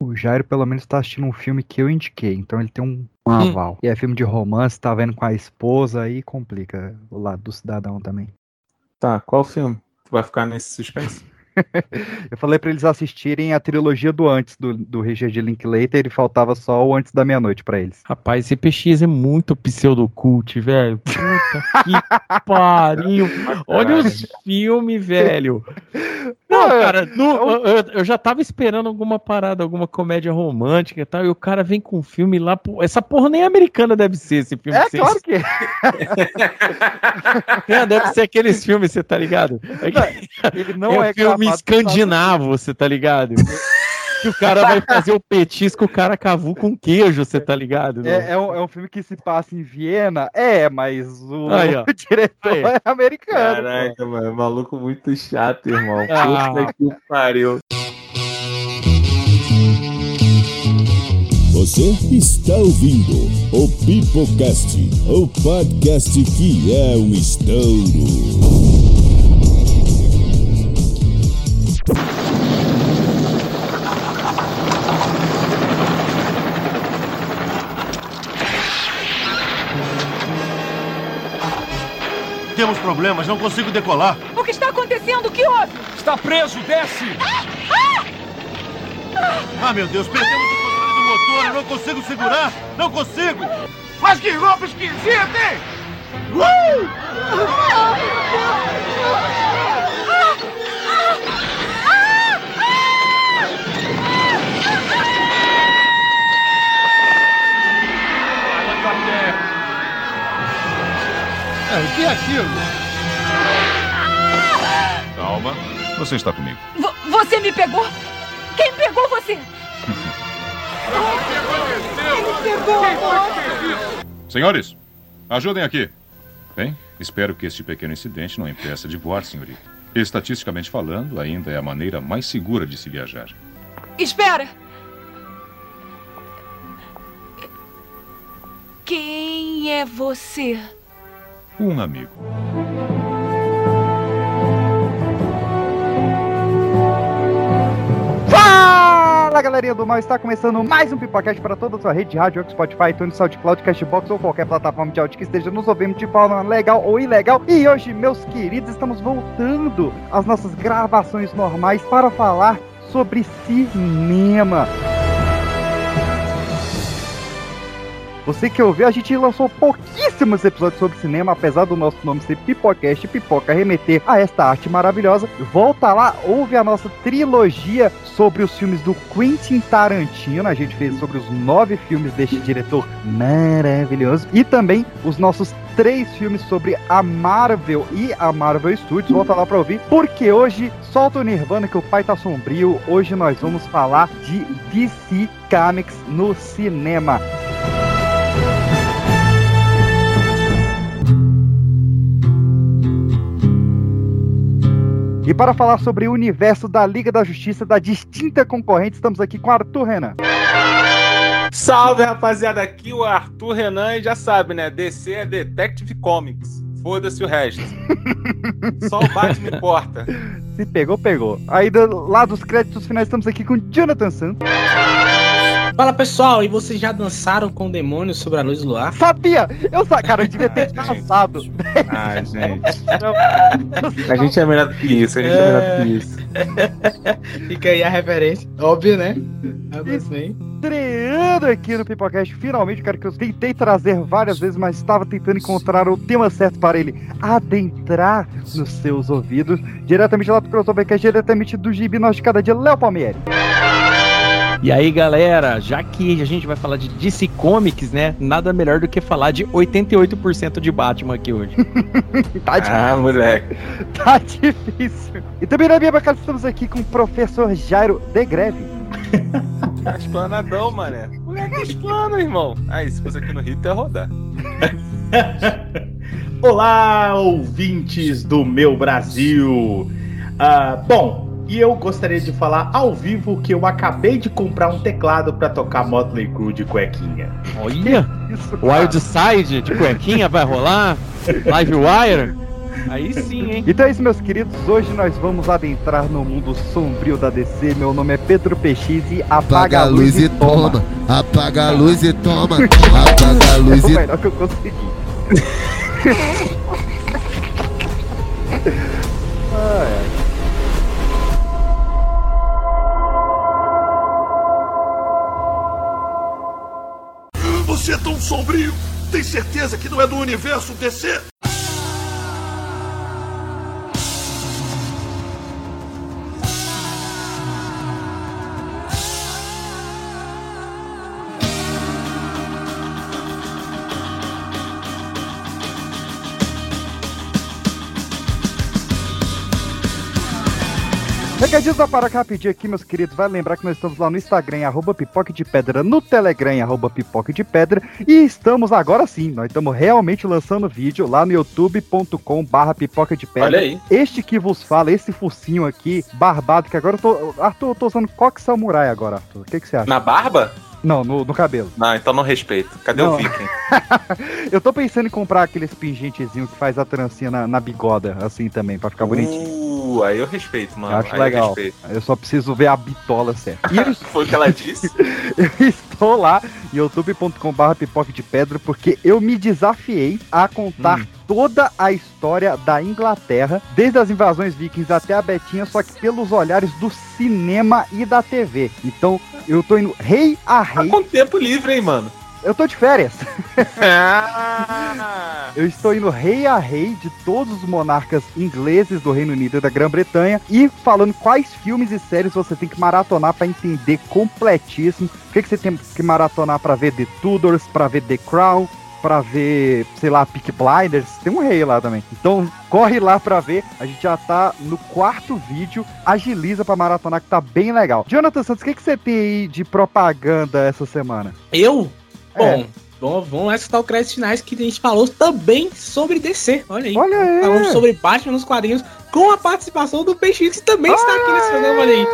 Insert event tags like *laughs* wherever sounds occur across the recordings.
O Jairo, pelo menos, tá assistindo um filme que eu indiquei, então ele tem um, um Hum. aval. E é filme de romance, tá vendo com a esposa, aí complica o lado do cidadão também. Tá, qual filme? Tu vai ficar nesse suspense? *laughs* Eu falei pra eles assistirem a trilogia do antes do, do Richard Linklater e faltava só o antes da meia-noite pra eles. Rapaz, CPX é muito pseudocult, velho. Puta que *laughs* pariu. Olha os filmes, velho. Não, cara, no- eu, eu já tava esperando alguma parada, alguma comédia romântica e tal, e o cara vem com um filme lá. essa porra nem americana deve ser esse filme. É, claro que é. *laughs* É, deve ser aqueles filmes, você tá ligado? É, que- Ele não é é, filme escandinavo, você tá ligado? *laughs* Que o cara vai fazer o petisco, o cara cavu com queijo, você tá ligado? É, é um, é um filme que se passa em Viena? É, mas o, Aí, o *laughs* diretor Aí. é americano. Caraca, mano, maluco muito chato, irmão. Ah. Puta que pariu. Você está ouvindo o Pipocast, o podcast que é um estouro. Temos problemas, não consigo decolar. O que está acontecendo? O que houve? Está preso, desce! Ah, meu Deus, perdemos o controle do motor, eu não consigo segurar! Não consigo! Mas que roupa esquisita, hein? O que é aquilo? Calma, você está comigo. Vo- você me pegou? Quem pegou você? Ele pegou! Senhores, ajudem aqui. Bem, espero que este pequeno incidente não impeça de voar, senhorita. Estatisticamente falando, ainda é a maneira mais segura de se viajar. Espera! Quem é você? Um amigo. Fala galerinha do mal, está começando mais um Pipocast para toda a sua rede de rádio, Spotify, iTunes, SoundCloud, Cashbox ou qualquer plataforma de áudio que esteja nos ouvindo de forma legal ou ilegal. E hoje, meus queridos, estamos voltando às nossas gravações normais para falar sobre cinema. Você que ouviu, a gente lançou pouquíssimos episódios sobre cinema, apesar do nosso nome ser Pipocast Pipoca remeter a esta arte maravilhosa. Volta lá, ouve a nossa trilogia sobre os filmes do Quentin Tarantino. A gente fez sobre os nove filmes deste diretor maravilhoso. E também os nossos três filmes sobre a Marvel e a Marvel Studios. Volta lá pra ouvir, porque hoje solta o Nirvana que o pai tá sombrio. Hoje nós vamos falar de DC Comics no cinema. E para falar sobre o universo da Liga da Justiça da distinta concorrente, estamos aqui com Arthur Renan. Salve, rapaziada. Aqui o Arthur Renan e já sabe, né? DC é Detective Comics. Foda-se o resto. *laughs* Só o Batman importa. Se pegou, pegou. Aí do, lá dos créditos finais estamos aqui com Jonathan Santos. Fala pessoal, e vocês já dançaram com demônios sobre a luz do luar? Sabia! Eu sa... Cara, eu devia ter Ai, gente. dançado. Ai, *laughs* gente. A gente é melhor do que isso. A gente é, melhor do que isso. *laughs* Fica aí a referência. Óbvio, né? Isso. Estreando aqui no Pipocast, finalmente, cara, que eu tentei trazer várias vezes, mas estava tentando encontrar o tema certo para ele adentrar nos seus ouvidos. Diretamente lá do Crossovercast, diretamente do Gibi Nós de Cada Dia, Léo Palmieri. E aí, galera, já que a gente vai falar de DC Comics, né? Nada melhor do que falar de 88% de Batman aqui hoje. *laughs* tá, di- Ah, moleque. tá difícil. E também na minha bancada estamos aqui com o professor Jairo de Greve. Tá explanadão, mané. Moleque explana, irmão. Aí, se fosse aqui no Rio, tu ia rodar. *laughs* Olá, ouvintes do meu Brasil! Ah, bom, e eu gostaria de falar ao vivo que eu acabei de comprar um teclado pra tocar Motley Crue de cuequinha. Olha! *laughs* Isso, Wild Side de cuequinha vai rolar? Live Wire? Aí sim, hein? Então é isso, meus queridos. Hoje nós vamos adentrar no mundo sombrio da DC. Meu nome é Pedro PX e apaga, Apaga a luz e toma. Apaga a luz e toma. Apaga a É luz o e melhor que eu consegui. *laughs* Ai, ai. Você é tão sombrio. Tem certeza que não é do universo DC? Recadinhos da Paraca rapidinho aqui, meus queridos. Vai lembrar que nós estamos lá no Instagram, arroba pipoca de pedra, no Telegram, arroba pipoca de pedra. E estamos agora sim, nós estamos realmente lançando vídeo lá no youtube.com barra pipoca de pedra. Olha aí. Este que vos fala, esse focinho aqui, barbado, que agora eu tô. Arthur, eu tô usando coque samurai agora, Arthur. O que, que você acha? Na barba? Não, no, no cabelo. Não, então não respeito. Cadê Não. o Viking? *laughs* Eu tô pensando em comprar aqueles pingentezinho que faz a trancinha na, na bigoda, assim também, pra ficar bonitinho. Aí eu respeito, mano. Eu acho aí legal. Eu. Eu só preciso ver a bitola certa. Eu *laughs* Foi o que ela disse? *laughs* eu estou lá youtube.com.br pipoca de pedra porque eu me desafiei a contar toda a história da Inglaterra, desde as invasões vikings até a Betinha, só que pelos olhares do cinema e da TV. Então, eu tô indo rei a Tá rei. com tempo livre, hein, mano? Eu tô de férias. Ah, Eu estou indo rei a rei de todos os monarcas ingleses do Reino Unido e da Grã-Bretanha e falando quais filmes e séries você tem que maratonar pra entender completíssimo. O que, que você tem que maratonar pra ver The Tudors, pra ver The Crown, pra ver, sei lá, Peak Blinders. Tem um rei lá também. Então corre lá pra ver. A gente já tá no quarto vídeo. Agiliza pra maratonar que tá bem legal. Jonathan Santos, o que, que você tem aí de propaganda essa semana? Eu? É. Bom, bom, vamos lá escutar o crédito finais que a gente falou também sobre DC. Olha aí. Olha aí. Falamos sobre Batman nos quadrinhos com a participação do PX, que também está aqui nesse programa, olha aí.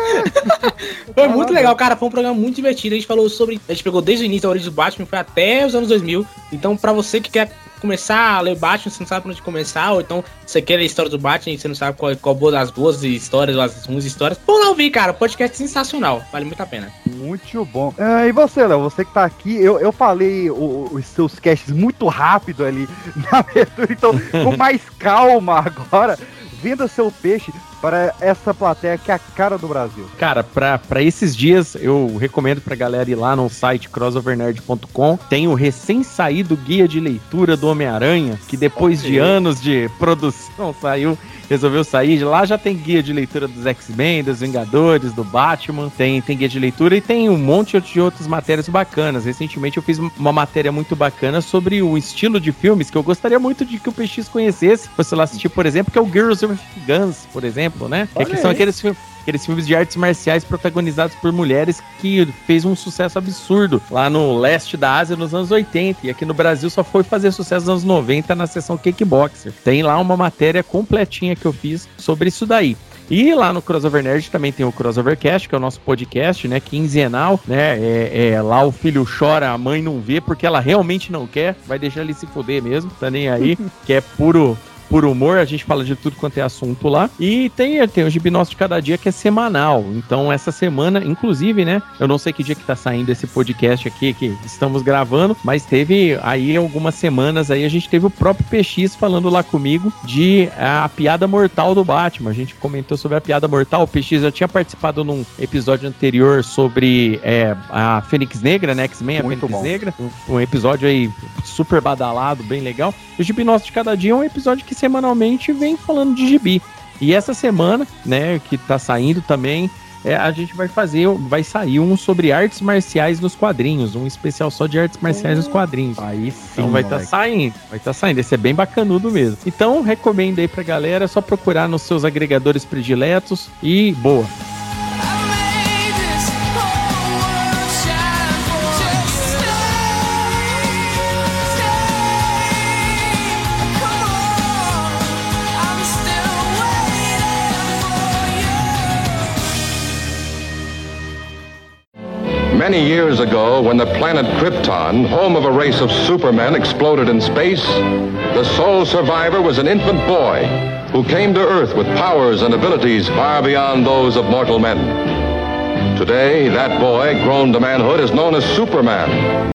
*laughs* foi muito legal, cara. Foi um programa muito divertido. A gente falou sobre. A gente pegou desde o início a origem do Batman, foi até os anos 2000. Então, pra você que quer começar a ler Batman, você não sabe por onde começar, ou então você quer ler a história do Batman e você não sabe qual, qual boa das boas histórias, as ruins histórias, vamos lá ouvir, cara. Podcast sensacional. Vale muito a pena. Muito bom. Ah, e você, Léo? Você que tá aqui, eu, eu falei o- os seus casts muito rápido ali *laughs* na abertura, então com mais calma agora. Venda seu peixe para essa plateia que é a cara do Brasil. Cara, pra, pra esses dias, eu recomendo pra galera ir lá no site crossovernerd.com. Tem o recém-saído guia de leitura do Homem-Aranha, que depois de anos de produção saiu, resolveu sair. Lá já tem guia de leitura dos X-Men, dos Vingadores, do Batman. Tem, tem guia de leitura e tem um monte de outras matérias bacanas. Recentemente eu fiz uma matéria muito bacana sobre o estilo de filmes que eu gostaria muito de que o PX conhecesse. Fosse lá assistir, por exemplo, que é o Girls with Guns, por exemplo, né? Que, Olha que são aqueles filmes aqueles filmes de artes marciais protagonizados por mulheres que fez um sucesso absurdo lá no leste da Ásia nos anos 80 e aqui no Brasil só foi fazer sucesso nos anos 90 na seção Kickboxer. Tem lá uma matéria completinha que eu fiz sobre isso daí. E lá no Crossover Nerd também tem o Crossovercast, que é o nosso podcast, né? Quinzenal, né? É, é, lá o filho chora, a mãe não vê, porque ela realmente não quer, vai deixar ele se fuder mesmo, tá nem aí, *laughs* que é puro por humor, a gente fala de tudo quanto é assunto lá. E tem, tem o Gibi Nosso de Cada Dia, que é semanal. Então, essa semana, inclusive, né? Eu não sei que dia que tá saindo esse podcast aqui que estamos gravando, mas teve aí algumas semanas aí, a gente teve o próprio PX falando lá comigo de a piada mortal do Batman. A gente comentou sobre a piada mortal. O PX já tinha participado num episódio anterior sobre é, a Fênix Negra, né? X-Men, a Fênix bom. Negra. Um, um episódio aí super badalado, bem legal. O Gibi Nosso de Cada Dia é um episódio que semanalmente vem falando de gibi. E essa semana, né, que tá saindo também, é, a gente vai fazer, vai sair um sobre artes marciais nos quadrinhos, um especial só de artes marciais nos quadrinhos. Aí sim. Então vai estar moleque. saindo, vai estar saindo. Esse é bem bacanudo mesmo. Então recomendo aí pra galera, é só procurar nos seus agregadores prediletos e boa. Many years ago, when the planet Krypton, home of a race of supermen, exploded in space, the sole survivor was an infant boy who came to Earth with powers and abilities far beyond those of mortal men. Today, that boy, grown to manhood, is known as Superman.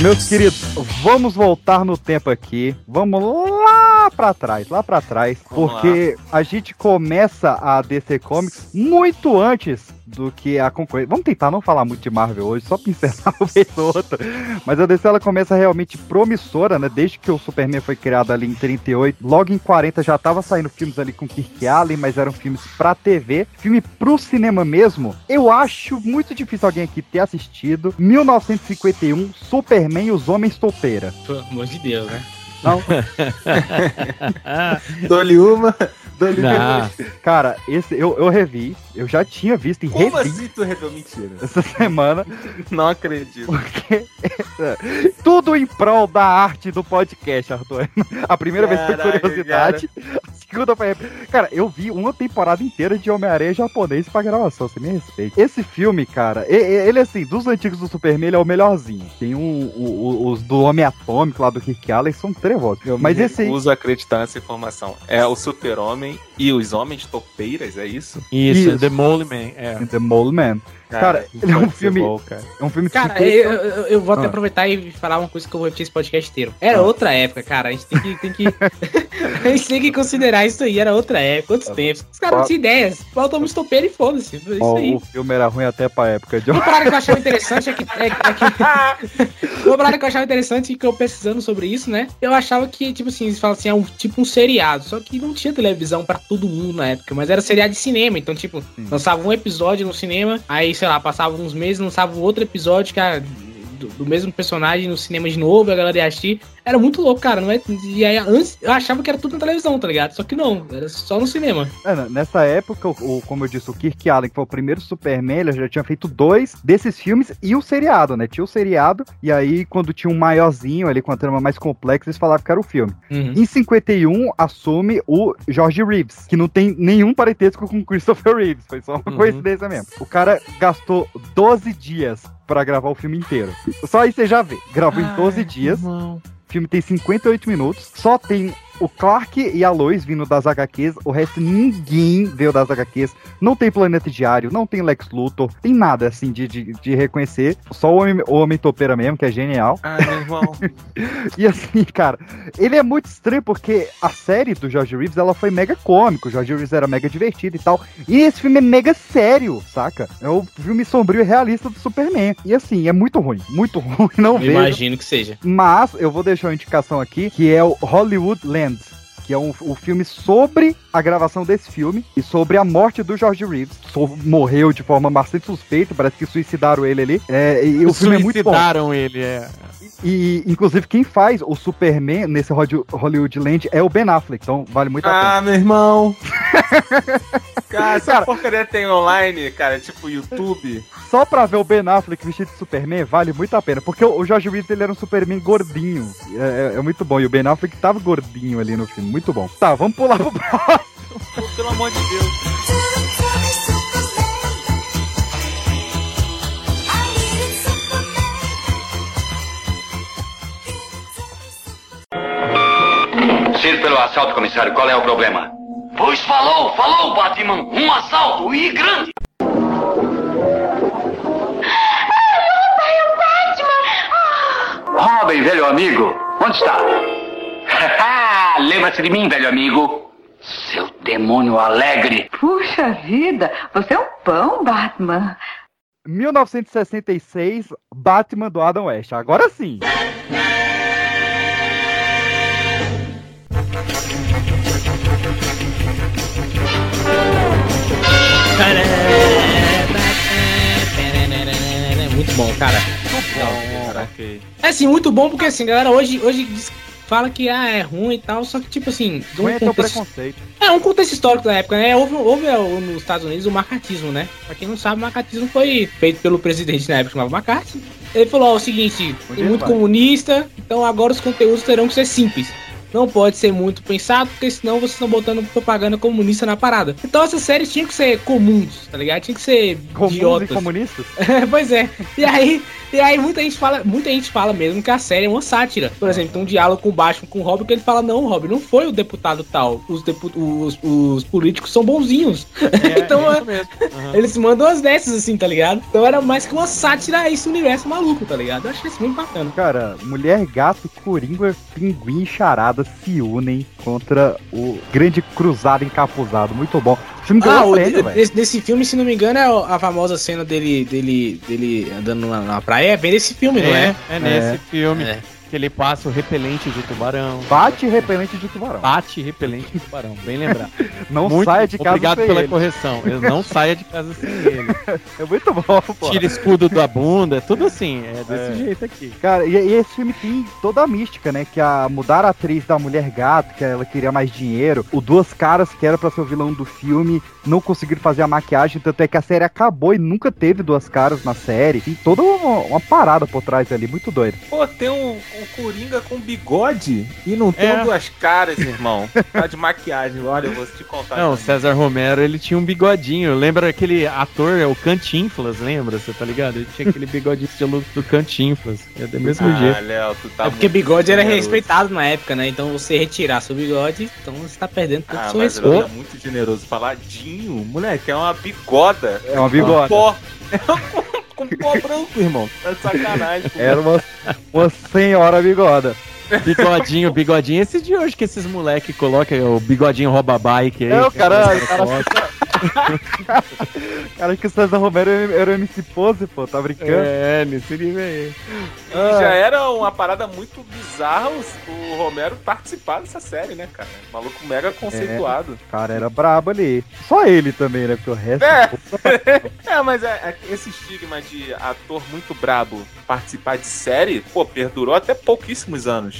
Meus queridos, vamos voltar no tempo aqui. Vamos lá pra trás, lá pra trás. Vamos porque a gente começa a DC Comics muito antes do que a concorrência. Vamos tentar não falar muito de Marvel hoje, só pincelar *laughs* uma vez ou outra. Mas a DC ela começa realmente promissora, né? Desde que o Superman foi criado ali em 38. Logo em 40 já tava saindo filmes ali com Kirk Allen, mas eram filmes pra TV. Filme pro cinema mesmo. Eu acho muito difícil alguém aqui ter assistido. 1951, Superman e os Homens Topeira. Pelo amor de Deus, né? Não. *laughs* Dou-lhe uma, dou-lhe Não. Cara, esse eu, eu revi. Eu já tinha visto e Como revi assim tu reveu mentira? essa semana. Não acredito. Porque tudo em prol da arte do podcast, Arthur. A primeira vez foi curiosidade. A segunda foi. Cara, eu vi uma temporada inteira de Homem-Aranha japonês pra gravação, você me respeita. Esse filme, cara, ele, assim, dos antigos do Superman, ele é o melhorzinho. Tem um, o- o- os do Homem Atômico lá do Kirk Allen, são trevosos. Mas esse. Uso acreditar nessa informação. É o super-homem e os homens topeiras, é isso? Isso, Isso. The Mole Man. É. The Mole Man. Cara, ele é um filme. bom, cara. É um filme que Cara, eu, eu- eu vou até Ah. aproveitar e falar uma coisa que eu vou repetir esse podcast inteiro. Era outra época, cara. A gente tem que. Tem que *laughs* a gente tem que considerar isso aí. Era outra época, outros tempos. Os caras não tinham ideias. Falta um estopeiro e foda-se. Isso Ó, aí. o filme era ruim até pra época de Uma parada que eu achava interessante é que. É, é que *laughs* uma parada que eu achava interessante e que eu pesquisando sobre isso, né? Eu achava que, tipo assim, eles falam assim, é um, tipo um seriado. Só que não tinha televisão pra todo mundo na época, mas era seriado de cinema. Então, tipo, lançava um episódio no cinema, aí, sei lá, passava uns meses, lançava outro episódio, cara. Do, do mesmo personagem no cinema de novo, a galera ia assistir. Era muito louco, cara. Não é? E aí, antes, eu achava que era tudo na televisão, tá ligado? Só que não, era só no cinema. É, né, nessa época, o, como eu disse, o Kirk Allen, que foi o primeiro Superman, ele já tinha feito dois desses filmes e o seriado, né? Tinha o seriado, e aí, quando tinha um maiorzinho ali com a trama mais complexa, eles falavam que era o filme. Uhum. Em 51, assume o George Reeves, que não tem nenhum parentesco com Christopher Reeves, foi só uma Uhum. coincidência mesmo. O cara gastou 12 dias pra gravar o filme inteiro. Só aí você já vê. Gravou em 12 dias. O filme tem 58 minutos. Só tem o Clark e a Lois vindo das HQs. O resto ninguém veio das HQs. Não tem Planeta Diário, não tem Lex Luthor. Tem nada assim de, de, de reconhecer. Só o Homem, o Homem Topeira mesmo, que é genial. Ah, meu irmão. *laughs* E assim, cara, ele é muito estranho porque a série do George Reeves, ela foi mega cômico, o George Reeves era mega divertido e tal. E esse filme é mega sério, saca? É o filme sombrio e realista do Superman. E assim, é muito ruim, muito *laughs* ruim, não Eu vejo. imagino que seja. Mas eu vou deixar uma indicação aqui, que é o Hollywood Land. end Que é um, o filme sobre a gravação desse filme e sobre a morte do George Reeves. So- morreu de forma bastante suspeita, parece que suicidaram ele ali. É, e o filme é muito bom. Suicidaram ele, é. E, inclusive, quem faz o Superman nesse Holly- Hollywood Land é o Ben Affleck, então vale muito a pena. Ah, meu irmão. *laughs* Cara, essa porcaria tem online, cara, tipo YouTube. Só pra ver o Ben Affleck vestido de Superman, vale muito a pena, porque o o George Reeves ele era um Superman gordinho. É, é- é muito bom, e o Ben Affleck tava gordinho ali no filme, muito bom. Tá, vamos pular pro *laughs* próximo. Pelo amor de Deus. Sinto pelo assalto, comissário. Qual é o problema? Pois falou, falou, Batman. Um assalto e grande. Robin, velho amigo. Onde está? *laughs* Lembra-se de mim, velho amigo? Seu demônio alegre. Puxa vida, você é um pão, Batman. 1966, Batman do Adam West. Agora sim. Muito bom, cara. ok. É assim, muito bom porque assim, galera, hoje, hoje fala que ah, é ruim e tal, só que tipo assim, um é contexto- preconceito. é um contexto histórico da época, né? Houve, houve ó, nos Estados Unidos o macartismo, né? Pra quem não sabe, o macartismo foi feito pelo presidente na época, chamava McCarthy. Ele falou ó, o seguinte, tem dia, muito comunista, então agora os conteúdos terão que ser simples. Não pode ser muito pensado, porque senão vocês estão botando propaganda comunista na parada. Então essas séries tinham que ser comuns, tá ligado? Tinha que ser Comuns e idiotas. comunistas? *laughs* pois é. E aí, e aí muita gente fala, muita gente fala mesmo que a série é uma sátira. Por exemplo, tem um diálogo com o Batman com o Robin que ele fala: "Não, Robin, não foi o deputado tal. Os, depu os, os políticos são bonzinhos". *laughs* então, isso mesmo. Aham. eles mandam as dessas assim, tá ligado? Então era mais que uma sátira a esse universo maluco, tá ligado? Eu achei isso muito bacana. Cara, Mulher Gato, Coringa, Pinguim e Se unem contra o grande cruzado encapuzado. Muito bom. O filme Ah, o, velho. desse, desse filme, se não me engano, é a famosa cena dele, dele, dele andando na, na praia. É bem desse filme, não é? É, é nesse É. filme É. que ele passa o repelente de tubarão. Bate repelente de tubarão. Bate repelente de tubarão, bem lembrado. *laughs* Não Muito saia de casa Obrigado sem pela ele. correção. Eu não *laughs* saia de casa sem ele. É muito bom, pô. Tira escudo da bunda, é tudo assim, é desse É. jeito aqui. Cara, e, e esse filme tem toda a mística, né? Que a mudar a atriz da Mulher Gato, que ela queria mais dinheiro. O Duas Caras, que era pra ser o vilão do filme, não conseguiram fazer a maquiagem. Tanto é que a série acabou e nunca teve Duas Caras na série. Tem toda uma, uma parada por trás ali, muito doido. Pô, tem um, um Coringa com bigode e não tem É. duas caras, irmão. Tá de maquiagem, olha, eu vou te contar. Não, o César Romero, ele tinha um bigodinho. Lembra aquele ator, é o Cantinflas, lembra? Você tá ligado? Ele tinha aquele bigodinho estilo do Cantinflas. É do mesmo ah, jeito. Léo, tu tá é porque bigode era generoso. respeitado na época, né? Então você retirar seu bigode, então você tá perdendo todo o Ah, seu mas respeito. ele é muito generoso. Faladinho, moleque, é uma bigoda. É uma bigoda. Com pó. Com pó branco, irmão. Tá de sacanagem. pô. Era uma, uma senhora bigoda. Bigodinho, bigodinho. Esse de hoje que esses moleque colocam o bigodinho rouba bike aí. É, o cara- que o cara- coloca. *laughs* Cara, que o César Romero era o MC Pose, pô, tá brincando? É, nesse nível aí. E já era uma parada muito bizarra o, o Romero participar dessa série, né, cara? Maluco mega conceituado. O cara era brabo ali. Só ele também, né? Porque o resto. É. É, *laughs* mas é- é esse estigma de ator muito brabo participar de série, pô, perdurou até pouquíssimos anos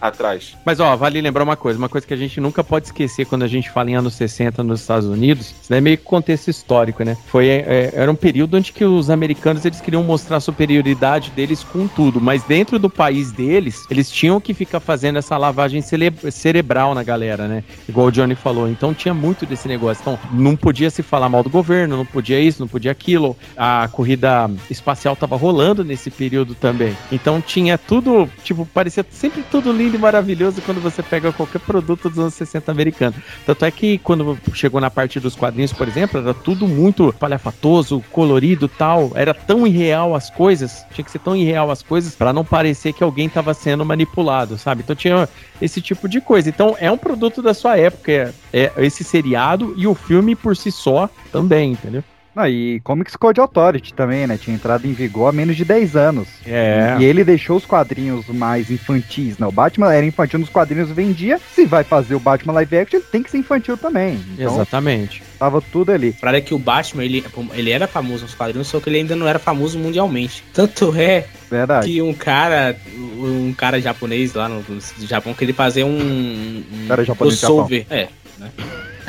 atrás. Mas ó, vale lembrar uma coisa, uma coisa que a gente nunca pode esquecer quando a gente fala em anos 60 nos Estados Unidos, isso é meio que contexto histórico, né? Foi, é, era um período onde que os americanos eles queriam mostrar a superioridade deles com tudo, mas dentro do país deles, eles tinham que ficar fazendo essa lavagem cele- cerebral na galera, né? Igual o Johnny falou. Então tinha muito desse negócio. Então não podia se falar mal do governo, não podia isso, não podia aquilo. A corrida espacial tava rolando nesse período também. Então tinha tudo, tipo, parecia sempre tudo lindo e maravilhoso quando você pega qualquer produto dos anos 60 americano. Tanto é que quando chegou na parte dos quadrinhos, por exemplo, era tudo muito palhafatoso, colorido tal. Era tão irreal as coisas, tinha que ser tão irreal as coisas pra não parecer que alguém tava sendo manipulado, sabe? Então tinha esse tipo de coisa. Então é um produto da sua época, é, é esse seriado e o filme por si só também, entendeu? Não, e Comics Code Authority também, né? Tinha entrado em vigor há menos de 10 anos. É. E ele deixou os quadrinhos mais infantis, né? O Batman era infantil nos quadrinhos, vendia. Se vai fazer o Batman live action, ele tem que ser infantil também. Então, Exatamente. tava tudo ali. Pra é que o Batman, ele, ele era famoso nos quadrinhos, só que ele ainda não era famoso mundialmente. Tanto é Verdade. que um cara, um cara japonês lá no, no Japão, que ele fazia um, um Cara japonês crossover. É, né?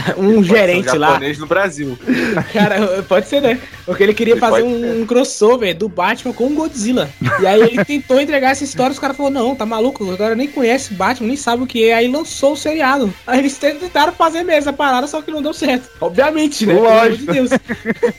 *laughs* Um gerente lá. japonês no Brasil. *laughs* Cara, pode ser, né? Porque ele queria Ele fazer um, crossover do Batman com o Godzilla. E aí ele tentou entregar essa história, os caras falaram, não, tá maluco, o cara nem conhece Batman, nem sabe o que é. Aí lançou o seriado. Aí eles tentaram fazer mesmo a parada, só que não deu certo. Obviamente, né? De Lógico. Deus.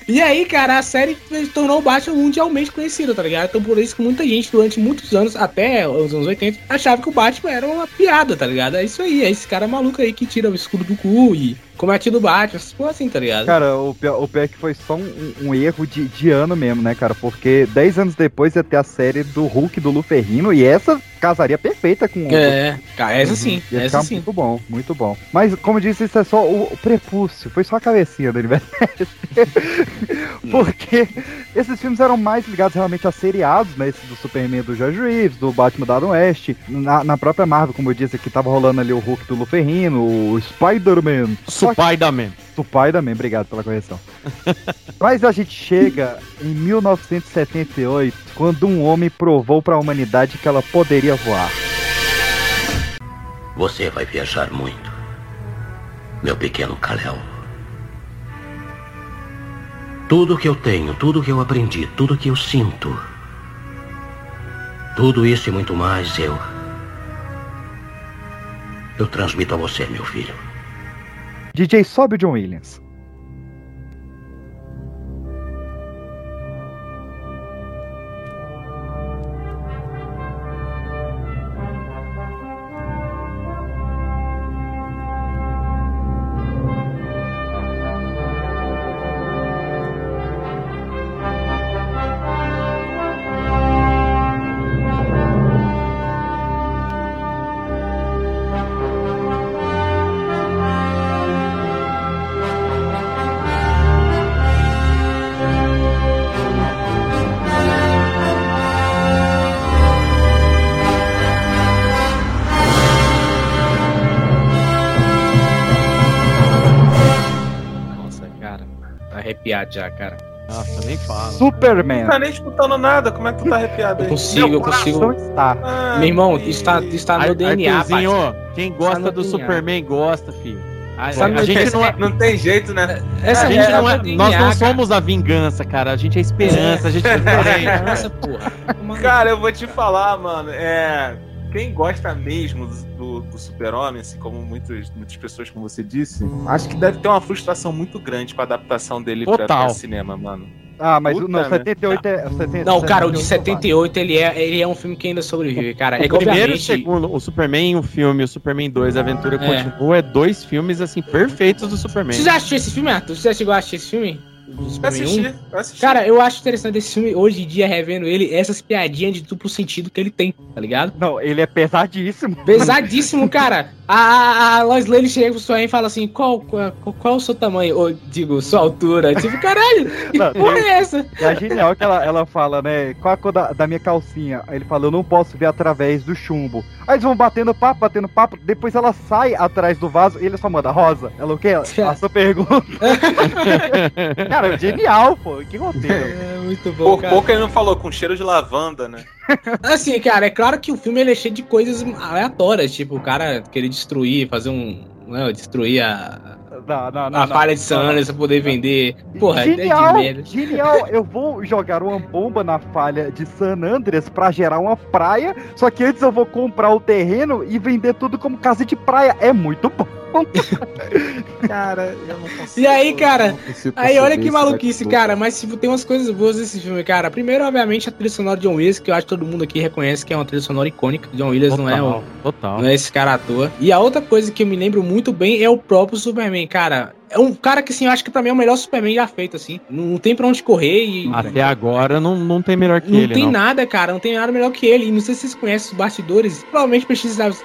E aí, cara, a série tornou o Batman mundialmente conhecido, tá ligado? Então por isso que muita gente, durante muitos anos, até os anos 80, achava que o Batman era uma piada, tá ligado? É isso aí, é esse cara maluco aí que tira o escudo do cu e comete do Batman, essas assim, tá ligado? Cara, o pior, o pior é que foi só um, um erro de, de ano mesmo, né, cara? Porque 10 anos depois ia ter a série do Hulk do Luferrino e essa casaria perfeita com o. É, essa sim, Ia essa ficar sim. muito bom, muito bom. Mas, como eu disse, isso é só o, o prepúcio, foi só a cabecinha do universo. *laughs* *laughs* Porque esses filmes eram mais ligados realmente a seriados, né? Esse do Superman do George Reeves, do Batman da West. Na, na própria Marvel, como eu disse aqui, tava rolando ali o Hulk do Luferrino, o Spider-Man. Só que- Spider-Man. Spider-Man, obrigado pela correção. *laughs* Mas a gente chega em 1978, quando um homem provou para a humanidade que ela poderia voar. Você vai viajar muito, meu pequeno Kalel. Tudo que eu tenho, tudo que eu aprendi, tudo que eu sinto, tudo isso e muito mais eu. Eu transmito a você, meu filho. DJ, sobe o John Williams. Superman. Não tá nem escutando nada, como é que tu tá arrepiado Eu aí? consigo, eu consigo. Está. Ah, Meu irmão, isso tá, isso tá no DNA, Arthurzinho, quem Tá gosta no do DNA. Superman gosta, filho. A, Sabe a o gente é- não é, Não tem jeito, né? Essa a gente não é- DNA, nós não cara. somos a vingança, cara. A gente é a esperança, a gente *laughs* é porra. Cara, eu vou te falar, mano. É. Quem gosta mesmo do, do, do Super-Homem, assim como muitas, muitas pessoas, como você disse, acho que deve ter uma frustração muito grande com a adaptação dele pra, Total. pra cinema, mano. Ah, mas o Puta, não, né? 78 é. 70, Não, cara, o de 78 78, ele é, ele é um filme que ainda sobrevive, cara. É O primeiro e o obviamente, segundo, o Superman, o filme, o Superman 2, a Aventura É. Continua, é dois filmes, assim, perfeitos do Superman. Você já assistiu esse filme, Arthur? Você já chegou a assistir esse filme? Eu assisti, 1? eu assisti. Cara, eu acho interessante esse filme, hoje em dia, revendo ele, essas piadinhas de duplo sentido que ele tem, tá ligado? Não, ele é pesadíssimo. Pesadíssimo, cara. A, a, a Lois Lane chega pro Superman e fala assim: qual, qual, qual é o seu tamanho? Ou, digo, sua altura. Tipo, caralho, que Não, porra é essa? E é genial que ela, ela fala, né? Qual a cor da, da minha calcinha? Aí ele fala, eu não posso ver através do chumbo. Aí eles vão batendo papo, batendo papo. Depois ela sai atrás do vaso e ele só manda rosa. Ela o quê? *laughs* A sua pergunta. *laughs* Cara, genial, pô. Que roteiro. É muito bom, Por cara. pouco ele não falou com cheiro de lavanda, né? Assim, cara, é claro que o filme ele é cheio de coisas aleatórias, tipo, o cara querer destruir, fazer um. Né, destruir a, Não, não, não, a não. falha de San Andreas pra poder vender. Porra, genial, é de genial. Eu vou jogar uma bomba na falha de San Andreas pra gerar uma praia. Só que antes eu vou comprar o terreno e vender tudo como casa de praia. É muito bom. *laughs* Cara, eu não consigo. E aí, cara, Aí olha que esse maluquice, cara. Mas tipo, tem umas coisas boas nesse filme, cara. Primeiro, obviamente, a trilha sonora de John Williams, que eu acho que todo mundo aqui reconhece que é uma trilha sonora icônica. John Williams não é, o, Total. não é esse cara à toa. E a outra coisa que eu me lembro muito bem é o próprio Superman, cara. É um cara que, assim, eu acho que pra mim é o melhor Superman já feito, assim. Não, tem pra onde correr e. Até agora não, não tem melhor que Não ele, tem não. nada, cara. Não tem nada melhor que ele. E não sei se vocês conhecem os bastidores. Provavelmente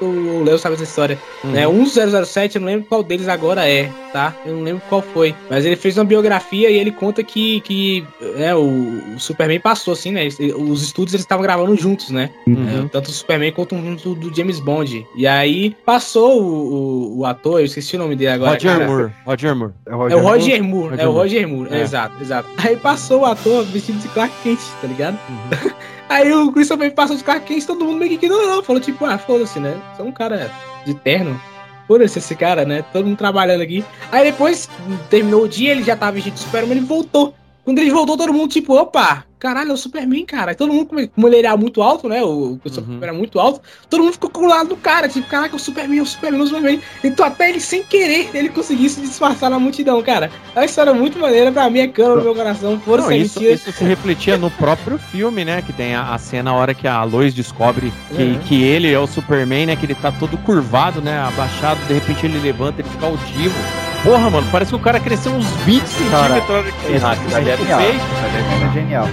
o Léo sabe essa história. Uhum. Né? Um 007, eu não lembro qual deles agora é, tá? Eu não lembro qual foi. Mas ele fez uma biografia e ele conta que, que é, o, o Superman passou, assim, né? Os estúdios eles estavam gravando juntos, né? Uhum. É, tanto o Superman quanto um do, do James Bond. E aí passou o, o, o ator, eu esqueci o nome dele agora. Roger cara. Moore. Roger Moore. É o Roger Moore, Roger é o Moore. Roger Moore, É. exato, exato. Aí passou o ator vestido de Clark Kent, tá ligado? Uhum. *laughs* Aí o Christopher passou de Clark Kent, todo mundo meio que ignorou, falou tipo, ah, foda-se, né? Sou um cara de terno. Foda-se esse cara, né? Todo mundo trabalhando aqui. Aí depois, terminou o dia, ele já tava vestido de Superman, ele voltou. Quando ele voltou, todo mundo tipo, opa, caralho, é o Superman, cara. Aí todo mundo, como- ele era muito alto, né? O, o Superman era muito alto, todo mundo ficou com o lado do cara, tipo, caraca, o Superman, o Superman, o Superman. Então até ele, sem querer, ele conseguiu se disfarçar na multidão, cara. É uma história muito maneira, pra mim é cano no meu coração. Força Não, isso, isso se refletia no próprio filme, né? Que tem a, a cena a hora que a Lois descobre que, Uhum. que ele é o Superman, né? Que ele tá todo curvado, né? Abaixado, de repente ele levanta, ele fica altivo. Porra, mano, parece que o cara cresceu uns 20 Cara, centímetros. Esse isso. daí é genial. Daí é genial.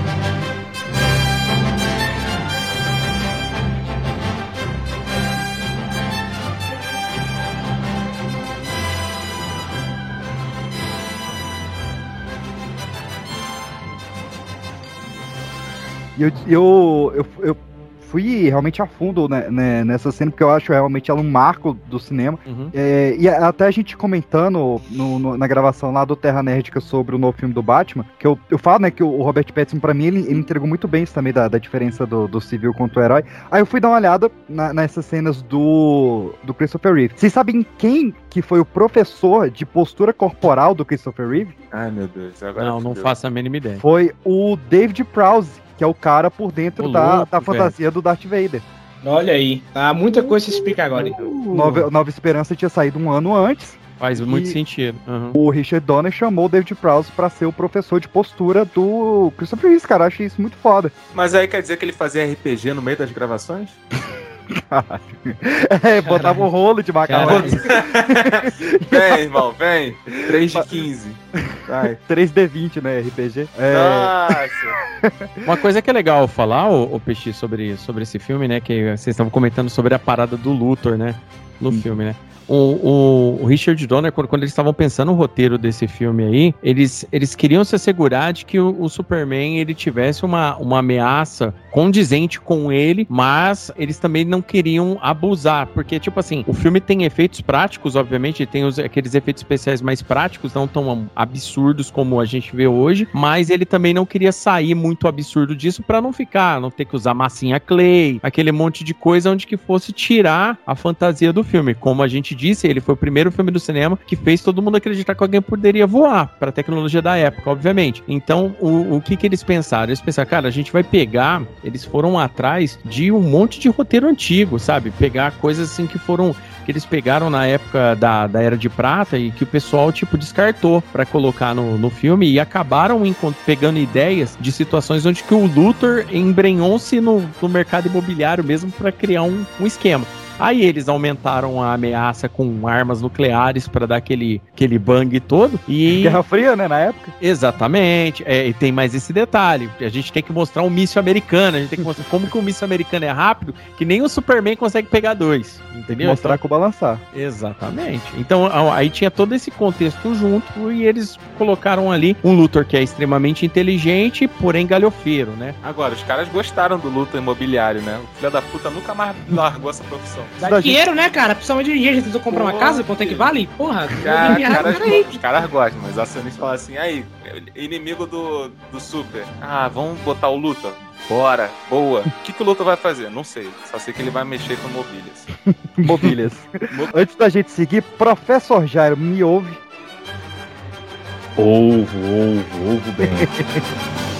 E eu, eu, eu, eu fui realmente a fundo né, né, nessa cena, porque eu acho realmente ela um marco do cinema. Uhum. É, e até a gente comentando no- no- na gravação lá do Terra Nerdica sobre o novo filme do Batman, que eu, eu falo, né, que o Robert Pattinson, pra mim, ele, ele entregou muito bem isso também da, da diferença do, do civil contra o herói. Aí eu fui dar uma olhada na- nessas cenas do, do Christopher Reeve. Vocês sabem quem que foi o professor de postura corporal do Christopher Reeve? Ai, meu Deus. Agora Não, não faço a mínima ideia. Foi o David Prowse, que é o cara por dentro da, louco, da velho. fantasia do Darth Vader. Olha aí. Tá, muita coisa se explica agora, então. Nova, Nova Esperança tinha saído um ano antes. Faz muito sentido. Uhum. O Richard Donner chamou o David Prowse pra ser o professor de postura do Christopher Reeve, cara. Eu achei isso muito foda. Mas aí quer dizer que ele fazia RPG no meio das gravações? *laughs* É, botava um rolo de macarrão. vem, irmão, vem. 3 de 15. Vai. 3D20, *laughs* né, RPG. É, Nossa. *laughs* Uma coisa que é legal falar, o, Peixe, sobre, sobre esse filme, né? Que vocês estavam comentando sobre a parada do Luthor, né? No filme, né? O, o- o Richard Donner, quando, quando eles estavam pensando no roteiro desse filme aí, eles, eles queriam se assegurar de que o, o Superman ele tivesse uma, uma ameaça condizente com ele, mas eles também não queriam abusar, porque, tipo assim, o filme tem efeitos práticos, obviamente, tem os, aqueles efeitos especiais mais práticos, não tão absurdos como a gente vê hoje, mas ele também não queria sair muito absurdo disso pra não ficar, não ter que usar massinha clay, aquele monte de coisa onde que fosse tirar a fantasia do filme. Como a gente disse, ele foi o primeiro filme do cinema que fez todo mundo acreditar que alguém poderia voar, pra tecnologia da época, obviamente. Então, o, o que que eles pensaram? Eles pensaram, cara, a gente vai pegar, eles foram atrás de um monte de roteiro antigo, sabe? Pegar coisas assim que foram que eles pegaram na época da, da Era de Prata e que o pessoal, tipo, descartou pra colocar no, no filme e acabaram pegando ideias de situações onde que o Luthor embrenhou-se no, no mercado imobiliário mesmo pra criar um, um esquema. Aí eles aumentaram a ameaça com armas nucleares pra dar aquele, aquele bang todo e... *laughs* Guerra Fria, né, na época. Exatamente. É, e tem mais esse detalhe. A gente tem que mostrar um míssil americano. A gente tem que mostrar *laughs* como que o míssil americano é rápido, que nem o Superman consegue pegar dois. Entendeu? Mostrar com balançar. Exatamente. Então aí tinha todo esse contexto junto e eles colocaram ali um Luthor que é extremamente inteligente, porém galhofeiro, né? Agora, os caras gostaram do luto imobiliário, né? O filho da puta nunca mais largou essa profissão. Dá dinheiro, né, cara? Principalmente hoje em dia, a gente tentou comprar uma casa, quanto é que vale? Porra, Cara, dinheiro, os caras gostam, mas os acionistas falam assim, aí, inimigo do, do Super. Ah, vamos botar o Luthor? Bora, boa. O que, que o Luthor vai fazer? Não sei. Só sei que ele vai mexer com mobílias. *laughs* Mobílias. Antes da gente seguir, Professor Jairo, me ouve. Ovo, ovo, ovo bem. *laughs*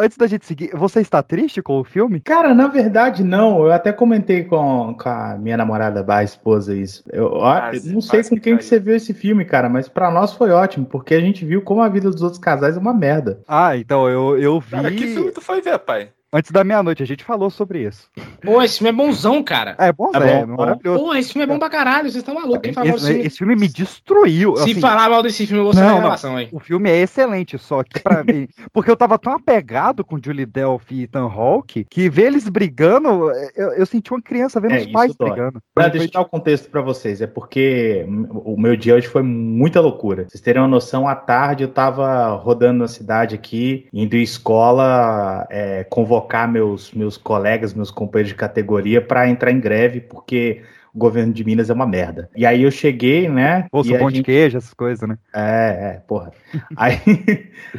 Antes da gente seguir, você está triste com o filme? Cara, na verdade, não. Eu até comentei com, com a minha namorada, a esposa, isso. Eu, ah, eu não sei com que quem que caiu. você viu esse filme, cara, mas pra nós foi ótimo, porque a gente viu como a vida dos outros casais é uma merda. Ah, então eu, eu vi Cara, que filme tu foi ver, pai? Antes da meia-noite, a gente falou sobre isso. Pô, esse filme é bonzão, cara. É bom, É é, bom, maravilhoso. Pô, esse filme é bom pra caralho, vocês estão malucos. Quem Esse, filme? esse filme me destruiu. Se assim. falar mal desse filme, eu vou sair Não, da relação aí. O filme é excelente, só que pra *laughs* mim. Porque eu tava tão apegado com Julie Delphi e Ethan Hawke que ver eles brigando, eu, eu senti uma criança vendo É, os pais dói. brigando. Pra Foi- deixa eu dar o contexto pra vocês, é porque o meu dia hoje foi muita loucura. Vocês terem uma noção, à tarde eu tava rodando na cidade aqui, indo em escola é, convocar meus, meus colegas, meus companheiros de categoria pra entrar em greve, porque o governo de Minas é uma merda. E aí eu cheguei, né? Bolsa a pão de gente- queijo, essas coisas, né? É, é, porra. *laughs* Aí,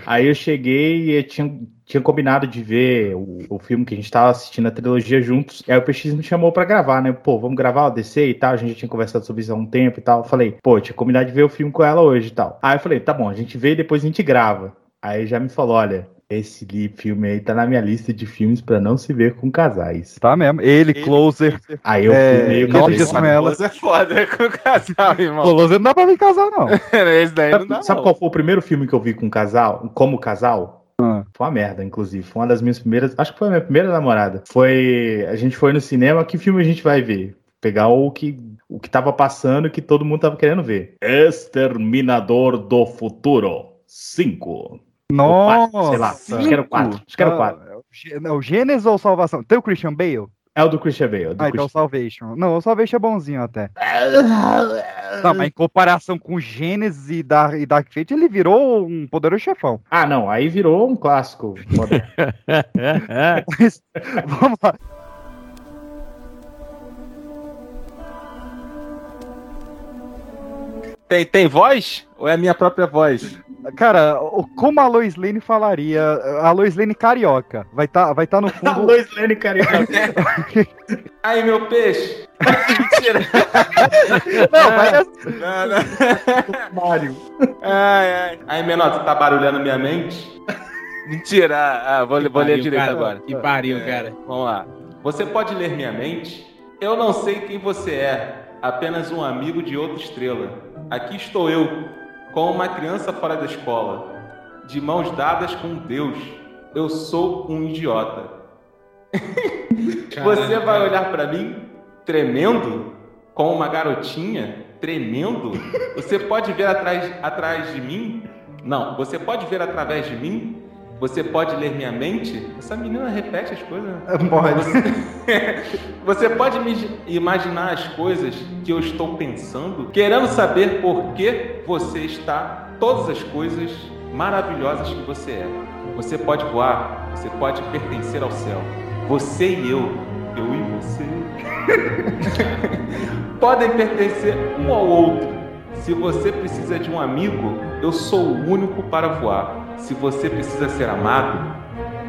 aí eu cheguei e tinha, tinha combinado de ver o, o filme que a gente tava assistindo a trilogia juntos. E aí o PX me chamou pra gravar, né? Pô, vamos gravar o DC e tal. A gente já tinha conversado sobre isso há um tempo e tal. Eu falei, pô, tinha combinado de ver o filme com ela hoje e tal. Aí eu falei, tá bom, a gente vê e depois a gente grava. Aí já me falou, olha. Esse filme aí tá na minha lista de filmes pra não se ver com casais. Tá mesmo. Ele, Closer. Aí eu É, fui meio Nove que. Com ela. Mas é foda com o casal, irmão. Closer não dá pra vir casar, não. *laughs* Esse daí não dá, Sabe, sabe não. qual foi o primeiro filme que eu vi com casal? Como casal? Ah. Foi uma merda, inclusive. Foi uma das minhas primeiras. Acho que foi a minha primeira namorada. Foi. A gente foi no cinema. Que filme a gente vai ver? Pegar o que, o que tava passando e que todo mundo tava querendo ver. Exterminador do Futuro 5. Nossa. Sei lá, acho que era o 4. Acho que era o 4. Ah, é o não, o Gênesis ou Salvação? Tem o Christian Bale? É o do Christian Bale. o do Ah, então Christian- Salvation. Não, o Salvation é bonzinho até. Não, mas em comparação com Gênesis e Dark, e Dark Fate, ele virou um poderoso chefão. Ah, não, aí virou um clássico. *laughs* Mas, vamos lá. Tem, tem voz? Ou é a minha própria voz? Cara, como a Lois Lane falaria, a Lois Lane carioca, vai estar tá, vai tá no *laughs* A fundo. Lois Lane carioca. *laughs* Aí, meu peixe! *laughs* Mentira! Não, vai assim. Não, não. Mário. Ai, ai. Aí, menor, tu tá barulhando minha mente? Mentira! Ah, ah, vou, vou ler direito cara. agora. Que pariu, É, cara. Vamos lá. Você pode ler minha mente? Eu não sei quem você é, apenas um amigo de outra estrela. Aqui estou eu, como uma criança fora da escola, de mãos dadas com Deus. Eu sou um idiota. *laughs* Você vai olhar pra mim tremendo, com uma garotinha tremendo? Você pode ver atrás, atrás de mim? Não, você pode ver através de mim? Você pode ler minha mente? Essa menina repete as coisas. né? Pode. *laughs* Você pode me imaginar as coisas que eu estou pensando, querendo saber por que você está todas as coisas maravilhosas que você é. Você pode voar, você pode pertencer ao céu. Você e eu, eu e você, *laughs* podem pertencer um ao outro. Se você precisa de um amigo, eu sou o único para voar. Se você precisa ser amado,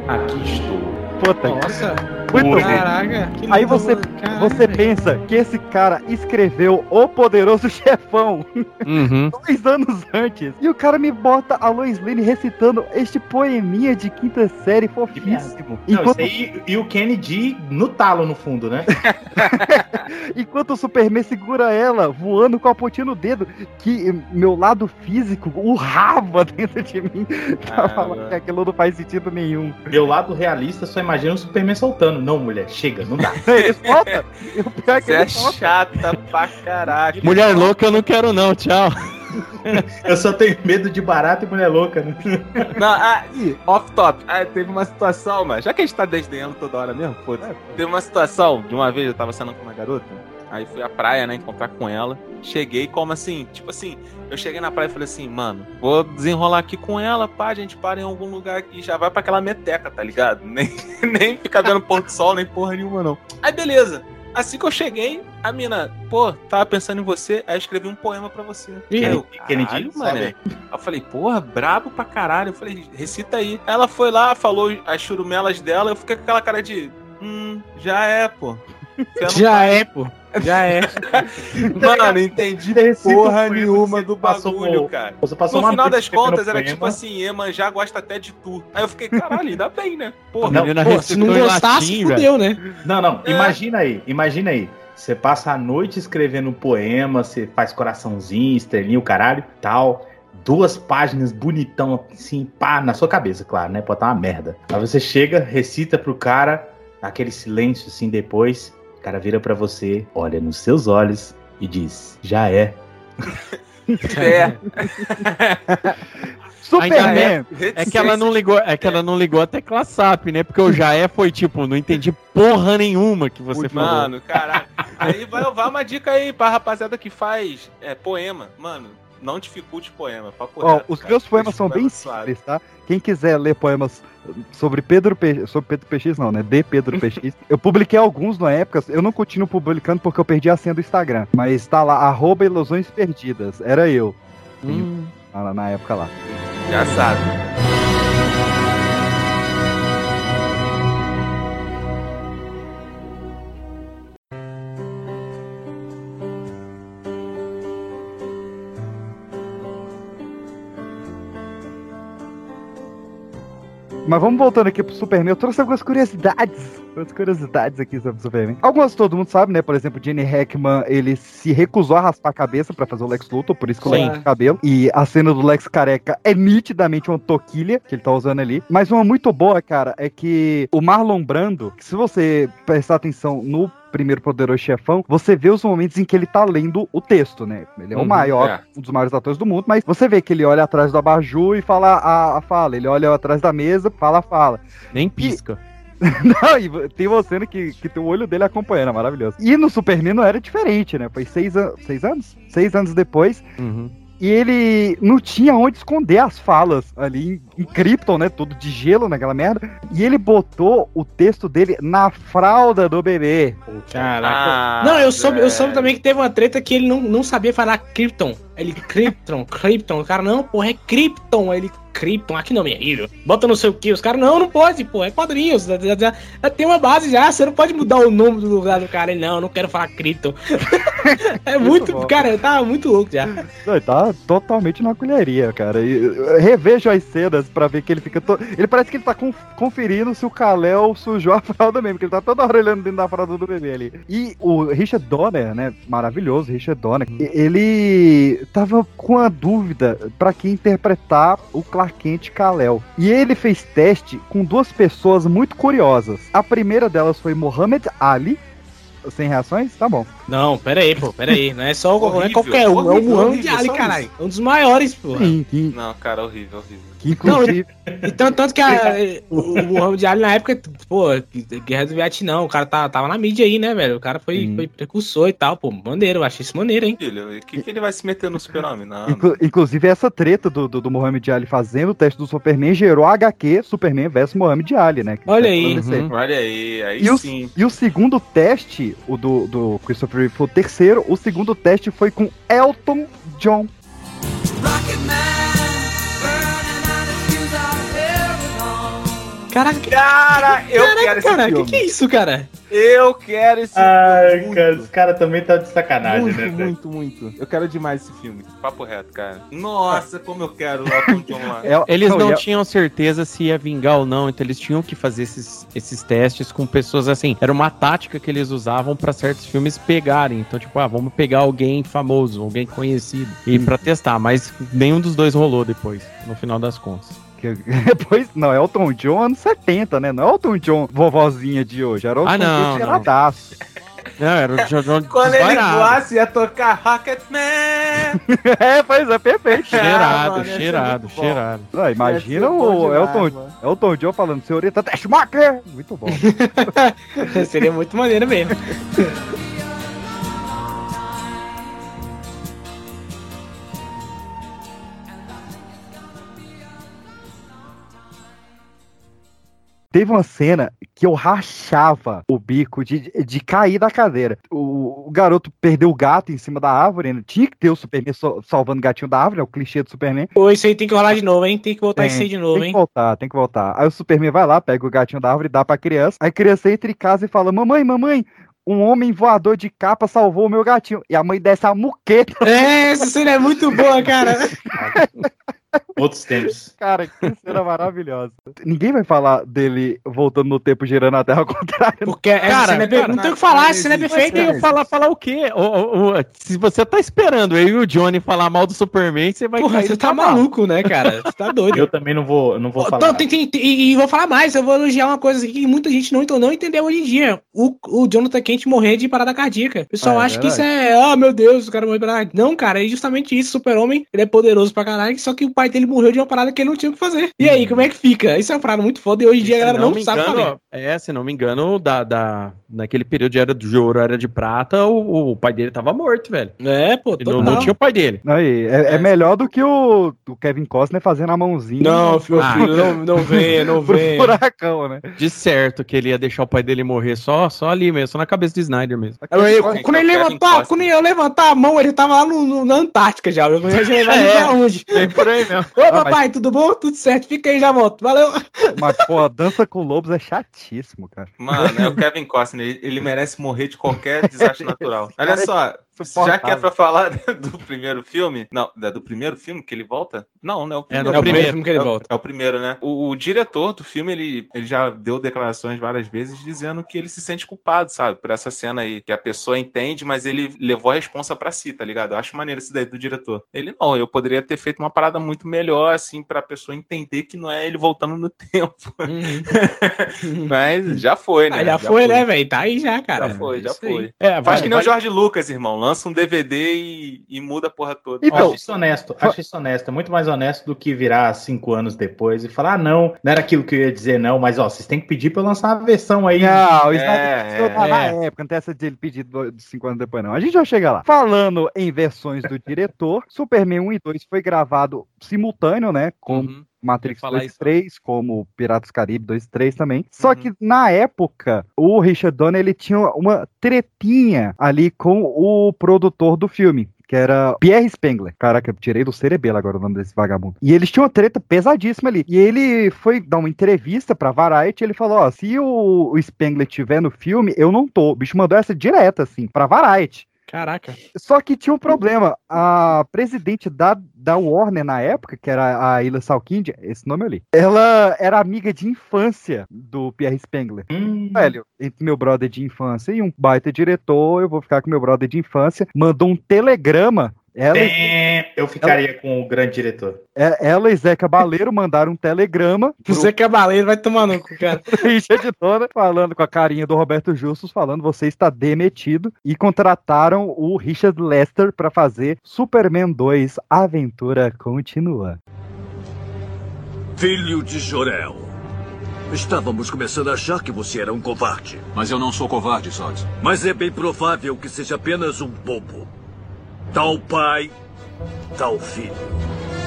aqui estou. Puta, Nossa. Muito. Caraca. que Aí você. Caraca, você pensa que esse cara escreveu O Poderoso *laughs* Chefão Uhum. dois anos antes. E o cara me bota a Lois Lane recitando este poeminha de quinta série fofíssimo. Não, Enquanto, isso aí, e o Kennedy no talo no fundo, né? *laughs* enquanto o Superman segura ela, voando com a pontinha no dedo, que meu lado físico urrava *laughs* dentro de mim. Tava Ah, que aquilo não faz sentido nenhum. Meu lado realista só imagina o Superman soltando. Não, mulher, chega, não dá. *laughs* Ele solta. E o pior é que Você é ele solta. chata pra caralho. Mulher louca eu não quero não, tchau. *laughs* Eu só tenho medo de barata e mulher louca, né? *laughs* Não, ah, ih, off top. Ah, teve uma situação, mas já que a gente tá desdenhando toda hora mesmo, foda Teve uma situação, de uma vez eu tava saindo com uma garota, aí fui à praia, né, encontrar com ela. Cheguei como assim, tipo assim, eu cheguei na praia e falei assim, mano, vou desenrolar aqui com ela, pá, a gente para em algum lugar aqui e já vai pra aquela meteca, tá ligado? *laughs* Nem, nem ficar vendo pôr do sol, nem porra nenhuma, não. Aí beleza. Assim que eu cheguei, a mina, pô, tava pensando em você, aí eu escrevi um poema pra você. Aí eu, caralho, mané. Aí eu falei, porra, brabo pra caralho. Eu falei, recita aí. Ela foi lá, falou as churumelas dela, eu fiquei com aquela cara de. Hum, já é, pô. Já é, pô. Já é. *laughs* Mano, não entendi porra nenhuma do bagulho, por- cara. Você passou No final das contas, era tipo assim, Eman já gosta até de tu. Aí eu fiquei, caralho, ainda bem, né? Porra. Não, Pô, se não gostasse, fudeu, né? Não, não, É. imagina aí, imagina aí. Você passa a noite escrevendo um poema, você faz coraçãozinho, estrelinha, o caralho, tal. Duas páginas bonitão, assim, pá, na sua cabeça, claro, né? Pode estar uma merda. Aí você chega, recita pro cara, aquele silêncio assim depois. O cara vira pra você, olha nos seus olhos e diz: Já é. É. *laughs* Superman! É que ela não ligou, é que ela não ligou a tecla SAP, né? Porque o já é foi tipo, não entendi porra nenhuma que você falou. Mano, caralho. Aí vai, vai uma dica aí pra rapaziada que faz é, poema. Mano, não dificulte poema. Papo Ó, reto, os cara. meus poemas Deixa são bem simples, tá? Quem quiser ler poemas sobre Pedro P... sobre Pedro PX, não, né? De Pedro PX. *laughs* eu publiquei alguns na época, eu não continuo publicando porque eu perdi a senha do Instagram. Mas tá lá, arroba ilusões perdidas. Era eu. Hum. Na, na época lá. Já Mas vamos voltando aqui pro Superman. Eu trouxe algumas curiosidades. Algumas curiosidades aqui sobre o Superman. Algumas todo mundo sabe, né? Por exemplo, Jenny Hackman, ele se recusou a raspar a cabeça pra fazer o Lex Luthor, por isso que o Lex Sim. tem cabelo. E a cena do Lex careca é nitidamente uma toquilha que ele tá usando ali. Mas uma muito boa, cara, é que o Marlon Brando, que se você prestar atenção no primeiro poderoso chefão, você vê os momentos em que ele tá lendo o texto, né? Ele é o Uhum, maior, é. um dos maiores atores do mundo, mas você vê que ele olha atrás do abajur e fala a, a fala, ele olha atrás da mesa, fala a fala. Nem pisca. *laughs* Não, e tem uma cena que, que tem o olho dele acompanhando, é maravilhoso. E no Superman não era diferente, né? Foi seis, an seis anos? Seis anos depois. E ele não tinha onde esconder as falas ali em, em Krypton, né? Todo de gelo naquela merda. E ele botou o texto dele na fralda do bebê. Caraca. Ah, não, eu soube, eu soube também que teve uma treta que ele não, não sabia falar Krypton. Ele, Krypton, Krypton. O cara, não, porra, é Krypton. Ele, Krypton, aqui não, menino. Bota não sei o que. Os caras, não, não pode, pô, é quadrinhos. Já, já- já- tem uma base já, você não pode mudar o nome do lugar do cara. Ele, não, não quero falar Krypton. *laughs* é muito, bom. cara, eu tava muito louco já. Não, tá totalmente na colheria, cara. E, revejo as cenas pra ver que ele fica. to- Ele parece que ele tá conf- conferindo se o Kalel sujou a fralda mesmo, porque ele tá toda hora olhando dentro da fralda do bebê ali. E o Richard Donner, né? Maravilhoso, Richard Donner. e- Ele tava com a dúvida pra quem interpretar o Clark Kent Kalel. E ele fez teste com duas pessoas muito curiosas. A primeira delas foi Mohamed Ali. Sem reações? Tá bom. Não, pera aí, pô, pera aí. Não é só não é qualquer um, é o horrível, Muhammad horrível, Ali, caralho. isso. Um dos maiores, pô. Sim, sim. Não, cara, horrível, horrível. Que inclusive. Então, tanto que a, o, o Muhammad Ali na época, pô, Guerra do Vietnã, o cara tá, tava na mídia aí, né, velho? O cara foi, foi precursor e tal, pô, maneiro, eu achei isso maneiro, hein? Filho, o que, que ele vai se meter no super-homem? Não. Inclu- inclusive, essa treta do, do, do Muhammad Ali fazendo o teste do Superman gerou a HQ Superman vs Muhammad Ali, né? Que Olha tá aí. Uhum. Olha aí, aí E o, sim. e o segundo teste, o do, do Christopher Reeve foi o terceiro, o segundo teste foi com Elton John. Caraca, Cara, eu Caraca, quero esse cara, que filme. que é isso, cara? Eu quero esse Ai, filme. cara, os caras também tá de sacanagem, muito, né? velho? muito, muito. Eu quero demais esse filme. Papo reto, cara. Nossa, como eu quero o Elton John lá. *laughs* É- Eles não e é- tinham certeza se ia vingar ou não, então eles tinham que fazer esses, esses testes com pessoas assim. Era uma tática que eles usavam pra certos filmes pegarem. Então, tipo, ah, vamos pegar alguém famoso, alguém conhecido, e pra testar. Mas nenhum dos dois rolou depois, no final das contas. Que- *laughs* Depois, não, Elton John anos 70, né? Não é Elton John vovozinha de hoje, era Elton Ah, não, John não. era o John John *laughs* Quando ele voasse, ia tocar Rocketman. *laughs* é, pois é, perfeito. Cheirado, ser cheirado, cheirado. Não, imagina bom o demais, Elton, mano. Elton John falando, senhorita Schumacher! Muito bom. Seria muito maneiro mesmo. Teve uma cena que eu rachava o bico de, de cair da cadeira. O, o garoto perdeu o gato em cima da árvore, né? tinha que ter o Superman so- salvando o gatinho da árvore, é o clichê do Superman. Pô, isso aí tem que rolar de novo, hein? Tem que voltar Tem, isso aí de novo, tem hein? que voltar, tem que voltar. Aí o Superman vai lá, pega o gatinho da árvore e dá pra criança. Aí a criança entra em casa e fala: Mamãe, mamãe, um homem voador de capa salvou o meu gatinho. E a mãe desce a muqueta. É, essa cena é muito boa, cara. *laughs* Outros tempos. *laughs* Cara, que cena maravilhosa. Ninguém vai falar dele voltando no tempo girando a Terra *laughs* ao contrário. Porque essa Cara, cena é cara, não tem o que falar, essa cena é perfeita. eu falar, falar o quê? Ô, ô, ô, se você tá esperando eu e o Johnny falar mal do Superman, você vai Porra, cair você tá maluco, né, cara? Você tá doido. Eu também não vou, não vou Então, falar. tem- tem- tem- e, e vou falar mais, eu vou elogiar uma coisa aqui que muita gente não, não entendeu hoje em dia. O, o Jonathan Kent morrer de parada cardíaca. O pessoal Ah, é acha que isso é, ah, meu Deus, o cara morreu de parada. Não, cara, é justamente isso. Super-Homem, ele é poderoso pra caralho, só que o pai dele morreu de uma parada que ele não tinha o que fazer. E aí, como é que fica? Isso é uma parada muito foda e hoje em dia a galera não, me sabe engano, fazer. É, se não me engano, da, da, naquele período de era de ouro, era de prata, o, o pai dele tava morto, velho. É, pô, Ele não, total. não tinha o pai dele. Aí, é, é melhor do que o, o Kevin Costner fazendo a mãozinha. Não, filho, Ah. filho, não, não venha, não *laughs* venha. furacão, né? De certo que ele ia deixar o pai dele morrer só, só ali mesmo, só na cabeça do Snyder mesmo. Aí, Kevin quando ele levantar, quando eu levantar a mão, ele tava lá no, no- na Antártica já. Eu já ia levar ele É. pra onde? Bem por aí mesmo. Ô, mas- papai, tudo bom? Tudo certo, fica aí, já volto. Valeu. Mas, pô, dança com lobos é chatíssimo, cara. Mano, é o Kevin Costner. Ele, ele merece morrer de qualquer desastre natural. Olha só, já que é pra falar *laughs* do primeiro filme. Não, é do primeiro filme que ele volta? Não, não é o É, primeiro. no primeiro filme que ele É o- volta. É o primeiro, né? O, o diretor do filme, ele, ele já deu declarações várias vezes dizendo que ele se sente culpado, sabe? Por essa cena aí. Que a pessoa entende, mas ele levou a responsa pra si, tá ligado? Eu acho maneiro isso daí do diretor. Ele não, eu poderia ter feito uma parada muito melhor, assim, pra pessoa entender que não é ele voltando no *laughs* tempo. *laughs* mas já foi, né? Ah, já, foi, né, velho? Tá aí já, cara. Já foi, já Isso foi. É, Faz que nem o George Lucas, irmão. Lança um DVD e, e muda a porra toda. Então, acho isso honesto, acho isso honesto. É muito mais honesto do que virar cinco anos depois e falar, ah, não, não era aquilo que eu ia dizer, não, mas ó, vocês têm que pedir pra eu lançar uma versão aí. Não, o É, Snyder tá na é. época, não tem essa de ele pedir de cinco anos depois, não. A gente já chega lá. Falando em versões do diretor, Superman 1 e 2 foi gravado simultâneo, né? Com Uhum. Matrix falar 2 e isso. 3, como Piratas do Caribe 2 e 3 também. Só que na época, o Richard Donner ele tinha uma tretinha ali com o produtor do filme. Que era Pierre Spengler. Caraca, eu tirei do cerebelo agora o nome desse vagabundo. E eles tinham uma treta pesadíssima ali. E ele foi dar uma entrevista pra Variety. Ele falou: Ó, se o, o Spengler tiver no filme, eu não tô. O bicho mandou essa direta, assim, pra Variety. Caraca. Só que tinha um problema. A presidente da, da Warner na época, que era a Ila Salkind, esse nome eu li, ela era amiga de infância do Pierre Spengler. Velho, entre meu brother de infância e um baita diretor, eu vou ficar com meu brother de infância. Mandou um telegrama. Ela, eu ficaria com o grande diretor. é- ela e Zé Cabaleiro mandaram um telegrama *laughs* pro Você Cabaleiro vai tomar no cu, cara. *laughs* Richard Donner falando com a carinha do Roberto Justus, falando você está demitido e contrataram o Richard Lester para fazer Superman 2 A Aventura Continua. Filho de Jorel. Estávamos começando a achar que você era um covarde. Mas eu não sou covarde, Zod. Mas é bem provável que seja apenas um bobo. Tal pai, tal filho.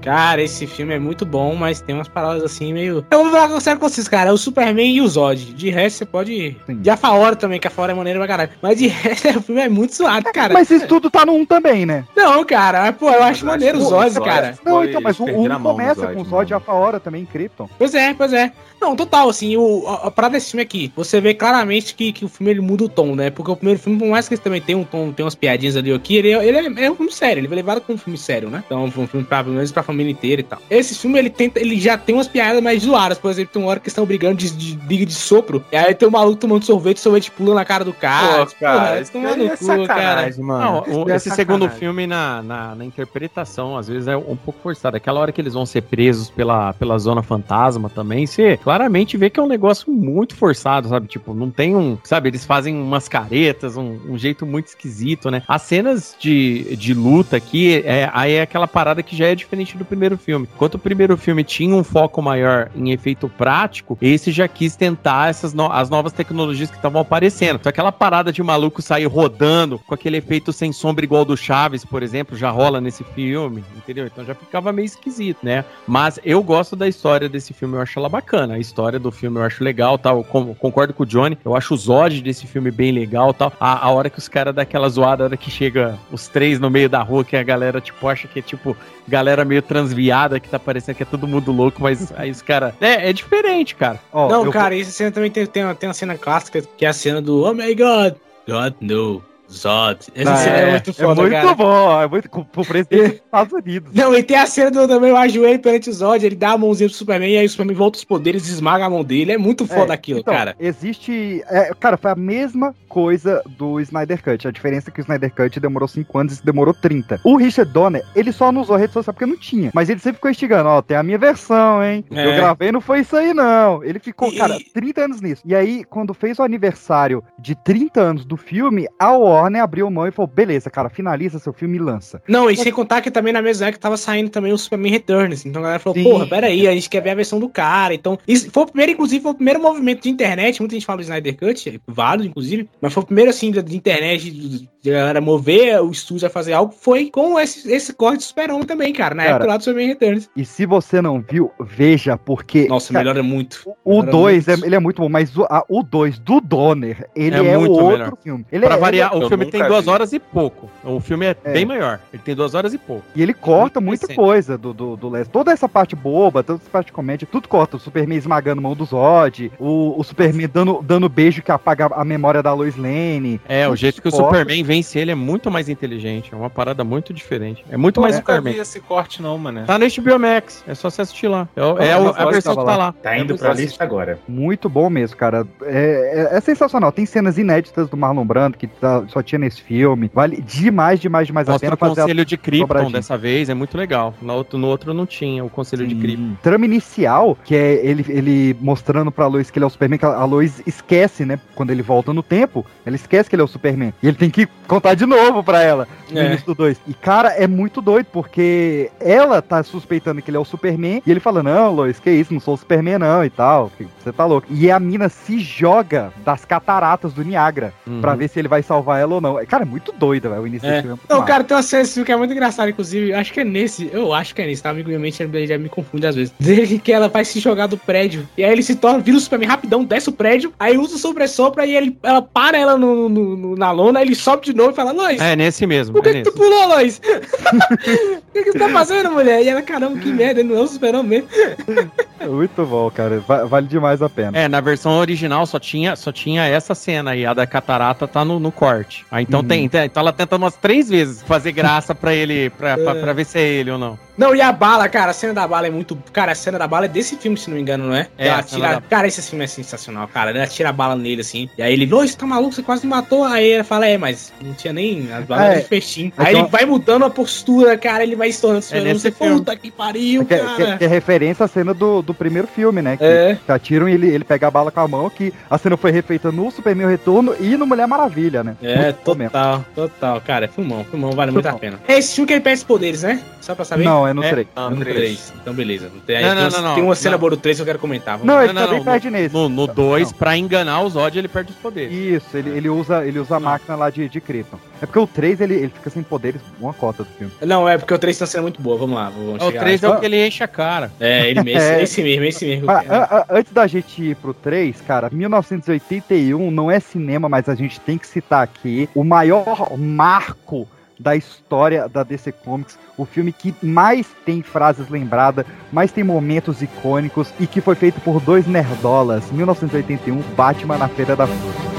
Cara, esse filme é muito bom, mas tem umas palavras assim meio. Eu vou falar sério com vocês, cara. É o Superman e o Zod. De resto, você pode. De a Faora também, que a Faora é maneira pra caralho. Mas de *laughs* resto, o filme é muito suado, cara. Mas isso tudo tá no 1 também, né? Não, cara. mas, Pô, eu acho maneiro o Zod, cara. Não, então, mas o 1 começa com o Zod e a Faora também, Krypton. Pois é, pois é. Não, total, assim, o, a, a parada desse filme aqui, você vê claramente que, que o filme ele muda o tom, né? Porque o primeiro filme, por mais que ele também tenha um tom, tem umas piadinhas ali aqui, ele, é- ele é, é um filme sério, ele foi levado como um filme sério, né? Então, foi um filme pra, pelo menos pra família inteira e tal. Esse filme, ele tenta, ele já tem umas piadas mais zoadas, por exemplo, tem uma hora que eles estão brigando de, de briga de sopro, e aí tem um maluco tomando sorvete, o sorvete pula na cara do cara. Pô, cara, aí no é cu, sacanagem, mano. Não, o- é esse sacanagem. segundo filme na, na, na interpretação, às vezes é um pouco forçado. Aquela hora que eles vão ser presos pela, pela zona fantasma também, você claramente vê que é um negócio muito forçado, sabe? Tipo, não tem um. Sabe, eles fazem umas caretas, um, um jeito muito esquisito, né? As cenas de, de luta aqui, é, aí é aquela parada que já é diferente do primeiro filme. Enquanto o primeiro filme tinha um foco maior em efeito prático, esse já quis tentar essas no- as novas tecnologias que estavam aparecendo. Então, aquela parada de maluco sair rodando com aquele efeito sem sombra igual do Chaves, por exemplo, já rola nesse filme, entendeu? Então já ficava meio esquisito, né? Mas eu gosto da história desse filme, eu acho ela bacana. A história do filme eu acho legal, tal. Con- concordo com o Johnny, eu acho o Zod desse filme bem legal, tal. A, a hora que os caras dão aquela zoada, a hora que chega os três no meio da rua, que a galera, tipo, acha que é tipo galera meio transviada, que tá parecendo que é todo mundo louco, mas *laughs* aí os caras. É, é diferente, cara. não, cara, essa cena também tem, tem, uma, tem uma cena clássica, que é a cena do Oh my God, God no, Zod. Essa Não, cena é, muito foda, É muito cara. bom, é muito com- pro presidente dos Estados Unidos. Não, e tem a cena do também o ajoelho perante o Zod, ele dá a mãozinha pro Superman, e aí o Superman volta os poderes e esmaga a mão dele. É muito foda É, aquilo, então, cara. Existe. é, cara, foi a mesma coisa do Snyder Cut. A diferença é que o Snyder Cut demorou 5 anos e demorou 30. O Richard Donner, ele só não usou rede social porque não tinha. Mas ele sempre ficou instigando: ó, tem a minha versão, hein? É. Eu gravei, não foi isso aí, não. Ele ficou, E- cara, 30 anos nisso. E aí, quando fez o aniversário de 30 anos do filme, a Warner abriu mão e falou: beleza, cara, finaliza seu filme e lança. Não, e sem contar que também na mesma época tava saindo também o Superman Returns. Então a galera falou, Sim. porra, peraí, a gente quer ver a versão do cara. Então, isso foi o primeiro, inclusive, foi o primeiro movimento de internet. Muita gente fala do Snyder Cut, é válido, inclusive, mas foi o primeiro, assim, de internet, de, galera mover o estúdio a fazer algo, foi com esse, esse corte do Super-Homem também, cara, na Cara, época lá do Superman Returns. E se você não viu, veja, porque. Nossa, cara, melhora muito. O Melhora 2, muito. ele é muito bom, mas o, a- o 2 do Donner, ele É é, muito outro melhor. filme. Ele pra é, variar, ele é- o filme tem duas vi. horas e pouco. O filme é, É. bem maior. Ele tem duas horas e pouco. E ele corta muita recente. coisa do, do, do Lester. Toda essa parte boba, toda essa parte de comédia, tudo corta. O Superman esmagando a mão do Zod, o, o Superman dando, dando beijo que apaga a memória da Lois Lane. É, o jeito que o corta. Superman vence ele é muito mais inteligente. É uma parada muito diferente. É muito Pô, mais eu nunca vi Superman. esse corte não, mano. Tá no HBO Max. É só você assistir lá. É, o- é o- mas a versão que tá lá. Tá indo É pra lista agora. Muito bom mesmo, cara. É, é- é sensacional. Tem cenas inéditas do Marlon Brando que tá- só tinha nesse filme. Vale demais, demais, demais a Mostra pena o fazer a conselho de Krypton dessa vez, é muito legal. No outro, no outro não tinha o conselho de Krypton. Trama inicial, que é ele, ele mostrando pra Lois que ele é o Superman, que a a Lois esquece, né? Quando ele volta no tempo, ela esquece que ele é o Superman. E ele tem que contar de novo pra ela no É. início do 2. E, cara, é muito doido, porque ela tá suspeitando que ele é o Superman, e ele fala, não, Lois, que isso, não sou o Superman não, e tal, você tá louco. E a mina se joga das cataratas do Niagara, Uhum. pra ver se ele vai salvar ela ou não. Cara, é muito doido, velho, o início É. desse filme. muito Não, cara, tem uma cena que é muito engraçada, inclusive. Acho que é nesse. Eu acho que é nesse, tá? Amigo, minha mente já, me confunde às vezes. Dele que ela vai se jogar do prédio. E aí ele se torna, vira o Superman rapidão, desce o prédio. Aí usa o sobre-sopra e ele, ela para ela no, no- no- na lona. Ele sobe de novo e fala: Lois, É nesse mesmo. por que, é que tu pulou, Lois? *laughs* O que, que você tá fazendo, mulher? E ela, caramba, que merda, ele não é o Superman mesmo. *laughs* Muito bom, cara. Va- Vale demais a pena. É, na versão original só tinha, só tinha essa cena aí, a da catarata tá no, no corte. Aí então Uhum. tem, tem- então ela tenta umas três vezes fazer graça pra ele, pra, pra, É. pra ver se é ele ou não. Não, e a bala, cara, a cena da bala é muito. Cara, a cena da bala é desse filme, se não me engano, não é? É, Ela tira... da- Cara, esse filme é sensacional, cara. Ela tira a bala nele assim. E aí ele, Lois, você tá maluco? Você quase me matou. Aí ela fala, é, mas não tinha nem. As balas É. de festim. É Aí ele vai mudando a postura, cara. Ele vai se tornando super nesse Você filme. puta que pariu, Que, cara. que- que é referência à cena do, do primeiro filme, né? Que, É. que atiram e ele, ele pega a bala com a mão, que a cena foi refeita no Superman Retorno e no Mulher Maravilha, né? É, Muito total, total, cara. É filmão, filmão, vale muito a pena. É esse filme que ele perde os poderes, né? Só pra saber? Não, é no É, 3. É no 3. Então, beleza. Tem, Não, não, tem, não, não. tem uma cena Não. boa do 3 que eu quero comentar. vamos Não, lá. ele também perde nesse. No 2, Não. pra enganar os Zod, ele perde os poderes. Isso, ele, ele usa, ele usa a máquina lá de, de Krypton. É porque o 3 ele, ele fica sem poderes uma cota do filme. Não, é porque o 3 tá sendo muito boa. Vamos lá, vamos o chegar 3 é o que ele enche a cara. É, ele mesmo, *laughs* É. esse mesmo, esse mesmo. Mas, a- a- antes da gente ir pro 3, cara, 1981 não é cinema, mas a gente tem que citar aqui o maior marco da história da DC Comics, o filme que mais tem frases lembradas, mais tem momentos icônicos e que foi feito por dois nerdolas, 1981, Batman na Feira da Fruta.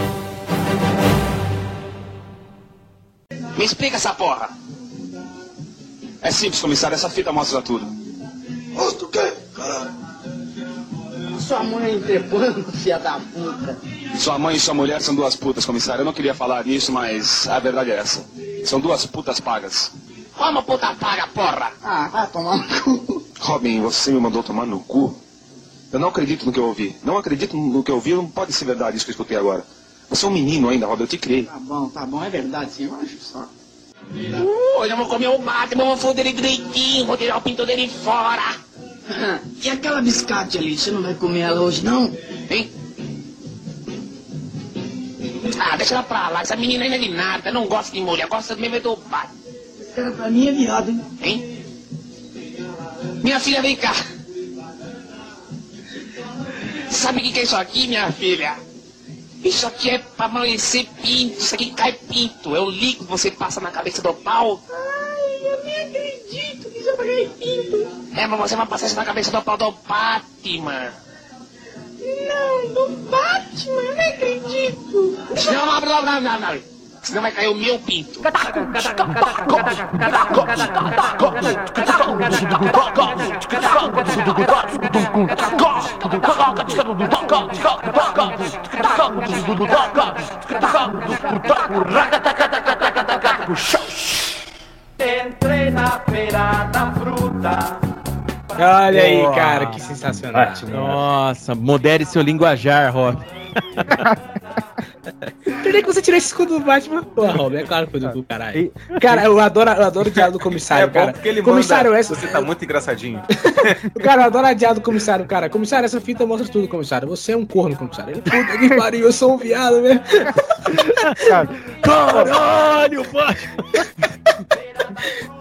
Me explica essa porra. É simples, comissário. Essa fita mostra tudo. Mostra o quê? Caralho. Sua mãe trepando, *laughs* filha da puta. Sua mãe e sua mulher são duas putas, comissário. Eu não queria falar nisso, mas a verdade é essa. São duas putas pagas. Vamos, puta paga, porra! Ah, vai tomar no cu. Robin, você me mandou tomar no cu? Eu não acredito no que eu ouvi. Não acredito no que eu ouvi. Não pode ser verdade isso que eu escutei agora. Você é um menino ainda, Robin. Eu te criei. Tá bom, tá bom, é verdade sim, eu acho só. Hoje eu vou comer o Batman, vou foder ele direitinho, vou tirar o pinto dele fora. *laughs* E aquela biscate ali, você não vai comer ela hoje, não? Hein? Ah, deixa ela pra lá. Essa menina ainda é de nada. Não gosta de mulher. Gosta mesmo é do Batman. Esse cara pra mim é viado, hein? Hein? Minha filha, vem cá. Sabe o que é isso aqui, minha filha? Isso aqui é pra amanhecer pinto. Isso aqui cai pinto. É o líquido que você passa na cabeça do pau. Ai, eu nem acredito que isso é pra cair pinto. É, mas você vai passar isso na cabeça do pau do Batman. Não, do Batman, eu nem acredito. Não, não, não, não, não, não. Senão vai cair o meu pinto. Entrei na feira da fruta. Olha aí, Boa. cara, que sensacional. Nossa, modere seu linguajar, Rob. *laughs* Por que que você tirou esse escudo do Batman? Pô, Rob, é claro que foi do cu, caralho. Cara, eu adoro, eu adoro o diálogo do comissário, É bom cara. porque ele comissário, manda, essa... você tá muito engraçadinho. *laughs* Cara, eu adoro a diálogo do comissário, cara. Comissário, essa fita mostra tudo, comissário. Você é um corno, comissário. Ele, puta que pariu, eu sou um viado mesmo. Cara, *laughs* Caralho, Batman!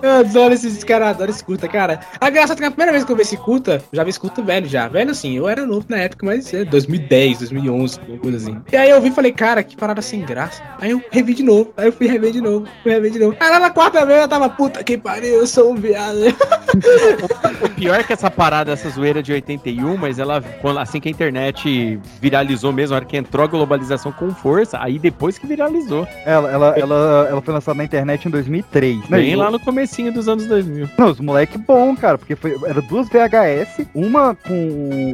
Eu adoro esses caras, adoro esse curta, cara. A graça é que a primeira vez que eu vi esse curta, eu já vi esse curta velho já. Velho assim, eu era novo na época, mas é 2010, 2011, alguma coisa assim. E aí eu vi e falei, cara, que parada sem graça. Aí eu revi de novo, aí eu fui rever de novo, fui rever de novo. Aí lá na quarta vez eu tava, puta que pariu, eu sou um viado. *laughs* O pior é que essa parada, essa zoeira de 81, mas ela, quando- assim que a internet viralizou mesmo, a hora que entrou a globalização com força, aí depois que viralizou. Ela, ela, ela, ela foi lançada na internet em 2003. né? Bem lá no comecinho dos anos 2000. Não, os moleque bom, cara, porque foi, era duas VHS, uma com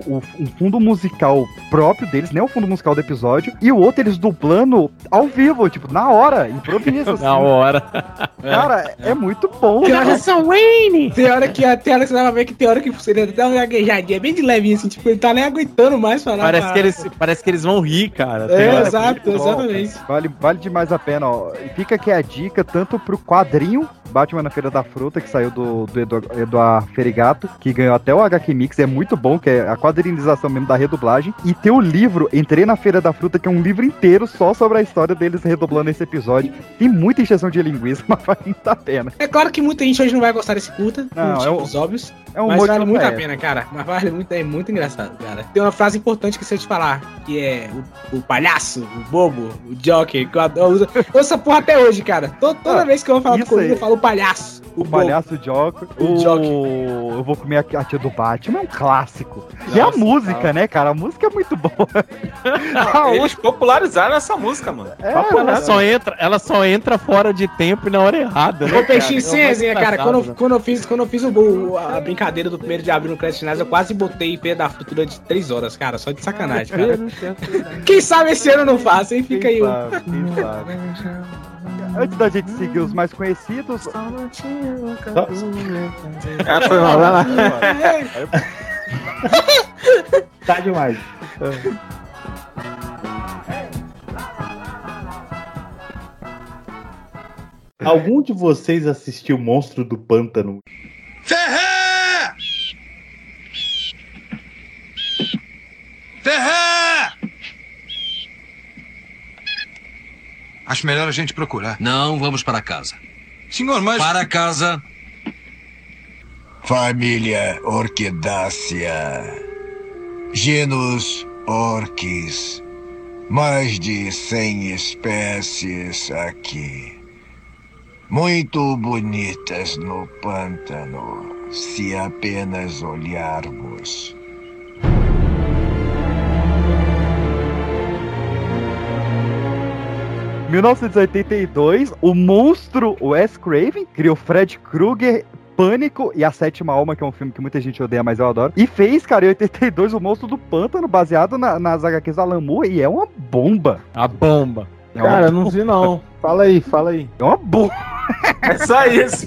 o, o- um fundo musical próprio deles, nem o fundo musical do episódio, e o outro eles dublando ao vivo, tipo, na hora, improviso. *laughs* assim. Na hora. Cara, é, muito bom. Tem hora, cara. Wayne! Tem hora que, tem hora que você vai ver que tem hora que seria até uma gaguejadinha bem de levinho, assim, tipo, ele tá nem aguentando mais falar. Parece pra- que, eles, parece que eles vão rir, cara. É, que- exato, exatamente. Vale, vale demais a pena, ó. E fica aqui a dica, tanto pro quadrinho Batman na Feira da Fruta, que saiu do, do Edu- Eduardo Ferigato, que ganhou até o HQ Mix, é muito bom, que é a quadrinização mesmo da redublagem. E tem o livro, Entrei na Feira da Fruta, que é um livro inteiro só sobre a história deles redublando esse episódio. Tem muita injeção de linguiça, *laughs* mas vale muito a pena. É claro que muita gente hoje não vai gostar desse curta, Não, é motivos óbvios. é um mas vale muito a pena, cara. Mas vale muito, é muito engraçado, cara. Tem uma frase importante que eu sei te falar, que é o, o palhaço, o bobo, o joker, que eu adoro. Eu uso, eu uso essa porra até hoje, cara. To- toda Ah, vez que eu vou falar do Coringa, eu falo o palhaço. O palhaço Joker. O O, Joker. Eu vou comer a, a tia do Batman, é um clássico. e a Nossa, música, cara. né, cara? A música é muito boa. *laughs* Eles popularizaram essa música, mano. É, ela, só entra, ela só entra fora de tempo e na hora errada, né? Ô, Peixinho, cara? sem É mais resenha, cara. Quando, eu- né? quando eu fiz, quando eu fiz o, o- a brincadeira do primeiro de abril no Crédito Finais, eu quase botei Feira da Fruta durante três horas, cara. Só de sacanagem, cara. Quem sabe esse ano eu não faço, hein? Fica aí. Sabe, quem sabe. Antes da gente seguir os mais conhecidos. Ah, foi mal, vai lá. *laughs* Tá demais. Algum de vocês assistiu Monstro do Pântano? Ferré! Ferré! Acho melhor a gente procurar. Não, vamos para casa. Senhor, mas. Para casa. Família Orquidácea. Genus Orquis. Mais de 100 espécies aqui. Muito bonitas no pântano, se apenas olharmos. Em 1982, o monstro Wes Craven criou Fred Krueger, Pânico e A Sétima Alma, que é um filme que muita gente odeia, mas eu adoro. E fez, cara, em 82, o Monstro do Pântano, baseado na- nas HQs da Alan Moore, e é uma bomba. A bomba. É uma Cara, não vi não. *laughs* Fala aí, fala aí. É uma bomba. É só isso.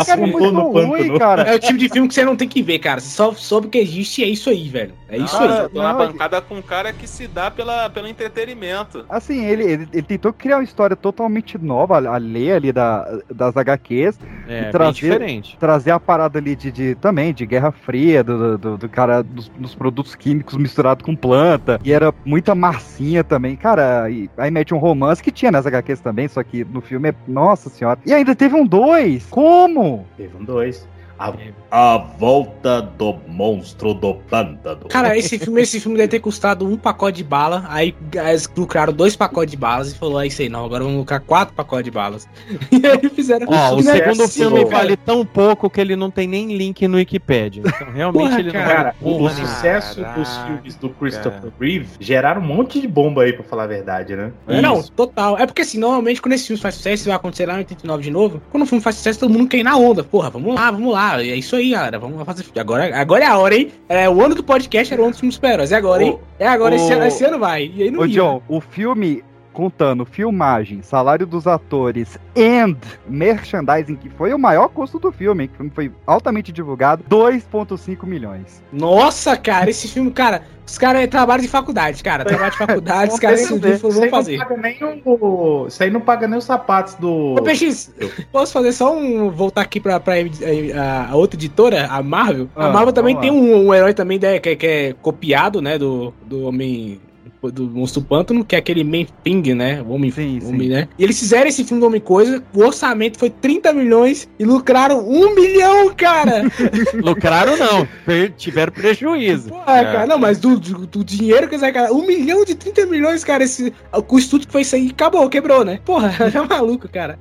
Esse Afundou filme- no pântano. cara. É o tipo de filme que você não tem que ver, cara. Você só soube que existe e é isso aí, velho. É isso Cara, aí. tô na não, bancada com um cara que se dá pela, pelo entretenimento. Assim, ele, ele, ele tentou criar uma história totalmente nova, alheia ali da, das HQs. É, e bem trazer, diferente. trazer a parada ali de, de- também de Guerra Fria, do, do, do cara dos, dos produtos químicos misturados com planta. E era muita massinha também. Cara, e aí mete um romance que tinha nas HQs também, só que no filme é. Nossa senhora. E ainda teve um dois. Como? Teve um dois. A, a volta do monstro do pântano. Cara, esse filme, esse filme deve ter custado um pacote de bala. Aí eles lucraram dois pacotes de balas e falou: é isso aí, não, agora vamos lucrar quatro pacotes de balas. *laughs* E aí fizeram Ó, o Né? segundo Sim, filme cara. vale tão pouco que ele não tem nem link no Wikipedia. Então, realmente Porra, ele não Cara, vale o sucesso dos filmes do Christopher Reeve geraram um monte de bomba aí, pra falar a verdade, né? É, Não, total. É porque assim, normalmente quando esse filme faz sucesso, isso vai acontecer lá em 89 de novo. Quando o filme faz sucesso, todo mundo quer ir na onda. Porra, vamos lá, vamos lá. E é isso aí, cara. Vamos fazer. Agora, agora é a hora, hein? É, o ano do podcast era o ano dos filmes super-heróis. É agora, hein? É agora, esse, ô- ano, esse ano vai. E aí não Ô, ia. John, o filme contando filmagem, salário dos atores and merchandising, que foi o maior custo do filme, hein, que o filme foi altamente divulgado, 2,5 milhões. Nossa, cara, esse filme, cara, os caras trabalham de faculdade, cara. Trabalho de faculdade, os caras Isso decidiram aí vão fazer. Não paga nem o, isso aí não paga nem os sapatos do. Ô, PX, posso fazer só um. voltar aqui pra, pra a, a outra editora, a Marvel? a Ah, Marvel também tem um, um herói também né, que, é- que é copiado, né, do, do Homem. Do Monstro do Pântano, que é aquele Man Thing, né? O Homem, Sim, sim. homem né? E eles fizeram esse filme do Homem Coisa, o orçamento foi 30 milhões e lucraram um milhão, cara! *laughs* Lucraram não, tiveram prejuízo. Porra, cara, não, mas do, do, do dinheiro que eles arrecadaram, um milhão de 30 milhões, cara, esse, o estúdio que foi isso aí acabou, quebrou, né? Porra, é *laughs* maluco, cara.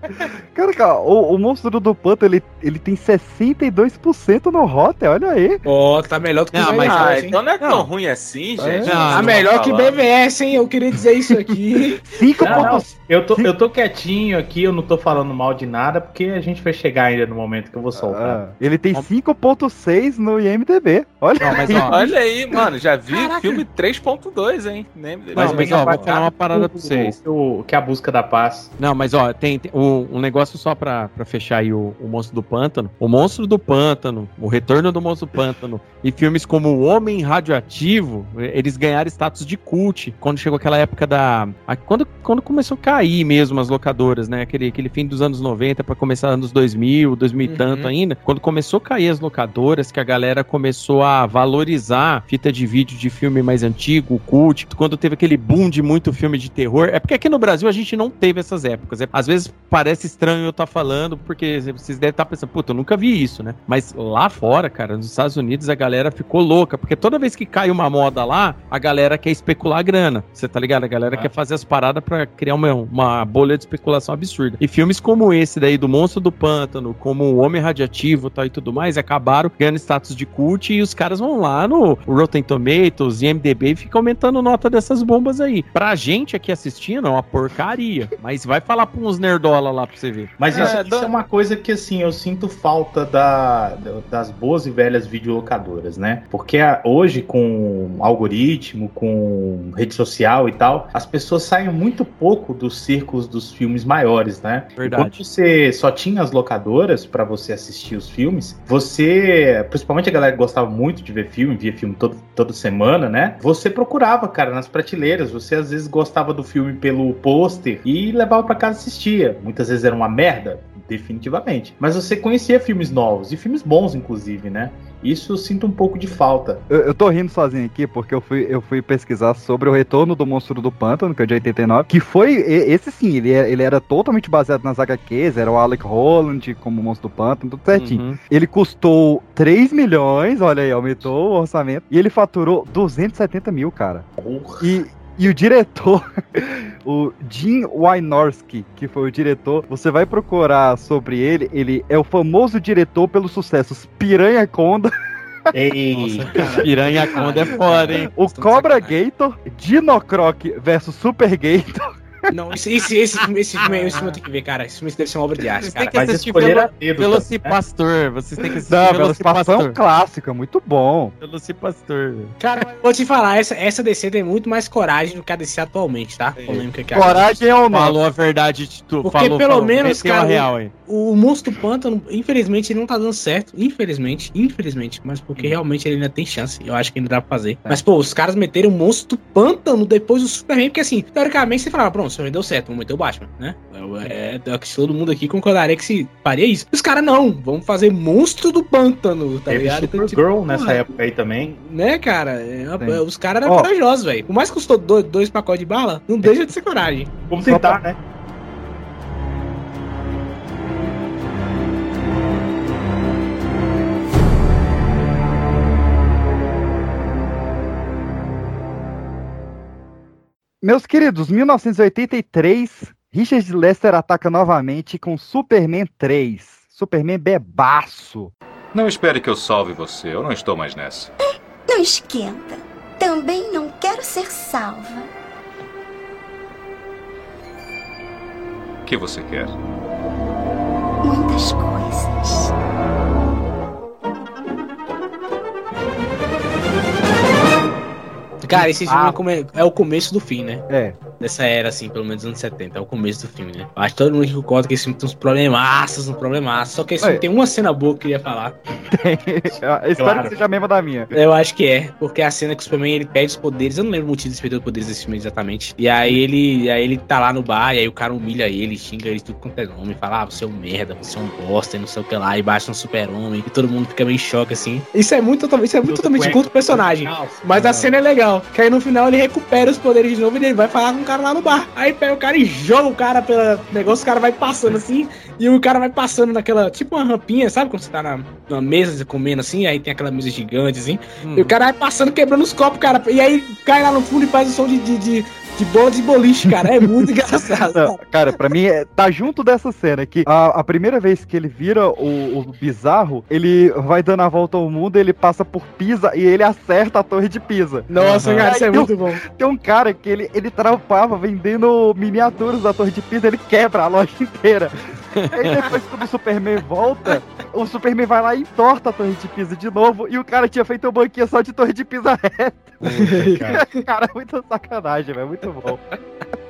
Cara, cara, o, o monstro do Pântano, ele, ele tem 62% no Rotten, olha aí. Ó, tá melhor do que Não, o mas- Ah, então não é tão ruim assim, gente. Não, Tá não melhor que falando. Hein? Eu queria dizer isso aqui. 5 Não, não, pontos. Eu, tô, eu tô quietinho aqui, eu não tô falando mal de nada, porque a gente vai chegar ainda no momento que eu vou soltar. Ah, ele tem 5.6 no IMDB. Olha Não, mas aí. ó, Olha aí, mano, já vi Caraca. filme 3.2, hein? Nem... Não, Mas mas ó, vou falar uma parada pra vocês. O, que é a busca da paz. Não, mas ó, tem, tem um, um negócio só pra, pra fechar aí o, o Monstro do Pântano. O Monstro do Pântano, o Retorno do Monstro do Pântano e filmes como O Homem Radioativo, eles ganharam status de cult quando chegou aquela época da. a- quando, quando começou a cair mesmo as locadoras, né? Aquele, aquele fim dos anos 90 pra começar anos 2000, 2000 e Uhum. tanto ainda. Quando começou a cair as locadoras, que a galera começou a valorizar fita de vídeo de filme mais antigo, cult, quando teve aquele boom de muito filme de terror. É porque aqui no Brasil a gente não teve essas épocas. É- Às vezes parece estranho eu estar falando, porque vocês devem estar pensando, puta, eu nunca vi isso, né? Mas lá fora, cara, nos Estados Unidos a galera ficou louca, porque toda vez que cai uma moda lá, a galera quer especular grana. Você tá ligado? A galera Ah. quer fazer as paradas pra criar uma, uma bolha de especulação absurda. E filmes como esse daí, do Monstro do Pântano, como o Homem Radiativo tal, e tudo mais, acabaram ganhando status de cult e os caras vão lá no Rotten Tomatoes e MDB e ficam aumentando nota dessas bombas aí. Pra gente aqui assistindo, é uma porcaria. Mas vai falar pra uns nerdola lá pra você ver. Mas É, isso, isso do- é uma coisa que, assim, eu sinto falta da, das boas e velhas videolocadoras, né? Porque a- hoje, com algoritmo, com rede social e tal, as pessoas saem muito pouco dos círculos dos filmes maiores, né? Verdade. Quando você só tinha as locadoras pra você assistir os filmes, você, principalmente a galera que gostava muito de ver filme, via filme todo, toda semana, né? Você procurava, cara, nas prateleiras. Você às vezes gostava do filme pelo pôster e levava pra casa e assistia. Muitas vezes era uma merda, definitivamente. Mas você conhecia filmes novos e filmes bons, inclusive, né? Isso eu sinto um pouco de falta. Eu, eu tô rindo sozinho aqui porque eu fui, eu fui pesquisar sobre o retorno do Monstro do Pântano, que é de 89, que foi, esse sim, ele, é- ele era totalmente baseado nas HQs, era o Alec Holland como Monstro do Pântano, tudo certinho. Uhum. Ele custou 3 milhões, olha aí, aumentou o orçamento, e ele faturou 270 mil, cara. E, e o diretor, *laughs* o Jim Wynorski, que foi o diretor, você vai procurar sobre ele, ele é o famoso diretor pelos sucessos Piranha Conda, *laughs* Ei, *laughs* Piranha Conda é foda, hein? o Cobra Gator, Dinocroc versus Super Gator. Não, esse, esse, esse, filme, esse, filme, esse filme eu tenho que ver, cara. Esse filme deve ser uma obra de arte, Vocês cara. têm que mas assistir pelo, dedo, Velocipastor. Vocês têm que assistir Não, Velocipastor é um clássico, é muito bom. Velocipastor. velho. Cara, vou te falar, essa, essa DC tem muito mais coragem do que a DC atualmente, tá? Polêmica que a- Coragem é o nome. Falou a verdade de tu. Porque falou, pelo falou. menos, a cara, real aí. O Monstro do Pântano, infelizmente, ele não tá dando certo. Infelizmente, infelizmente. Mas porque realmente ele ainda tem chance. Eu acho que ainda dá pra fazer. Mas, pô, os caras meteram o Monstro Pântano depois do Superman. Porque, assim, teoricamente, você falava, pronto, Superman deu certo, vamos meter o Batman, né? É, é, que todo mundo aqui concordaria que se faria isso. Os caras, não, vamos fazer Monstro do Pântano, tá Teve ligado? Então, tipo, Supergirl nessa porra, época aí também. Né, cara? É, é, os caras eram corajosos, velho. Por mais que custou dois, dois pacotes de bala, não deixa de ser coragem. Vamos tentar, né? Meus queridos, 1983, Richard Lester ataca novamente com Superman 3. Superman bebaço. Não espere que eu salve você, eu não estou mais nessa. Não esquenta. Também não quero ser salva. O que você quer? Muitas coisas. Cara, esse filme é é o começo do fim, né? É. dessa era, assim, pelo menos anos 70, é o começo do filme, né? Eu acho que todo mundo que concorda que esse filme tem uns problemaços, uns problemaços. Só que esse filme tem uma cena boa que eu queria falar. Espero Claro. que seja a mesma da minha. Eu acho que é, porque a cena que o Superman ele perde os poderes, eu não lembro o motivo de perder os poderes desse filme exatamente. E aí ele, aí ele tá lá no bar, e aí o cara humilha ele, xinga ele tudo quanto é nome, fala, ah, você é um merda, você é um bosta, e não sei o que lá, e baixa um super-homem, e todo mundo fica meio em choque, assim. Isso é muito totalmente, isso é muito totalmente contra o personagem. Mas a cena é legal, que aí no final ele recupera os poderes de novo e ele vai falar com o cara lá no bar. Aí pega o cara e joga o cara pelo negócio, o cara vai passando assim, e o cara vai passando naquela, tipo uma rampinha, sabe quando você tá na, numa mesa comendo assim, aí tem aquela mesa gigante assim, e o cara vai passando quebrando os copos, cara, e aí cai lá no fundo e faz o som de, de, de, de bola de boliche, cara, é muito *laughs* engraçado. Não, cara, pra mim, é- tá junto dessa cena que a, a primeira vez que ele vira o, o bizarro, ele vai dando a volta ao mundo, ele passa por Pisa e ele acerta a torre de Pisa. Nossa, cara, isso é um- muito bom. Tem um cara que ele, ele trampava vendendo miniaturas da torre de Pisa, ele quebra a loja inteira. *laughs* Aí depois, quando o Superman volta, o Superman vai lá e entorta a torre de Pisa de novo, e o cara tinha feito um banquinho só de torre de Pisa reta. cara, *laughs* muita sacanagem, velho, muito bom.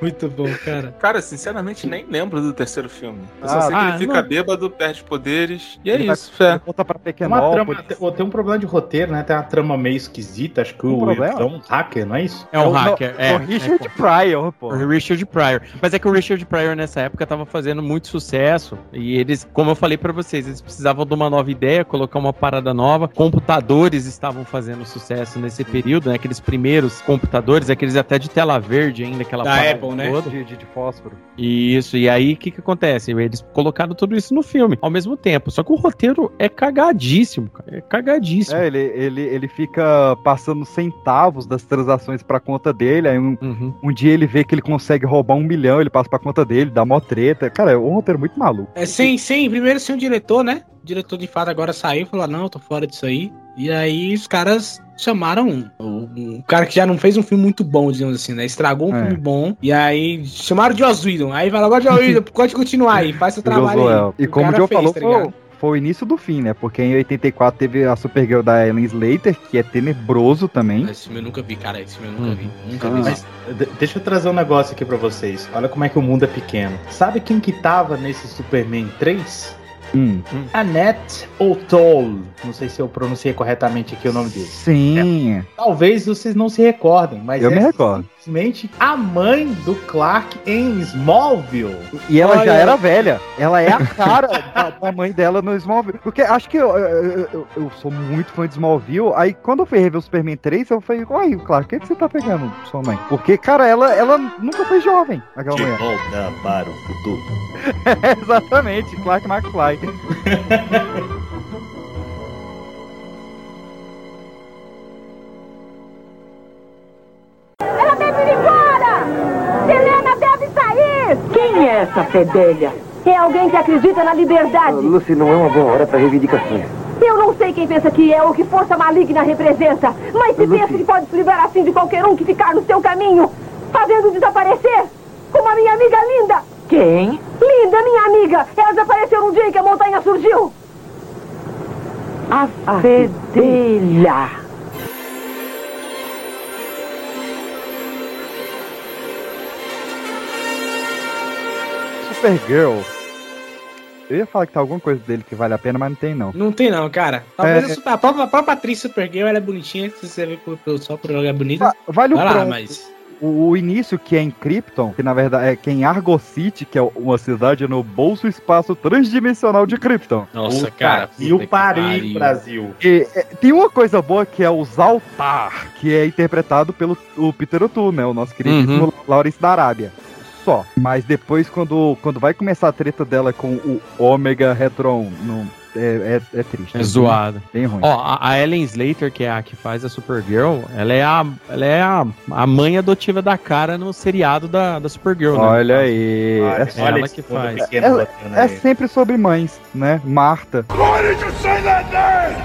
Muito bom, cara. Cara, sinceramente, nem lembro do terceiro filme. Eu Ah, só sei que ah, ele fica não. bêbado, perde poderes. E é Ele vai- isso, fé. Volta pra Tem, uma trama, Pequenópolis. tem, tem um problema de roteiro, né? Tem uma trama meio esquisita. Acho que Um o problema? é um hacker, não é isso? É um o- hacker, no- é. o Richard Pryor, pô. O Richard Pryor. Mas é que o Richard Pryor nessa época tava fazendo muito sucesso. E eles, como eu falei pra vocês, eles precisavam de uma nova ideia, colocar uma parada nova. Computadores estavam fazendo sucesso nesse período, né? Aqueles primeiros computadores, aqueles até de tela verde ainda, aquela Da parada Apple, né? toda. De, de, de fósforo. Isso, e aí o que que acontece? Eles colocaram tudo isso no filme ao mesmo tempo. Só que o roteiro é cagadíssimo, cara. É cagadíssimo. É, ele, ele, ele fica passando centavos das transações pra conta dele. Aí um, Uhum. um dia ele vê que ele consegue roubar um milhão, ele passa pra conta dele, dá mó treta. Cara, é um roteiro muito maluco. É, sem, sem, primeiro sem o diretor, né? O diretor de fato agora saiu e falou: não, eu tô fora disso aí. E aí os caras chamaram um, um cara que já não fez um filme muito bom, digamos assim, né? Estragou um É. filme bom. E aí chamaram o Joss Whedon. Aí falaram: agora Joss Whedon, pode continuar aí, faz seu trabalho aí. E O como o Joe fez, falou, tá foi, ligado? foi o início do fim, né? Porque em 84 teve a Supergirl da Ellen Slater, que é tenebroso também. Esse filme eu nunca vi, cara. Esse filme eu nunca vi. Nunca Ah. vi. Mas de- deixa eu trazer um negócio aqui pra vocês. Olha como é que o mundo é pequeno. Sabe quem que tava nesse Superman 3? Hum. Annette O'Toole. Não sei se eu pronunciei corretamente aqui o nome dele. Sim. Talvez vocês não se recordem, mas Eu é me recordo. Simplesmente a mãe do Clark em Smallville. E ela Olha. já era velha. Ela é a cara da, da mãe dela no Smallville. Porque acho que eu, eu, eu- eu sou muito fã de Smallville. Aí quando eu fui rever o Superman 3, eu falei, oi, claro, o que, que você tá pegando, sua mãe? Porque, cara, ela, ela nunca foi jovem, aquela mulher. volta para o futuro. *laughs* Exatamente, Clark McFly. *laughs* é essa fedelha? É alguém que acredita na liberdade. Lucy, não é uma boa hora para reivindicações. Eu não sei quem pensa que é ou que força maligna representa, mas se pensa que pode se livrar assim de qualquer um que ficar no seu caminho, fazendo desaparecer, como a minha amiga Linda. Quem? Linda, minha amiga. Ela desapareceu no dia em que a montanha surgiu. A fedelha. Supergirl. Eu ia falar que tá alguma coisa dele que vale a pena, mas não tem não. Não tem não, cara. Talvez É. a, super- a própria, a própria atriz Supergirl ela é bonitinha, se você vê só por ela é bonita. Va- Vale o Vai lá, mas... O, o início que é em Krypton, que na verdade é que é em Argo City, que é uma cidade no bolso espaço transdimensional de Krypton. Nossa, cara. que o pariu, Brasil. E, é, tem uma coisa boa que é o Zaltar, que é interpretado pelo o Peter O'Toole, né? O nosso queridíssimo Lawrence da Arábia. Só. Mas depois, quando, quando vai começar a treta dela com o Omega Retron, não, é, é, é triste. É zoado. Bem ruim. Ó, a, a Ellen Slater, que é a que faz a Supergirl, ela é a, ela é a, a mãe adotiva da cara no seriado da, da Supergirl, né? Olha aí. Olha, é, ela que faz. é, botando é sempre sobre mães, né? Marta.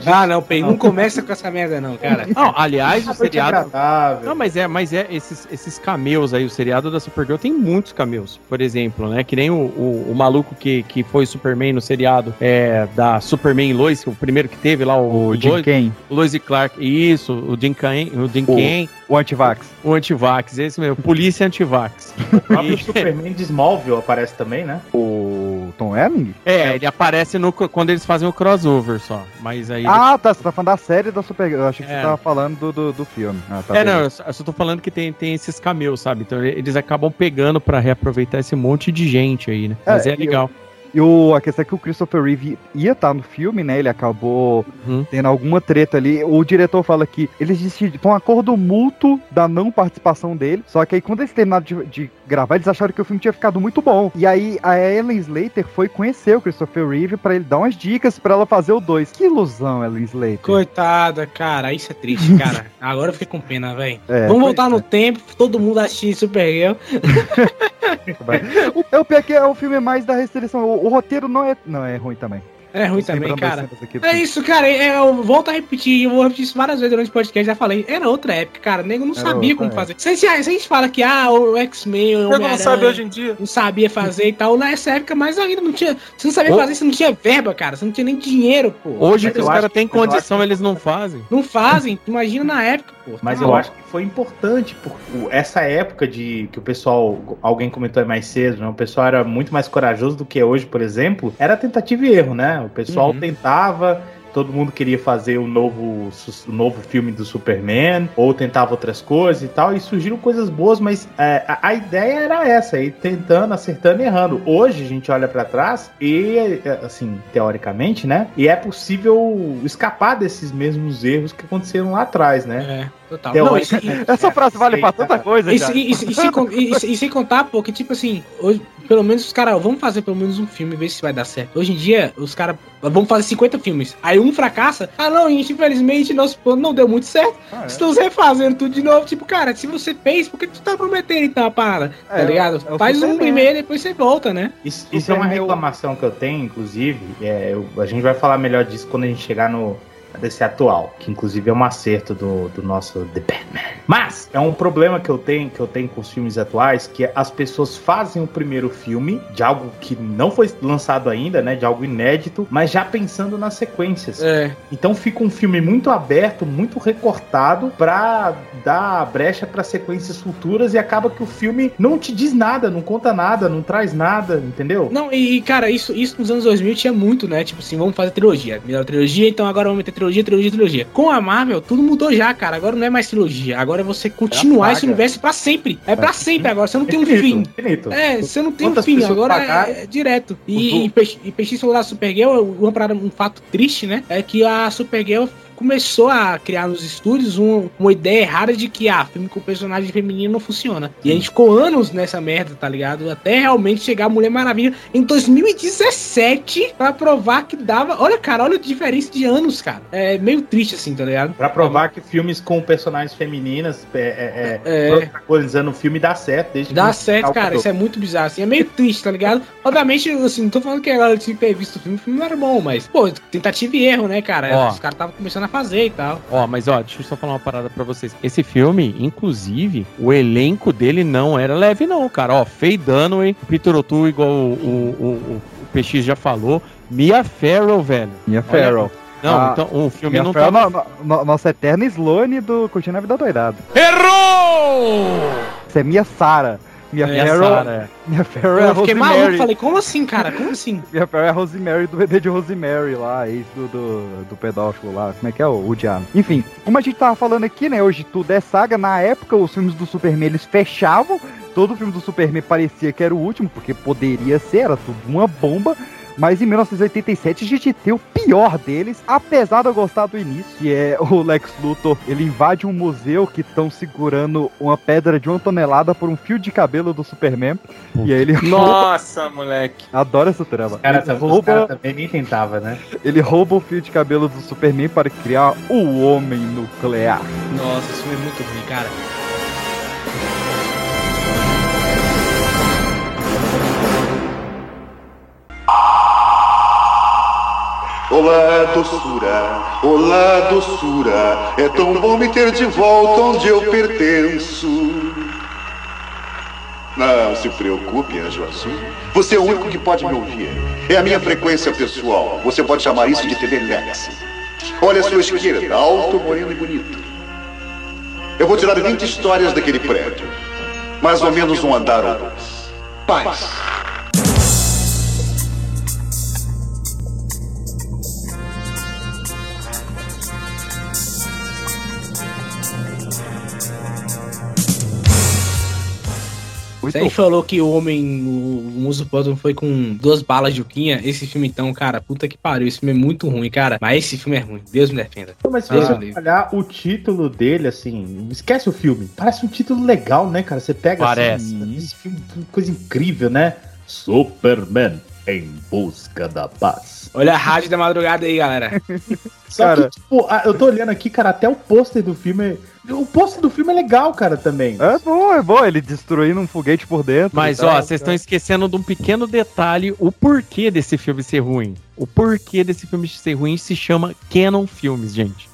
Ah, não, Pei, não começa com essa merda não, cara. Não, aliás, o seriado. agradável. Não, mas é, mas é esses, esses cameos aí, o seriado da Supergirl tem muitos cameos. Por exemplo, né? Que nem o, o, o maluco que, que foi Superman no seriado é, da a Superman e Lois, o primeiro que teve lá, o, O Jim Lois, Kane. Lois e Clark. Isso, o Jim Kane, o Jim O- Kane, O antivax. o antivax, esse mesmo, polícia antivax. O próprio *laughs* Superman de Smallville aparece também, né? O Tom Welling? É, ele aparece no, quando eles fazem o crossover só. Mas aí. Ah, tá. Você tá falando da série da Super. Eu achei que É. você tava falando do, do, do filme. Ah, tá é, não, beleza. eu só, eu só tô falando que tem, tem esses cameos, sabe? Então eles acabam pegando pra reaproveitar esse monte de gente aí, né? Mas é, e legal. o- E o, a questão é que o Christopher Reeve ia estar no filme, né? Ele acabou Uhum. tendo alguma treta ali. O diretor fala que eles decidiram. Foi um acordo mútuo da não participação dele. Só que aí, quando eles terminaram de, de gravar, eles acharam que o filme tinha ficado muito bom. E aí a Ellen Slater foi conhecer o Christopher Reeve pra ele dar umas dicas pra ela fazer o 2. Que ilusão, Ellen Slater. Coitada, cara, isso é triste, cara. *laughs* Agora eu fiquei com pena, velho. É, Vamos voltar no tempo, todo mundo assistir Supergirl. *laughs* O, *laughs* é o pior que é o filme mais da restrição. O, roteiro não é. Não, é ruim também. É ruim também, cara. É isso, cara. é- eu volto a repetir, eu vou repetir isso várias vezes durante o podcast, já falei. Era outra época, cara. O nego não Era sabia como época. fazer. Se, se a gente fala que ah, o X-Men, o nego não sabe hoje em dia. Não sabia fazer e tal. Nessa época, mais ainda não tinha. Você não sabia Ô. fazer, você não tinha verba, cara. Você não tinha nem dinheiro, pô. Hoje Mas que os caras têm acho condição, eles não fazem. Não fazem. Imagina na época, pô. Mas Tá eu acho que foi importante, porque essa época de que o pessoal, alguém comentou aí mais cedo, né? O pessoal era muito mais corajoso do que hoje, por exemplo, era tentativa e erro, né? O pessoal Uhum. tentava, todo mundo queria fazer o novo, novo filme do Superman, ou tentava outras coisas e tal, e surgiram coisas boas, mas é, a, a ideia era essa, ir tentando, acertando e errando. Hoje a gente olha pra trás e, é, assim, teoricamente, né? E é possível escapar desses mesmos erros que aconteceram lá atrás, né? É, total. Teori- Não, isso- e- *laughs* Essa frase vale pra tanta coisa, E, cara. se- e e e se- e sem contar, pô, que tipo assim, hoje, pelo menos os caras, vamos fazer pelo menos um filme e ver se vai dar certo. Hoje em dia, os caras, vamos fazer 50 filmes. Aí um fracassa, ah não, gente, infelizmente nosso plano não deu muito certo. Ah, é. Estamos refazendo tudo de novo. Tipo, cara, se você fez, por que tu tá prometendo então a parada? É, tá ligado? é o Faz um Superman. primeiro e depois você volta, né? Isso, isso é uma eu- reclamação que eu tenho, inclusive. é, eu- a gente vai falar melhor disso quando a gente chegar no DC atual, que inclusive é um acerto do, do nosso The Batman. Mas é um problema que eu tenho que eu tenho com os filmes atuais, que as pessoas fazem o primeiro filme de algo que não foi lançado ainda, né, de algo inédito, mas já pensando nas sequências. É. Então fica um filme muito aberto, muito recortado pra dar brecha pra sequências futuras e acaba que o filme não te diz nada, não conta nada, não traz nada, entendeu? Não, e cara, isso, isso nos anos 2000 tinha muito, né? Tipo assim, vamos fazer trilogia. Melhor trilogia, então agora vamos meter trilogia, trilogia, trilogia. Com a Marvel, tudo mudou já, cara. Agora não é mais trilogia. Agora é você continuar saga. esse universo pra sempre. É pra sempre agora. Você não tem um fim. infinito. É, você não tem Quantas um fim. Agora é, é direto. E, e, Peixe- e Peixe falou da Supergirl, uma parada, um fato triste, né? É que a Supergirl começou a criar nos estúdios um- uma ideia errada de que, ah, filme com personagem feminino não funciona. E a gente ficou anos nessa merda, tá ligado? Até realmente chegar a Mulher Maravilha em 2017 pra provar que dava. Olha, cara, olha a diferença de anos, cara. É meio triste assim, tá ligado? Pra provar que filmes com personagens femininas é, é, é, É. protagonizando o filme dá certo. Desde Dá que certo, cara. Isso é muito bizarro, assim. É meio triste, tá ligado? Obviamente, assim, não tô falando que agora eu tinha que ter visto o filme, o filme não era bom, mas, pô, tentativa e erro, né, cara? Ó. Os caras estavam começando a fazer e tal. Ó, mas ó, deixa eu só falar uma parada pra vocês. Esse filme, inclusive, o elenco dele não era leve, não, cara. Ó, Faye Dunaway, Peter O'Toole, igual o, o, o, o PX já falou. Mia Farrow, velho. Mia Farrow. Não, Ah, então o filme Mia não Farrow, tá. no- no- nossa eterna Sloane do Curtindo a Vida Doidado. Errou! Isso é Mia Sara. Mia Farrow. Sara, é. Mia Farrow é a Eu fiquei Rosemary. maluco, falei, como assim, cara? Como assim? *laughs* Mia Farrow é a Rosemary do bebê de Rosemary lá, ex do, do, do pedófilo lá. Como é que é o, o diabo? Enfim, como a gente tava falando aqui, né? Hoje tudo é saga. Na época, os filmes do Superman eles fechavam. Todo filme do Superman parecia que era o último, porque poderia ser, era tudo uma bomba. Mas em 1987 a gente tem o pior deles, apesar de eu gostar do início, que é o Lex Luthor. Ele invade um museu que estão segurando uma pedra de uma tonelada por um fio de cabelo do Superman. E aí ele Nossa, moleque. Adoro essa trama. Cara, essa rouba, cara também nem tentava, né? ele rouba o fio de cabelo do Superman para criar o Homem Nuclear. Nossa, isso é muito ruim, cara. Olá, doçura, olá, doçura, é tão bom me ter de volta onde eu pertenço. Não se preocupe, Anjo Azul. Você é o único que pode me ouvir. É a minha frequência pessoal. Você pode chamar isso de Telelex. Olha a sua esquerda, alto, moreno e bonito. Eu vou tirar 20 histórias daquele prédio. Mais ou menos um andar ou dois. Paz. Você aí falou que o homem, o Muso Phantom foi com duas balas de Uquinha. Esse filme, então, cara, puta que pariu. Esse filme é muito ruim, cara. Mas esse filme é ruim. Deus me defenda. Mas se você olhar o título dele, assim, esquece o filme. Parece um título legal, né, cara? Você pega Parece. assim, esse filme, coisa incrível, né? Superman em busca da paz. Olha a rádio da madrugada aí, galera. *laughs* Só Cara. que, tipo, eu tô olhando aqui, cara, até o pôster do filme. O pôster do filme é legal, cara, também. É bom, é bom. Ele destruindo um foguete por dentro. Mas, tal. ó, vocês estão esquecendo de um pequeno detalhe, o porquê desse filme ser ruim. O porquê desse filme ser ruim se chama Canon Filmes, gente.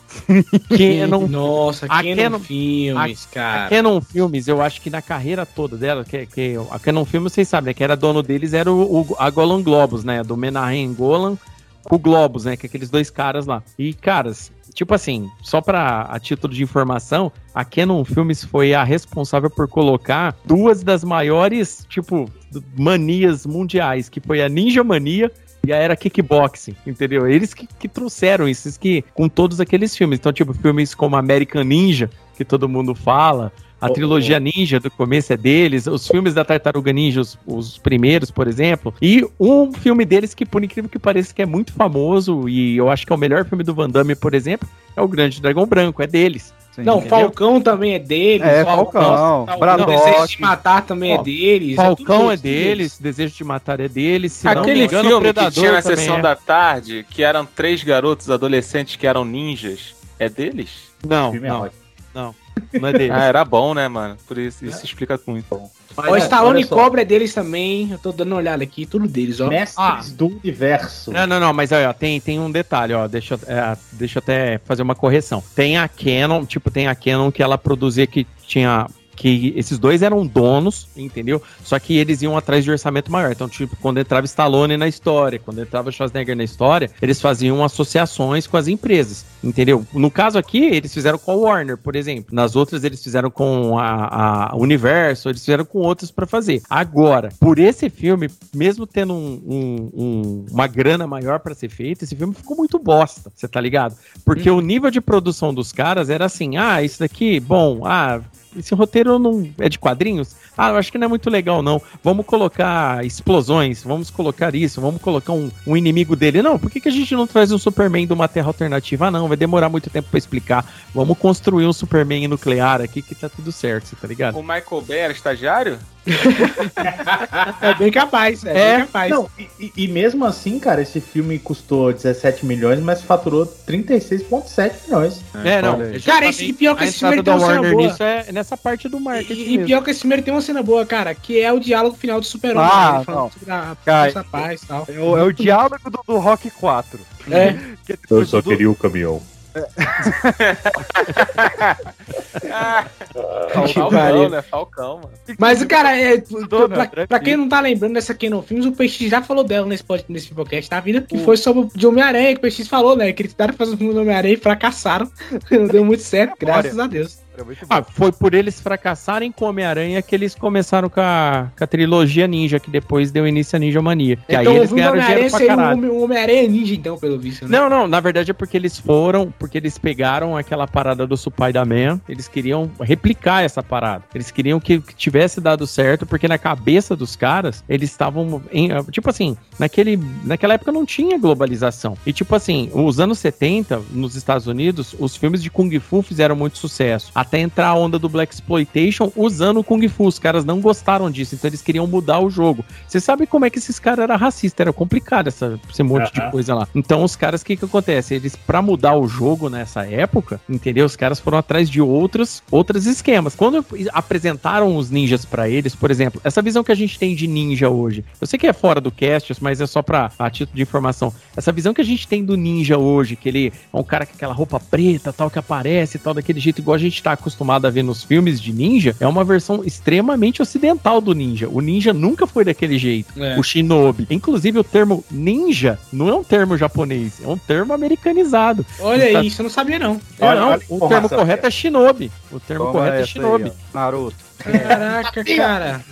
Canon, Nossa, A Canon, Canon- Filmes, a cara. Canon Filmes, eu acho que na carreira toda dela, que, que a Canon Filmes, vocês sabem, né, que era dono deles, era o, o- a Golan Globus, né, do Menahem Golan com o Globus, né, que é aqueles dois caras lá. E, caras, tipo assim, só pra a título de informação, a Canon Filmes foi a responsável por colocar duas das maiores, tipo, manias mundiais, que foi a Ninja Mania e a era kickboxing, entendeu? Eles que, que trouxeram isso, que com todos aqueles filmes. Então, tipo, filmes como American Ninja, que todo mundo fala, a Oh, trilogia Ninja do começo é deles, os filmes da Tartaruga Ninja, os, os primeiros, por exemplo, e um filme deles que, por incrível que pareça, que é muito famoso e eu acho que é o melhor filme do Van Damme, por exemplo, é o Grande Dragão Branco, é deles. Não, Entendeu? Falcão também é deles. É, ó, Falcão, ó, Braddock. Desejo de Matar também é deles. é Falcão tudo é deles, Desejo de Matar é deles, se não me Aquele engano, filme que Predador tinha na sessão é. da tarde, que eram três garotos adolescentes que eram ninjas, é deles? Não, O filme é não. Não, é deles. Ah, era bom, né, mano? Por isso, isso explica muito. Mas, Ó, é, Stallone olha Cobra é deles também. Eu tô dando uma olhada aqui, tudo deles, ó. Mestres Ah, do universo. Não, não, não, mas aí, ó, tem, tem um detalhe, ó, deixa, é, deixa eu até fazer uma correção. Tem a Canon, tipo, tem a Canon que ela produzia que tinha que esses dois eram donos, entendeu? Só que eles iam atrás de orçamento maior. Então, tipo, quando entrava Stallone na história, quando entrava Schwarzenegger na história, eles faziam associações com as empresas, entendeu? No caso aqui, eles fizeram com a Warner, por exemplo. Nas outras, eles fizeram com a, a Universo, eles fizeram com outros pra fazer. Agora, por esse filme, mesmo tendo um- um- um- uma grana maior pra ser feito, esse filme ficou muito bosta, você tá ligado? Porque o nível de produção dos caras era assim, ah, isso daqui, bom, ah, esse roteiro não é de quadrinhos? Ah, eu acho que não é muito legal, não. Vamos colocar explosões, vamos colocar isso, vamos colocar um, um inimigo dele. Não, por que, que a gente não traz um Superman de uma terra alternativa? Ah, não, vai demorar muito tempo pra explicar. Vamos construir um Superman nuclear aqui que tá tudo certo, você tá ligado? O Michael Bay era estagiário? é bem capaz, é, É, bem capaz. não, e, e- mesmo assim, cara, esse filme custou 17 milhões, mas faturou 36,7 milhões. É, não. olha aí. Cara, esse- e pior que a esse filme tem uma cena Warner boa. nisso é nessa parte do marketing. E, e mesmo. pior que esse filme tem uma cena boa, cara, que é o diálogo final do super Ah, ele falando não. sobre a Cara, paz e tal. É o, é o diálogo do, do Rock 4. É. Que é depois do- o caminhão. *laughs* Falcão, pariu. né? Falcão, mano. Mas, cara, é, pra, né? pra- pra quem não tá lembrando dessa Canon Films, o PX já falou dela nesse, nesse podcast, tá? Vida que foi sobre o de Homem-Aranha, que o PX falou, né? Que eles tentaram fazer o filme do Homem-Aranha e fracassaram. *laughs* não deu muito certo, graças a Deus. É. Ah, foi por eles fracassarem com Homem-Aranha que eles começaram com a, com a trilogia Ninja, que depois deu início a Ninja Mania. Que então aí o eles ganharam dinheiro pra um caralho. Um Homem-Aranha ninja, então, pelo visto, né? Não, não, na verdade é porque eles foram, porque eles pegaram aquela parada do Spider-Man, eles queriam replicar essa parada. Eles queriam que, que tivesse dado certo, porque na cabeça dos caras, eles estavam em, tipo assim, naquele, naquela época não tinha globalização. E tipo assim, os anos 70, nos Estados Unidos, os filmes de Kung Fu fizeram muito sucesso. Até entrar a onda do Black Exploitation usando o Kung Fu. Os caras não gostaram disso, então eles queriam mudar o jogo. Você sabe como é que esses caras eram racistas? Era complicado essa, esse monte de coisa lá. Então, os caras, o que que acontece? Eles, pra mudar o jogo nessa época, entendeu? Os caras foram atrás de outros, outros esquemas. Quando apresentaram os ninjas pra eles, por exemplo, essa visão que a gente tem de ninja hoje, eu sei que é fora do cast, mas é só pra a título de informação. Essa visão que a gente tem do ninja hoje, que ele é um cara com aquela roupa preta, tal, que aparece, tal, daquele jeito igual a gente tá acostumado a ver nos filmes de ninja é uma versão extremamente ocidental do ninja. O ninja nunca foi daquele jeito. É. O shinobi. Inclusive, o termo ninja não é um termo japonês, é um termo americanizado. Olha Tá- aí, isso eu não sabia não. É, Olha- não, olha o termo correto é shinobi. O termo correto é aí, shinobi. ó. Naruto. Caraca, *laughs* cara.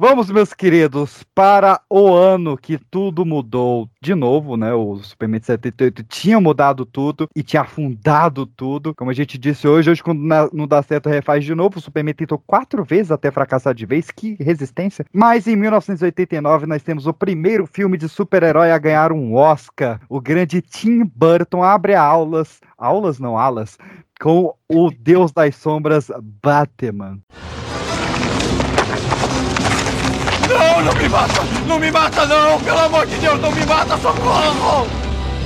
Vamos, meus queridos, para o ano que tudo mudou de novo, né? O Superman de 78 tinha mudado tudo e tinha afundado tudo. Como a gente disse hoje, hoje quando não dá certo, refaz de novo. O Superman tentou quatro vezes até fracassar de vez. Que resistência. Mas em 1989 nós temos o primeiro filme de super-herói a ganhar um Oscar. O grande Tim Burton abre aulas, aulas não alas, com o Deus das Sombras, Batman. Não, não me mata! Não me mata, não! Pelo amor de Deus, não me mata! Socorro!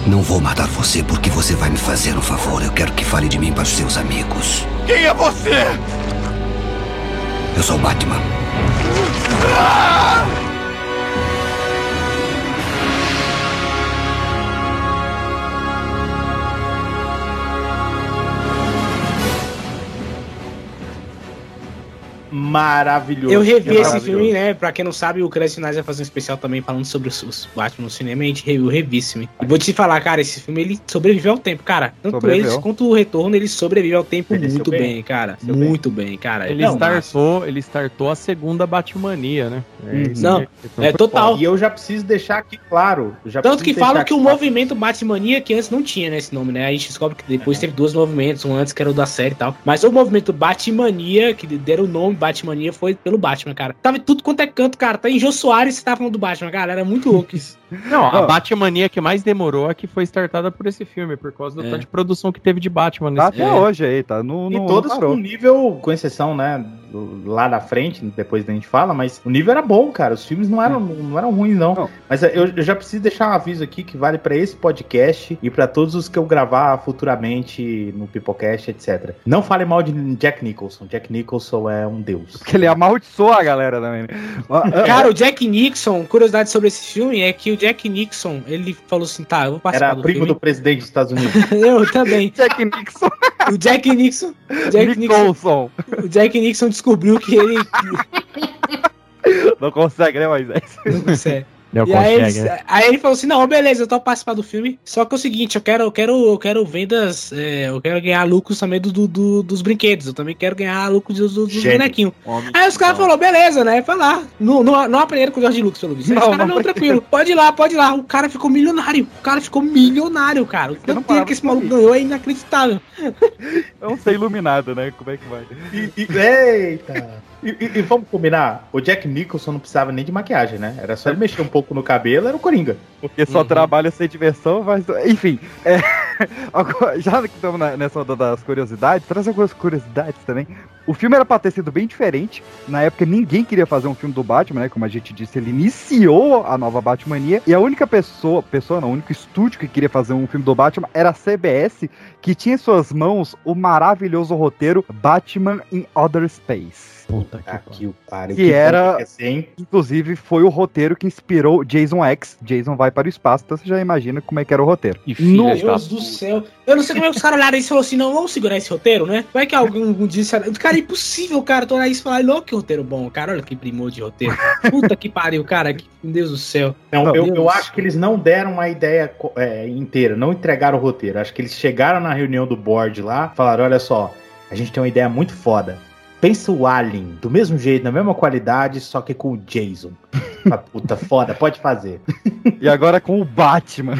Não vou matar você porque você vai me fazer um favor. Eu quero que fale de mim para os seus amigos. Quem é você? Eu sou Batman. Ah! Maravilhoso. Eu revi esse Maravilhoso. filme, né? Pra quem não sabe, o Crash Sinais vai fazer um especial também falando sobre os, os Batman no cinema. E a gente reviu, revi esse filme. E vou te falar, cara, esse filme ele sobreviveu ao tempo, cara. Tanto Sobreviveu. eles quanto o retorno, ele sobreviveu ao tempo Envelheceu muito bem. bem, cara. Muito bem, cara. Ele, Não, startou, ele startou a segunda Batmania, né? Hum. isso Não, aí. é total. E eu já preciso deixar aqui claro. Tanto que falam que o claro. movimento Batmania, que antes não tinha né, esse nome, né? A gente descobre que depois teve dois movimentos, um antes que era o da série e tal. Mas o movimento Batmania, que deram o nome Batmania, foi pelo Batman, cara. Tava em tudo quanto é canto, cara. Tá em Jô Soares você tava falando do Batman, cara. Era muito louco isso. *laughs* Não, a Ah. Batmania que mais demorou é que foi startada por esse filme, por causa do É. tanto de produção que teve de Batman nesse Tá até É. hoje aí, tá? No, E no, todos não com nível, com exceção, né? do- Lá na frente, depois a gente fala, mas o nível era bom, cara. Os filmes não eram, não eram ruins, não. Não. Mas eu, eu já preciso deixar um aviso aqui que vale pra esse podcast e pra todos os que eu gravar futuramente no Pipocast, etc. Não fale mal de Jack Nicholson. Jack Nicholson é um deus. Porque ele amaldiçoa a galera também. né? *laughs* Cara, o Jack Nixon, curiosidade sobre esse filme é que o Jack Nixon, ele falou assim, tá, eu vou participar Era do primo filme. do presidente dos Estados Unidos. *laughs* Eu também. *laughs* Jack Nixon. O Jack Nixon, o Jack Nixon, Nicholson. o Jack Nixon descobriu que ele Não consegue, né, Moisés? não consegue. Não E aí, aí ele falou assim: não, beleza, eu tô participar do filme. Só que é o seguinte, eu quero, eu quero, eu quero vendas, é, eu quero ganhar lucros também do, do- do- dos brinquedos. Eu também quero ganhar lucros dos, dos bonequinhos. Aí os caras falaram, beleza, né? Foi lá. Não, não, não aprenderam com o Jorge Lucas, pelo visto. Aí Não, os caras, não não, tranquilo. Pode ir lá, pode ir lá. O cara ficou milionário. O cara ficou milionário, cara. O não tanto que esse maluco ganhou é inacreditável. Eu não sei iluminado, né? Como é que vai? E- e- eita! E, e- e vamos combinar, o Jack Nicholson não precisava nem de maquiagem, né? Era só ele mexer um pouco no cabelo, era o Coringa. Porque só Uhum. trabalha sem diversão, mas. Enfim. é, *laughs* agora, já que estamos nessa onda das curiosidades, traz algumas curiosidades também. O filme era pra ter sido bem diferente. Na época, ninguém queria fazer um filme do Batman, né? Como a gente disse, ele iniciou a nova Batmania. E a única pessoa, pessoa não, o único estúdio que queria fazer um filme do Batman era a CBS, que tinha em suas mãos o maravilhoso roteiro Batman in Outer Space. Puta que Aqui o pariu. Que era- que hein? Inclusive, foi o roteiro que inspirou Jason X. Jason vai para o espaço, então você já imagina como é que era o roteiro. E No- filha Meu Deus do céu. Eu não sei como é que os caras olharam isso e falaram assim: não, vamos segurar esse roteiro, né? Vai que alguém algum disse. Cara, é impossível, cara. Tu olhar isso e falar, não, que roteiro bom, cara. Olha que primor de roteiro. Puta que pariu, cara. Que, meu Deus do céu. Não, eu, Deus. eu acho que eles não deram a ideia é, inteira, não entregaram o roteiro. Acho que eles chegaram na reunião do board lá, falaram: olha só, a gente tem uma ideia muito foda. Pensa o Alien, do mesmo jeito, na mesma qualidade, só que com o Jason. Ah, Puta, foda, pode fazer. E agora com o Batman.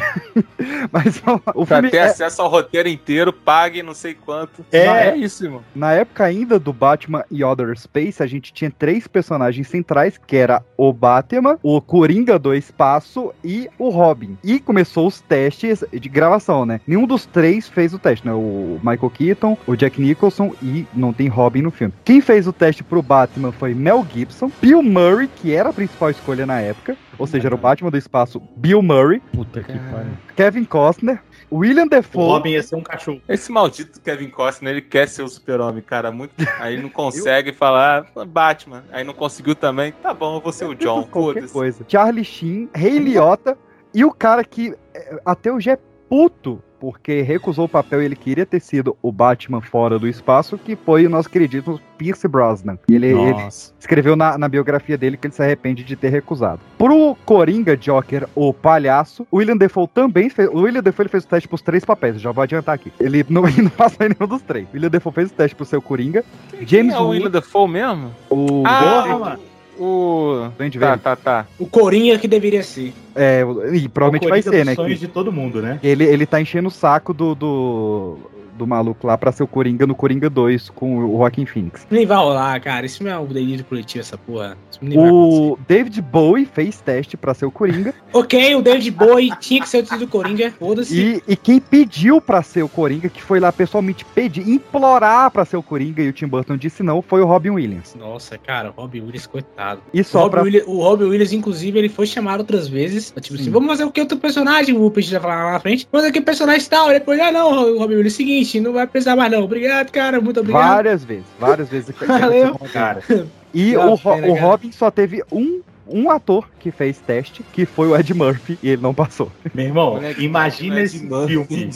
*laughs* Mas lá, o Pra filme ter é- acesso ao roteiro inteiro, pague não sei quanto. É. É isso, irmão. na época ainda do Batman e Other Space, a gente tinha três personagens centrais, que era o Batman, o Coringa do Espaço e o Robin. E começou os testes de gravação, né? Nenhum dos três fez o teste, né? O Michael Keaton, o Jack Nicholson e não tem Robin no filme. Quem fez o teste pro Batman foi Mel Gibson, Bill Murray, que era a principal escolha na época, ou seja, era o Batman do Espaço, Bill Murray, Puta que pariu. Kevin Costner, William O Defoe, Robin ia ser um cachorro. Esse maldito Kevin Costner, ele quer ser o super-homem, cara. Muito... Aí não *laughs* consegue falar "Ah, Batman. Aí não conseguiu também. Tá bom, eu vou ser o John. qualquer coisa. Charlie Sheen, Ray Liotta e o cara que é, até hoje é puto porque recusou o papel e ele queria ter sido o Batman fora do espaço, que foi o nosso queridíssimo Pierce Brosnan. E ele, ele escreveu na, na biografia dele que ele se arrepende de ter recusado. Pro Coringa Joker, o palhaço, o William Defoe também fez. O William Defoe ele fez o teste pros três papéis, já vou adiantar aqui. Ele não, *laughs* ele não passou em nenhum dos três. O William Defoe fez o teste pro seu Coringa. James Quem é o William Dafoe mesmo? O Ah, o... Duende Tá, Verde. tá, tá. O Coringa que deveria ser. É, e provavelmente O vai Coringa ser, dos né? sonhos que de todo mundo, né? ele, ele tá enchendo o saco do, do, do maluco lá pra ser o Coringa no Coringa 2 com o Joaquin Phoenix. Nem vai rolar, cara. Isso não é um delírio coletivo, essa porra. O David Bowie fez teste pra ser o Coringa. *laughs* Ok, o David Bowie tinha que ser o do Coringa. Foda-se. E, e quem pediu pra ser o Coringa, que foi lá pessoalmente pedir, implorar pra ser o Coringa, e o Tim Burton disse não, foi o Robin Williams. Nossa, cara, o Robin Williams, coitado. E O só Robin, pra. Williams, o Robin Williams, inclusive, ele foi chamado outras vezes. Tipo assim, Sim. vamos fazer o que outro personagem? O Peixe vai falar lá na frente. Vamos fazer que personagem tal. Ele falou, ah, não, o Robin Williams, seguinte, não vai precisar mais não. Obrigado, cara, muito obrigado. Várias vezes, várias vezes. *laughs* Valeu. Cara, *laughs* E Dá o, pena, o cara. Robin só teve um, um ator que fez teste, que foi o Ed Murphy, e ele não passou. meu irmão, Moleque, imagina esse filme. *laughs*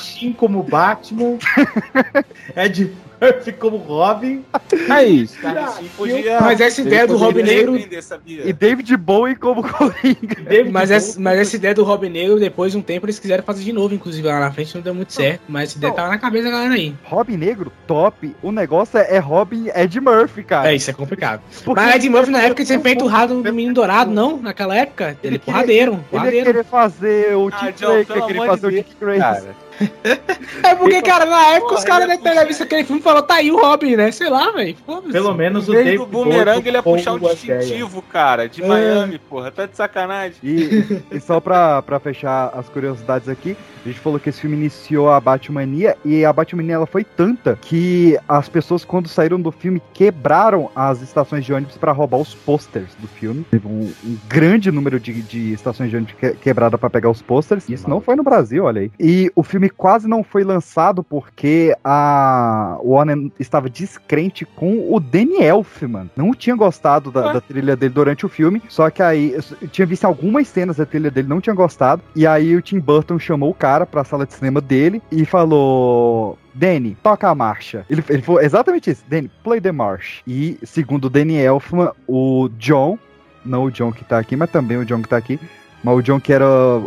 Sheen como Batman, Ed *laughs* Murphy como Robin. É isso, cara. Assim, podia... Mas essa ideia do Robin Negro. E David Bowie como *laughs* Coringa. Mas Bowie- essa, mas essa ideia do Robin Negro, depois de um tempo, eles quiseram fazer de novo, inclusive lá na frente, não deu muito certo. Mas essa ideia Não. tava na cabeça da galera aí. Robin Negro, top. O negócio é, é Robin Ed Murphy, cara. É, isso é complicado. Porque Mas Ed Murphy na época ele tinha feito o rato do Menino Dourado, não? Naquela época? Ele, Ele queria- porradeiro, Ele porradeiro. querer fazer o Ah, Tim John, Drake, pelo ia querer amor fazer de o Dick Grayson. *laughs* É porque, cara, na época os caras devem visto aquele filme e falou, tá aí o Robin, né? Sei lá, velho. Pelo menos o David do bumerangue ele ia puxar ideia. distintivo, cara, de É. Miami, porra. Tá de sacanagem. E, e só pra, pra fechar as curiosidades aqui, a gente falou que esse filme iniciou a Batmania e a Batmania ela foi tanta que as pessoas quando saíram do filme quebraram as estações de ônibus pra roubar os posters do filme. Teve um, um grande número de, de estações de ônibus que, quebrada pra pegar os posters. Isso não foi no Brasil, olha aí. E o filme quase não foi lançado porque a Warner estava descrente com o Danny Elfman. Não tinha gostado da, da trilha dele durante o filme, só que aí eu tinha visto algumas cenas da trilha dele, não tinha gostado. E aí o Tim Burton chamou o cara pra sala de cinema dele e falou: Danny, toca a marcha. Ele, ele falou exatamente isso: Danny, play the march. E segundo o Danny Elfman, o John, não o John que tá aqui, mas também o John que tá aqui. Mas o John, que era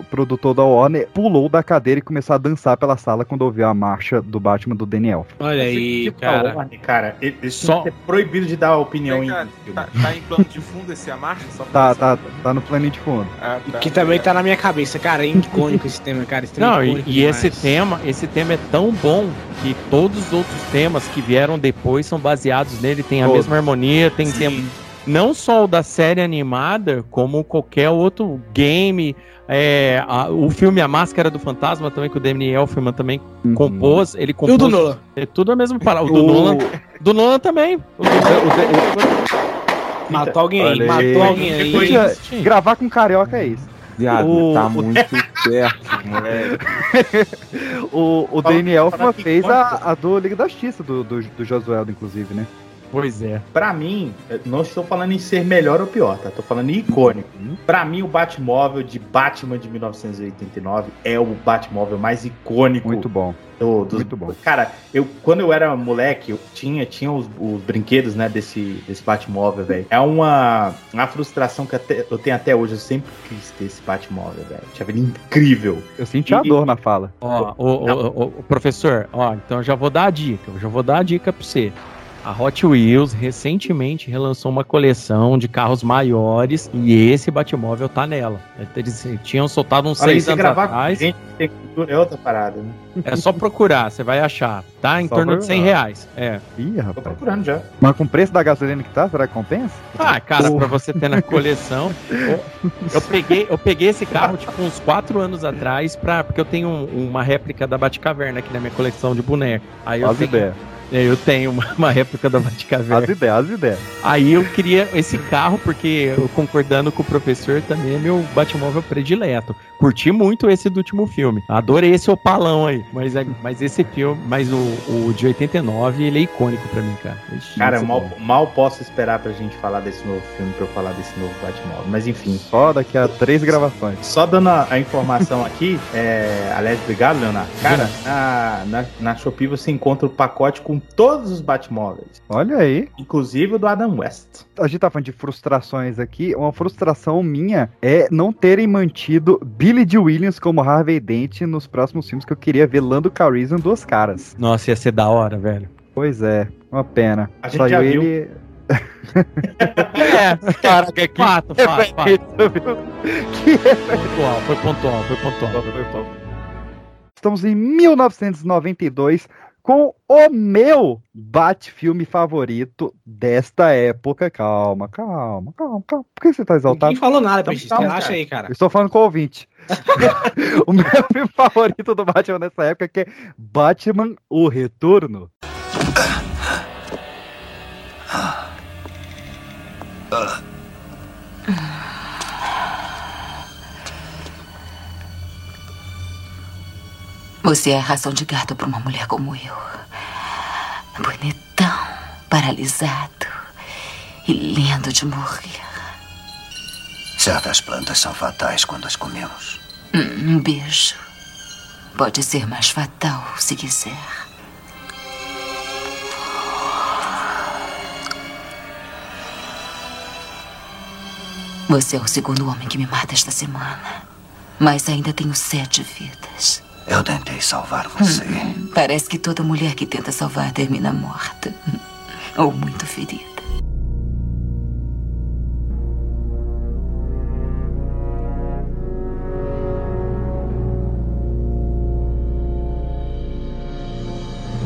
produtor da Warner, pulou da cadeira e começou a dançar pela sala quando ouviu a marcha do Batman do Elfman. Olha aí, Tipo, cara. Warner, cara, ele, Só- ser proibido de dar opinião Vem em tá, tá em plano de fundo esse a marcha? Tá, tá, tá no plano de fundo. Ah, tá. Que também tá na minha cabeça, cara. É icônico esse tema, cara. Esse tema Não, é e, e esse tema, esse tema é tão bom que todos os outros temas que vieram depois são baseados nele, tem a Todos. mesma harmonia, tem tema, não só o da série animada, como qualquer outro game, é, a- o filme A Máscara do Fantasma também, que o Danny Elfman também Uhum. compôs, ele E o compôs... do Nolan? É tudo a mesma palavra, o do O- Nolan, do Nolan também. O do Matou alguém aí, Olha aí. matou alguém aí. Podia- Gravar com carioca é isso. Viado, O- tá o- muito perto, moleque. *laughs* O, o que fez a, a do Liga da Justiça, do, do, do Josueldo, inclusive, né? Pois é. Pra mim, não estou falando em ser melhor ou pior, tá? Tô falando em icônico. Pra mim, o Batmóvel de Batman de 1989 é o Batmóvel mais icônico Muito bom. do, dos- Muito bom. Cara, eu quando eu era moleque, eu tinha, tinha os, os brinquedos, né, desse, desse Batmóvel, velho. É uma, uma frustração que até- eu tenho até hoje. Eu sempre quis ter esse Batmóvel, velho. Achava ele incrível. Eu senti a E- dor na fala. Ó, o, o- o- o professor, ó, então eu já vou dar a dica, eu já vou dar a dica pra você. A Hot Wheels recentemente relançou uma coleção de carros maiores e esse Batmóvel tá nela. Eles tinham soltado uns Olha, seis você anos gravar atrás. com gente tem cultura é outra parada, né? É só procurar, você vai achar. Tá em Só torno de 100 procurar. reais. É. Ih, Tô rapaz. procurando já. Mas com o preço da gasolina que tá, será que compensa? Ah, cara, pra você ter na coleção. eu, *laughs* eu peguei, eu peguei esse carro, tipo, uns 4 anos atrás, pra, porque eu tenho um- uma réplica da Batcaverna aqui na minha coleção de boneco. Aí eu As tenho, ideias. É, eu tenho uma, uma réplica da Batcaverna. As ideias, as ideias. Aí eu queria esse carro, porque eu concordando com o professor, também é meu Batmóvel predileto. Curti muito esse do último filme. Adorei esse opalão aí. Mas, é- mas esse filme, mas o, o de 89, ele é icônico pra mim, cara. Ixi, Cara, esse mal, mal posso esperar pra gente falar desse novo filme, pra eu falar desse novo Batmóvel. Mas enfim. Só daqui a três gravações. Só dando a, a informação aqui, é, aliás, obrigado, Leonardo. Cara, na, na, na Shopee você encontra o pacote com todos os Batmóveis, Olha aí. inclusive o do Adam West. A gente tá falando de frustrações aqui. Uma frustração minha é não terem mantido Billy D. Williams como Harvey Dent nos próximos filmes que eu queria ver Lando Calrissian duas caras. Nossa, ia ser da hora, velho. Pois é, uma pena. A gente já viu. ele. É, *laughs* caraca, que fato, fato, fato. Que Pontual, foi pontual, foi pontual. Estamos em 1992 com o meu Bat-filme favorito desta época. Calma, calma, calma, calma. Por que você tá exaltado? Ninguém falou nada, Então, Peixe. calma, Relaxa cara. aí, cara. Eu estou falando com o ouvinte. *laughs* *laughs* o meu filme favorito do Batman nessa época que é Batman O Retorno. Você é a ração de gato para uma mulher como eu. Bonitão, paralisado e lindo de morrer. Certas plantas são fatais quando as comemos. Hum, Um beijo. Pode ser mais fatal se quiser. Você é o segundo homem que me mata esta semana. Mas ainda tenho sete vidas. Eu tentei salvar você. Hum, Parece que toda mulher que tenta salvar termina morta. *laughs* Ou muito ferida.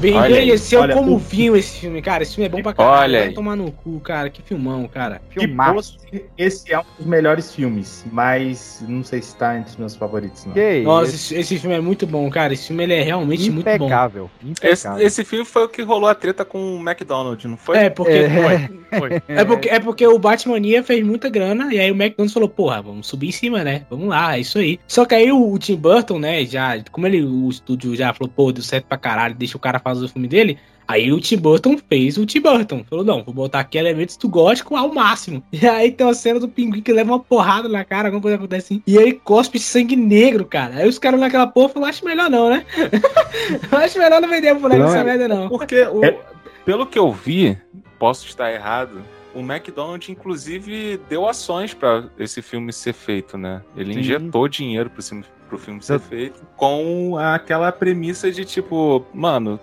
Bem, Olha envelheceu olha, como o- vinho esse filme, cara. Esse filme é bom pra caralho. Olha Vai tomar no cu, cara. Que filmão, cara. Que posso- esse é um dos melhores filmes, mas não sei se tá entre os meus favoritos, não. Que Nossa, esse, esse filme é muito bom, cara. Esse filme ele é realmente muito bom. Impecável. Esse, Impecável. esse filme foi o que rolou a treta com o McDonald's, não foi? É, porque. É. *laughs* Foi. É porque, é porque o Batmania fez muita grana e aí o McDonald's falou, porra, vamos subir em cima, né? Vamos lá, é isso aí. Só que aí o, o Tim Burton, né, já, como ele, o estúdio já falou, pô, deu certo pra caralho, deixa o cara fazer o filme dele. Aí o Tim Burton fez o Tim Burton. Falou, não, vou botar aqui elementos do gótico ao máximo. *laughs* E aí tem uma cena do pinguim que leva uma porrada na cara, alguma coisa acontece assim. E aí cospe sangue negro, cara. Aí os caras naquela porra falaram, acho melhor não, né? *laughs* acho melhor não vender pro moleque Não, essa é- merda, não. Porque, o- É. pelo que eu vi, posso estar errado, o McDonald's, inclusive, deu ações pra esse filme ser feito, né? Ele Sim. injetou dinheiro pro filme, pro filme ser feito com aquela premissa de tipo, mano.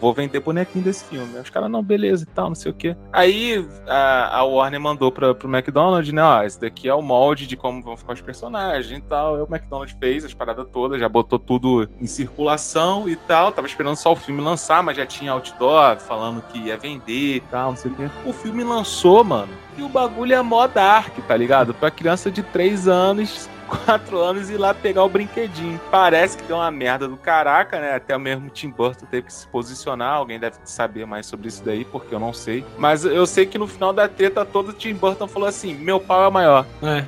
Vou vender bonequinho desse filme. Os caras, não, beleza e tal, não sei o quê. Aí a, a Warner mandou pra, pro McDonald's, né? Ó, esse daqui é o molde de como vão ficar os personagens e tal. Aí o McDonald's fez as paradas todas, já botou tudo em circulação e tal. Tava esperando só o filme lançar, mas já tinha outdoor falando que ia vender e tal, não sei o quê. O filme lançou, mano. E o bagulho é mó dark, tá ligado? Pra criança de 3 anos, 4 anos ir lá pegar o brinquedinho. Parece que deu uma merda do caraca, né? Até o mesmo Tim Burton teve que se posicionar. Alguém deve saber mais sobre isso daí, porque eu não sei. Mas eu sei que no final da treta toda, o Tim Burton falou assim: meu pau é maior. É.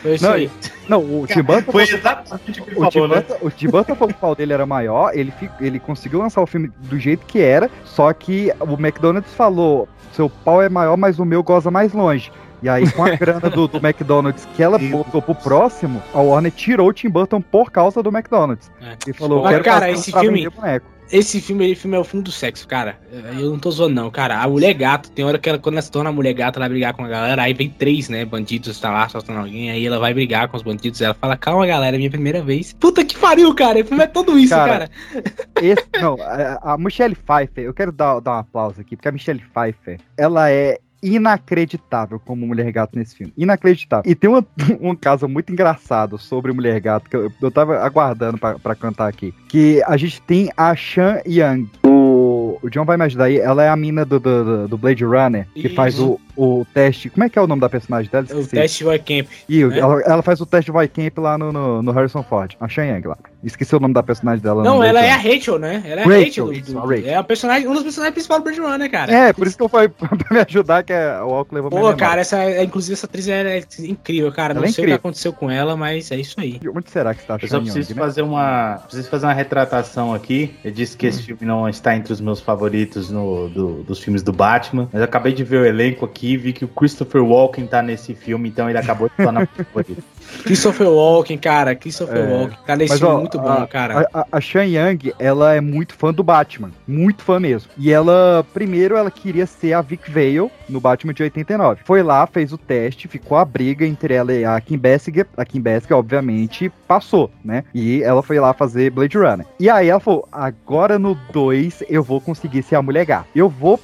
Foi isso Não, aí. Não, o Tim Burton. Foi exatamente o que O falou, né? Burton, o Tim Burton falou que o pau dele era maior, ele, ele conseguiu lançar o filme do jeito que era, só que o McDonald's falou: seu pau é maior, mas o meu goza mais longe. E aí, com a *laughs* grana do, do McDonald's que ela botou pro próximo, a Warner tirou o Tim Burton por causa do McDonald's. É. E falou: Mas, quero cara, esse filme- boneco. Esse filme, esse filme é o filme do sexo, cara. Eu não tô zoando, não, cara. A mulher gato, tem hora que ela, quando ela se torna a mulher gato, ela vai brigar com a galera. Aí vem três, né? Bandidos, tá lá, assaltando alguém. Aí ela vai brigar com os bandidos. Ela fala, calma, galera, é minha primeira vez. Puta que pariu, cara. O filme é tudo isso, Cara, cara. *laughs* Esse, não, a, a Michelle Pfeiffer, eu quero dar, dar um aplauso aqui, porque a Michelle Pfeiffer, ela é inacreditável como mulher gato nesse filme. Inacreditável. E tem um, *laughs* um caso muito engraçado sobre mulher gato que eu, eu tava aguardando pra cantar aqui. Que a gente tem a Shan Young. O, o John vai me ajudar aí. Ela é a mina do, do, do Blade Runner, que Isso. faz o, o teste. Como é que é o nome da personagem dela? O Esqueci. teste Boy Camp. E né? ela, ela faz o teste Camp lá no, no, no Harrison Ford, a Yang lá. Esqueci o nome da personagem dela. Não, ela é a. Rachel, né? Ela é a Rachel, Rachel. do- do- a Rachel. É a personagem, um dos personagens principais do Blade Runner, cara. É, por isso que eu falei *laughs* pra me ajudar, que é, o álcool levou Pô, cara, essa, é- inclusive essa atriz é, é incrível, cara. Ela não é sei o incrível. que aconteceu com ela, mas é isso aí. Onde será que está a Eu só preciso né? fazer uma. Preciso fazer uma retratação aqui. Eu disse que Hum. esse filme não está entre os meus favoritos no, do- dos filmes do Batman. Mas eu acabei de ver o elenco aqui e vi que o Christopher Walken tá nesse filme, então ele acabou de estar na. *laughs* Christopher Walken, cara. Christopher É. Walken. Cara, esse Mas, filme ó, é muito bom, a, cara. A, a, a Shan Yang, ela é muito fã do Batman. Muito fã mesmo. E ela, primeiro, ela queria ser a Vic Vale no Batman de 89. Foi lá, fez o teste, ficou a briga entre ela e a Kim Basinger. A Kim Basinger, obviamente, passou, né? E ela foi lá fazer Blade Runner. E aí ela falou, agora no 2 eu vou conseguir ser a Mulher Gato. Eu vou...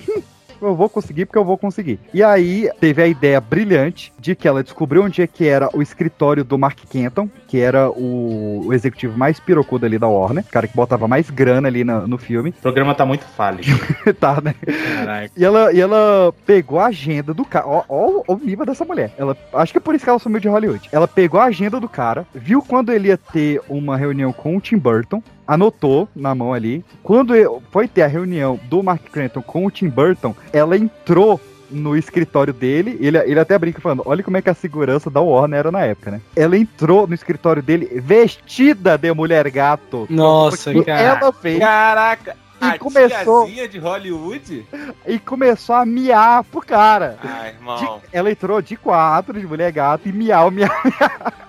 Eu vou conseguir porque eu vou conseguir. E aí teve a ideia brilhante de que ela descobriu onde é que era o escritório do Mark Kenton, que era o, o executivo mais pirocudo ali da Warner, o cara que botava mais grana ali na- no filme. O programa tá muito falho. *laughs* tá, né? Caraca. E ela, e ela pegou a agenda do cara. Ó, ó, ó o nível dessa mulher. Ela, acho que é por isso que ela sumiu de Hollywood. Ela pegou a agenda do cara, viu quando ele ia ter uma reunião com o Tim Burton, anotou na mão ali. Quando foi ter a reunião do Mark Cranton com o Tim Burton, ela entrou no escritório dele, ele, ele até brinca falando, olha como é que a segurança da Warner era na época, né? Ela entrou no escritório dele vestida de mulher gato. Nossa, cara. Ela fez Caraca! E a começou- de Hollywood? e começou a miar pro cara. Ah, irmão. De- ela entrou de quatro, de mulher gato, e miau, miau, miau. *laughs*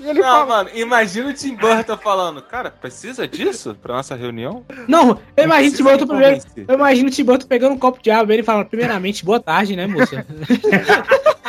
E ele Não, fala, mano, imagina o Tim Burton falando, cara, precisa disso pra nossa reunião? Não, eu imagino o Tim Burton me primeiro. Eu imagino o Tim Burton pegando um copo de água e ele falando, primeiramente, boa tarde, né, moça? *laughs*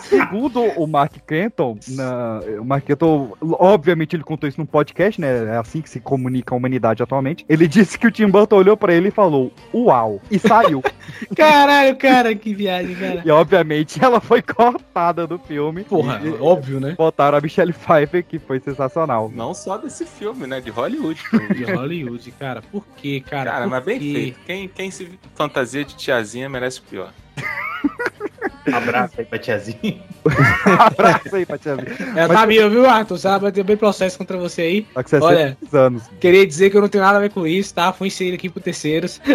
segundo o Mark Kenton, na, o Mark Kenton, obviamente ele contou isso num podcast, né? É assim que se comunica a humanidade atualmente. Ele disse que o Tim Burton olhou pra ele e falou, uau, e saiu. *laughs* Caralho, cara, que viagem, cara. e obviamente ela foi cortada do filme. Porra, E- óbvio, né? Botaram a Michelle Pfeiffer, que foi sensacional. Não só desse filme, né? De Hollywood. De Hollywood, cara. Por quê, cara? Cara, Por mas bem quê? feito. Quem, quem se fantasia de tiazinha merece o pior. *laughs* Abraço aí pra tiazinha. *laughs* Abraço aí pra tia Vivi. É, tá viu, viu, Arthur? Vai ter bem processo contra você aí. Tá com 60 Olha, anos. queria dizer que eu não tenho nada a ver com isso, tá? Fui inserido aqui por terceiros. *laughs*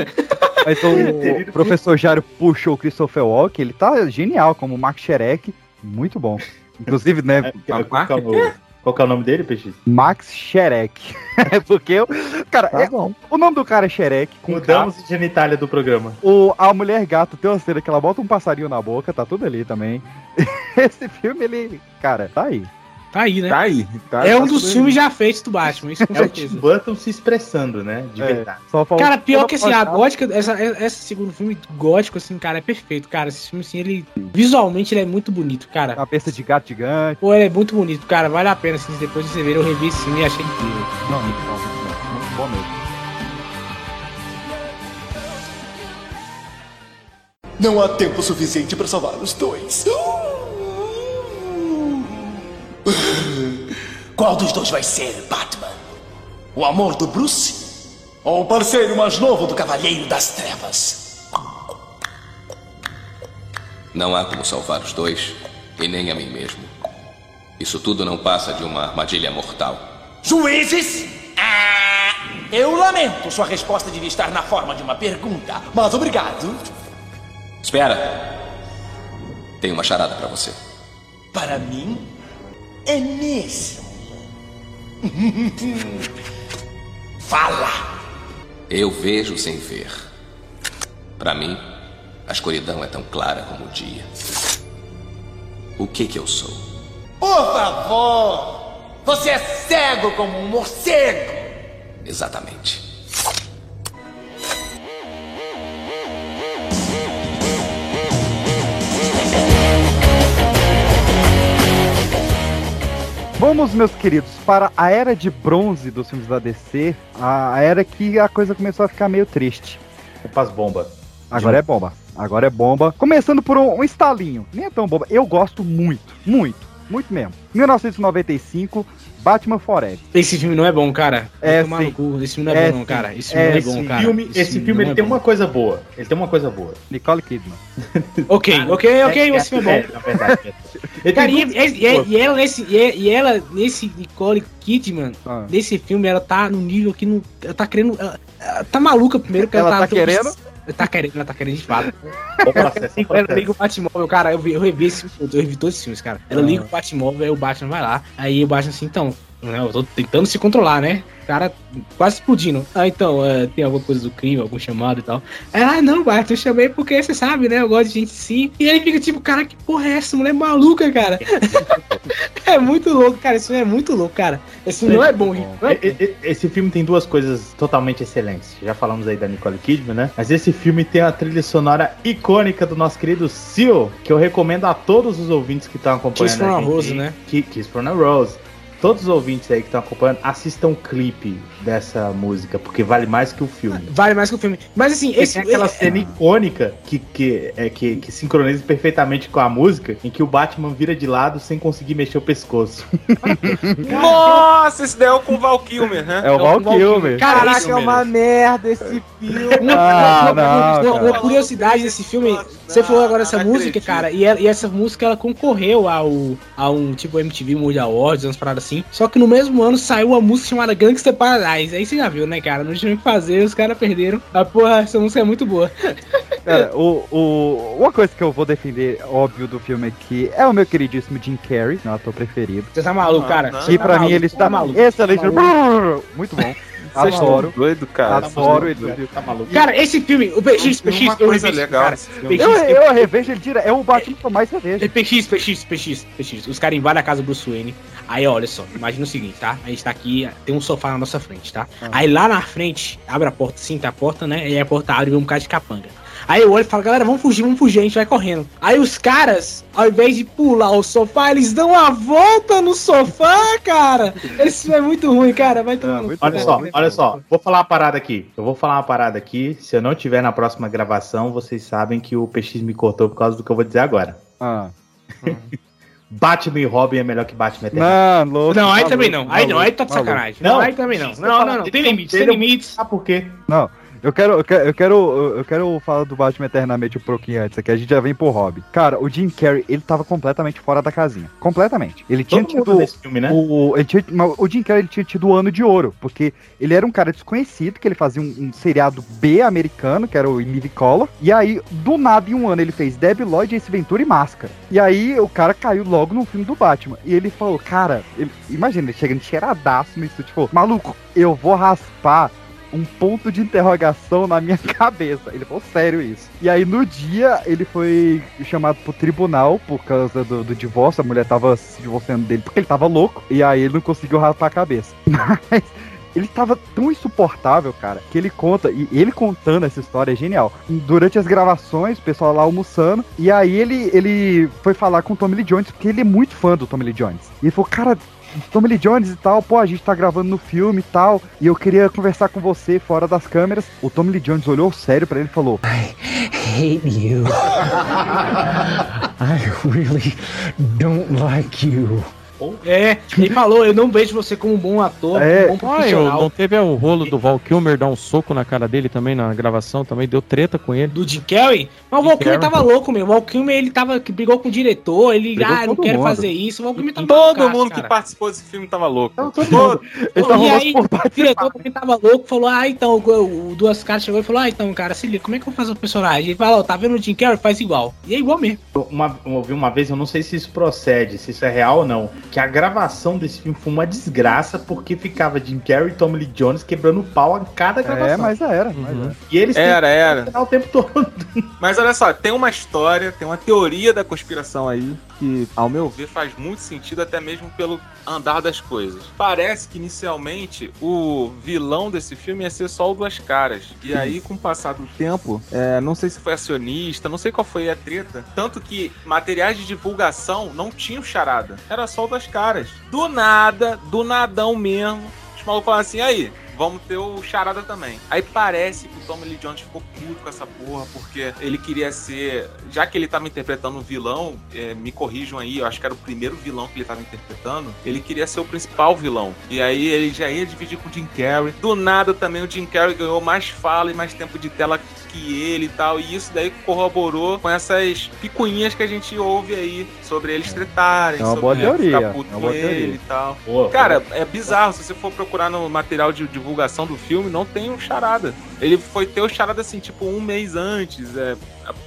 Mas o professor Jário puxou o Christopher Walken, ele tá genial, como o Mark Sherek, muito bom. Inclusive, né, é o, qual que é o nome dele, Peixe? Max Sherek. *laughs* É porque eu. Cara, é- o nome do cara é Sherek, com Mudamos a genitália do programa. O, a mulher gato tem uma cena que ela bota um passarinho na boca, tá tudo ali também. *laughs* Esse filme, ele. Cara, tá aí. Tá aí, né? Tá aí. Tá, é tá um dos filmes já feitos do Batman, isso com É o Tim certeza. Burton se expressando, né? De É, verdade. Cara, pior que assim, a gótica, essa, esse segundo filme gótico, assim, cara, é perfeito, cara. Esse filme, assim, ele. Visualmente ele é muito bonito, cara. Cabeça de gato gigante. Pô, ele é muito bonito, cara. Vale a pena, assim, depois de você ver, eu revi esse filme e achei incrível. Não, muito bom, muito bom. Muito bom mesmo. Não há tempo suficiente para salvar os dois. Qual dos dois vai ser, Batman? O amor do Bruce? Ou o parceiro mais novo do Cavalheiro das Trevas? Não há como salvar os dois, e nem a mim mesmo. Isso tudo não passa de uma armadilha mortal. Juízes? Ah, eu lamento. Sua resposta devia estar na forma de uma pergunta. Mas obrigado. Espera! Tenho uma charada pra você. Para mim, é mesmo. *laughs* Fala! Eu vejo sem ver. Pra mim, a escuridão é tão clara como o dia. O que que eu sou? Por favor! Você é cego como um morcego! Exatamente. Vamos, meus queridos, para a era de bronze dos filmes da DC, a era que a coisa começou a ficar meio triste. Faz bomba. Agora é bomba. Agora é bomba. Começando por um, um estalinho. Nem é tão bomba. Eu gosto muito, muito, muito mesmo. 1995, Batman Forever. Esse filme não é bom, cara. É, tomar sim. no cu. Esse filme não é, É, bom, não, cara. Esse filme É, não é bom, cara. filme, esse filme não ele é tem bom. uma coisa boa. Ele tem uma coisa boa. Nicole Kidman. *laughs* Ok, ok, ok, esse filme é bom. na verdade. Ele Cara, e, e- e- ela nesse, e, e ela nesse Nicole Kidman, Ah. nesse filme, ela tá no nível que não. Ela tá querendo. Ela, ela tá maluca primeiro que ela, Ela tá querendo? Ela tá querendo, ela tá querendo de fato. processo, o Ela liga o Batmóvel, cara, eu, vi- eu revi esse filme, eu revi todos esses filmes, cara. Ela Ah. liga o Batmóvel, aí o Batman vai lá. Aí o Batman assim, então, né, eu tô tentando se controlar, né? O cara quase explodindo. Ah, então, é, tem alguma coisa do crime, algum chamado e tal. Ela, ah, não, Batman, eu chamei porque você sabe, né? Eu gosto de gente sim. E ele fica tipo, cara, que porra é essa? Mulher maluca, cara. *laughs* é muito louco, cara. Filme é muito louco, cara. Esse não é bom. Não é e- Esse filme tem duas coisas totalmente excelentes. Já falamos aí da Nicole Kidman, né? Mas esse filme tem a trilha sonora icônica do nosso querido Seal, que eu recomendo a todos os ouvintes que estão acompanhando. Kiss from a gente Rose, né? Kiss from a Rose. Todos os ouvintes aí que estão acompanhando, assistam o clipe dessa música, porque vale mais que o filme. Vale mais que o filme. Mas assim, Esse esse. tem aquela cena icônica que, que, é, que, que sincroniza perfeitamente com a música, em que o Batman vira de lado sem conseguir mexer o pescoço. *laughs* Nossa, esse daí é o com o Val Kilmer, né? É o Val Kilmer. Cara, isso é uma merda esse filme. Uma, Ah, uma- não, uma- curiosidade desse filme, você falou agora essa música, cara, e, ela- e essa música ela concorreu ao, a um tipo MTV Movie Awards, umas paradas assim. Só que no mesmo ano saiu uma música chamada Gangster Paradise. Aí você já viu, né, cara? Não tinha o que fazer, os caras perderam. A porra, essa música é muito boa. Cara, *laughs* o, o, uma coisa que eu vou defender, óbvio, do filme aqui é o meu queridíssimo Jim Carrey, meu ator preferido. Você tá maluco, cara? E pra mim ele está excelente. Muito bom. Adoro. doido, cara. Adoro ele. Tá maluco? Cara, esse filme, o PX, PX, uma eu esse legal cara. PX, Eu, eu revejo ele direto. É o Batman que eu mais revejo. É PX, PX, PX, PX. Os caras invadem a casa do Bruce Wayne. Aí, olha só, imagina o seguinte, tá? A gente tá aqui, tem um sofá na nossa frente, tá? Aí lá na frente, abre a porta, sim, tá a porta, né? E aí a porta abre e vem um cara de capanga. Aí eu olho e falo, galera, vamos fugir, vamos fugir, a gente vai correndo. Aí os caras, ao invés de pular o sofá, eles dão a volta no sofá, cara. Esse filme é muito ruim, cara. Vai tomar. cu, Olha só, olha só, vou falar uma parada aqui. Eu vou falar uma parada aqui. Se eu não tiver na próxima gravação, vocês sabem que o PX me cortou por causa do que eu vou dizer agora. Ah. *laughs* Batman e Robin é melhor que Batman Eterno. Não, louco. Não, aí tá também louco, não. Aí não, aí tá de louco. sacanagem. Não, aí também não. Não, não, não. Tem limites, tem limites. Ah, por quê? Não, eu quero, eu quero, eu quero, eu quero falar do Batman eternamente um pouquinho antes aqui. A gente já vem pro hobby. Cara, o Jim Carrey, ele tava completamente fora da casinha. Completamente. Ele tinha Todo mundo tido. filme, né? O, ele tinha- o Jim Carrey ele tinha tido o ano de ouro, porque ele era um cara desconhecido, que ele fazia um, um seriado B americano, que era o Living Color. E aí, do nada, em um ano, ele fez Debbie Lloyd, Ace Ventura e Máscara. E aí, o cara caiu logo no filme do Batman. E ele falou, cara, ele- imagina, ele chegando cheiradaço estúdio, tipo, maluco, eu vou raspar um ponto de interrogação na minha *laughs* cabeça. Ele falou sério isso. E aí no dia ele foi chamado pro tribunal por causa do, do divórcio. A mulher tava se divorciando dele porque ele tava louco. E aí ele não conseguiu raspar a cabeça. *laughs* Mas ele tava tão insuportável, cara, que ele conta, e ele contando essa história é genial. Durante as gravações, o pessoal lá almoçando, e aí ele, ele foi falar com o Tommy Lee Jones, porque ele é muito fã do Tommy Lee Jones. E ele falou, cara, Tommy Lee Jones e tal, pô, a gente tá gravando no filme e tal, e eu queria conversar com você fora das câmeras. O Tommy Lee Jones olhou sério pra ele e falou: hate you. *laughs* I really don't like you. É, ele falou, eu não vejo você como um bom ator, É, um bom ah, eu- profissional. não teve o rolo do Val Kilmer dar um soco na cara dele também na gravação, também deu treta com ele. Do Jim Carrey? Mas o Jim Val Kilmer Carrey. tava louco, meu. O Val Kilmer, ele tava, que brigou com o diretor, ele, Brigou ah, não todo quero mundo. fazer isso. O Val Kilmer tava Todo loucaço, mundo que cara. participou desse filme tava louco. Todo e aí, o diretor também tava louco, falou, ah, então, o, o Duas Caras chegou e falou, ah, então, cara, se liga, como é que eu faço o personagem? Ele falou, tá vendo o Jim Carrey? Faz igual. E é igual mesmo. Uma, eu ouvi uma vez, eu não sei se isso procede, se isso é real ou não, que a gravação desse filme foi uma desgraça porque ficava Jim Carrey e Tommy Lee Jones quebrando pau a cada gravação. É, mas era, mas era. E eles Era, que era. o tempo *laughs* todo. Mas olha só, tem uma história, tem uma teoria da conspiração aí que, ao meu ver, faz muito sentido até mesmo pelo andar das coisas. Parece que inicialmente o vilão desse filme ia ser só o Duas Caras. E aí, com o passar do tempo, é, não sei se foi acionista, não sei qual foi a treta. Tanto que materiais de divulgação não tinham charada. Era só o Duas Caras. Do nada, do nadão mesmo, os malucos falaram assim: aí, vamos ter o Charada também. Aí parece que o Tommy Lee Jones ficou puto com essa porra, porque ele queria ser. Já que ele tava interpretando um vilão, é, me corrijam aí, eu acho que era o primeiro vilão que ele tava interpretando, ele queria ser o principal vilão. E aí ele já ia dividir com o Jim Carrey. Do nada também o Jim Carrey ganhou mais fala e mais tempo de tela que ele e tal. E isso daí corroborou com essas picuinhas que a gente ouve aí sobre eles tretarem, É uma sobre boa teoria, ficar puto é uma com boa ele teoria. e tal. Boa, Cara, é bizarro. Se você for procurar no material de divulgação do filme, não tem um charada. Ele foi ter o charada assim, tipo, um mês antes. É,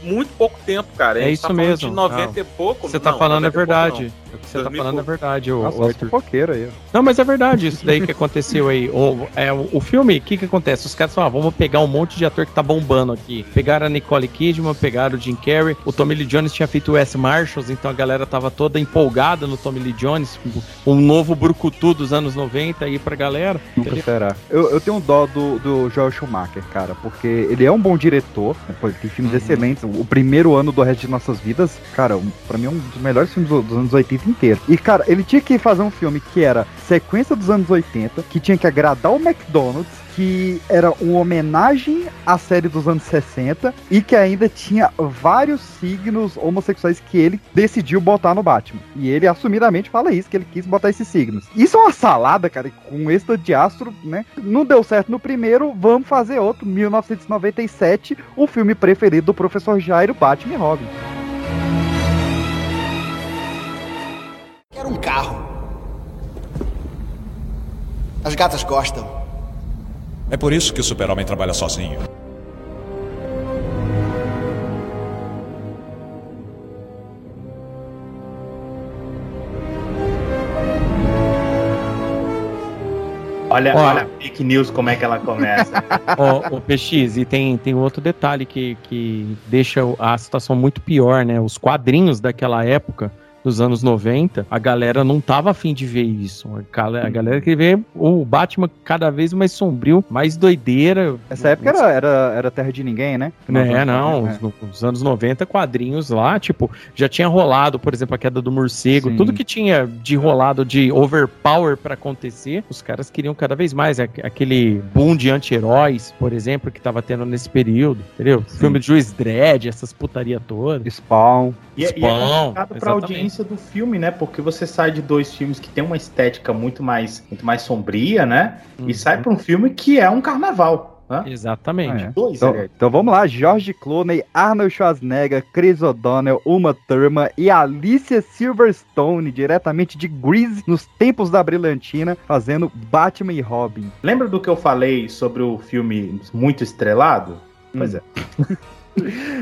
muito pouco tempo, cara. A É isso tá mesmo. De 90 Não. e pouco. Você tá não, falando é 90 e pouco verdade. não. O que você tá 2000 falando é verdade, o, Nossa, o Arthur. fofoqueiro aí. Não, mas é verdade isso daí que aconteceu aí. O, é, o, filme, o que que acontece? Os caras falaram, ah, vamos pegar um monte de ator que tá bombando aqui. Pegaram a Nicole Kidman, pegaram o Jim Carrey. O Tommy Lee Jones tinha feito o S. Marshalls, então a galera tava toda empolgada no Tommy Lee Jones, um novo brucutu dos anos 90 aí pra galera. Nunca Ele- será. Eu, eu tenho um dó do, do Joel Schumacher, cara, porque ele é um bom diretor, né, pô, ele tem filmes excelentes. O primeiro ano do resto de nossas vidas, cara, pra mim é um dos melhores filmes do- dos anos 80 inteiro. E, cara, ele tinha que fazer um filme que era sequência dos anos 80, que tinha que agradar o McDonald's, que era uma homenagem à série dos anos 60 e que ainda tinha vários signos homossexuais que ele decidiu botar no Batman. E ele assumidamente fala isso, que ele quis botar esses signos. Isso é uma salada, cara, com êxtase de astro, né? Não deu certo no primeiro, vamos fazer outro, 1997, o filme preferido do professor Jairo, Batman e Robin. Quero um carro. As gatas gostam. É por isso que o super-homem trabalha sozinho. Olha, Ó. olha a fake news como é que ela começa. *laughs* Ó, o PX, e tem, tem outro detalhe que, que deixa a situação muito pior, né? Os quadrinhos daquela época, dos anos 90, a galera não tava afim de ver isso. A gal- a galera queria ver o Batman cada vez mais sombrio, mais doideira. Essa época era, era, era Terra de Ninguém, né? É, não, né? os, os anos 90, quadrinhos lá, tipo, já tinha rolado, por exemplo, a queda do morcego, Sim. tudo que tinha de rolado de overpower pra acontecer, os caras queriam cada vez mais. Aque- Aquele boom de anti-heróis, por exemplo, que tava tendo nesse período, entendeu? Filme de Juiz Dredd, essas putaria todas. Spawn. E, é- e é Spawn, pra exatamente. Do filme, né? Porque você sai de dois filmes que tem uma estética muito mais, muito mais sombria, né? E sai pra um filme que é um carnaval. Né? Exatamente. É. Dois, Então, então vamos lá, George Clooney, Arnold Schwarzenegger, Chris O'Donnell, Uma Thurman e Alicia Silverstone, diretamente de Grease, nos tempos da brilhantina, fazendo Batman e Robin. Lembra do que eu falei sobre o filme muito estrelado? Pois é. *laughs*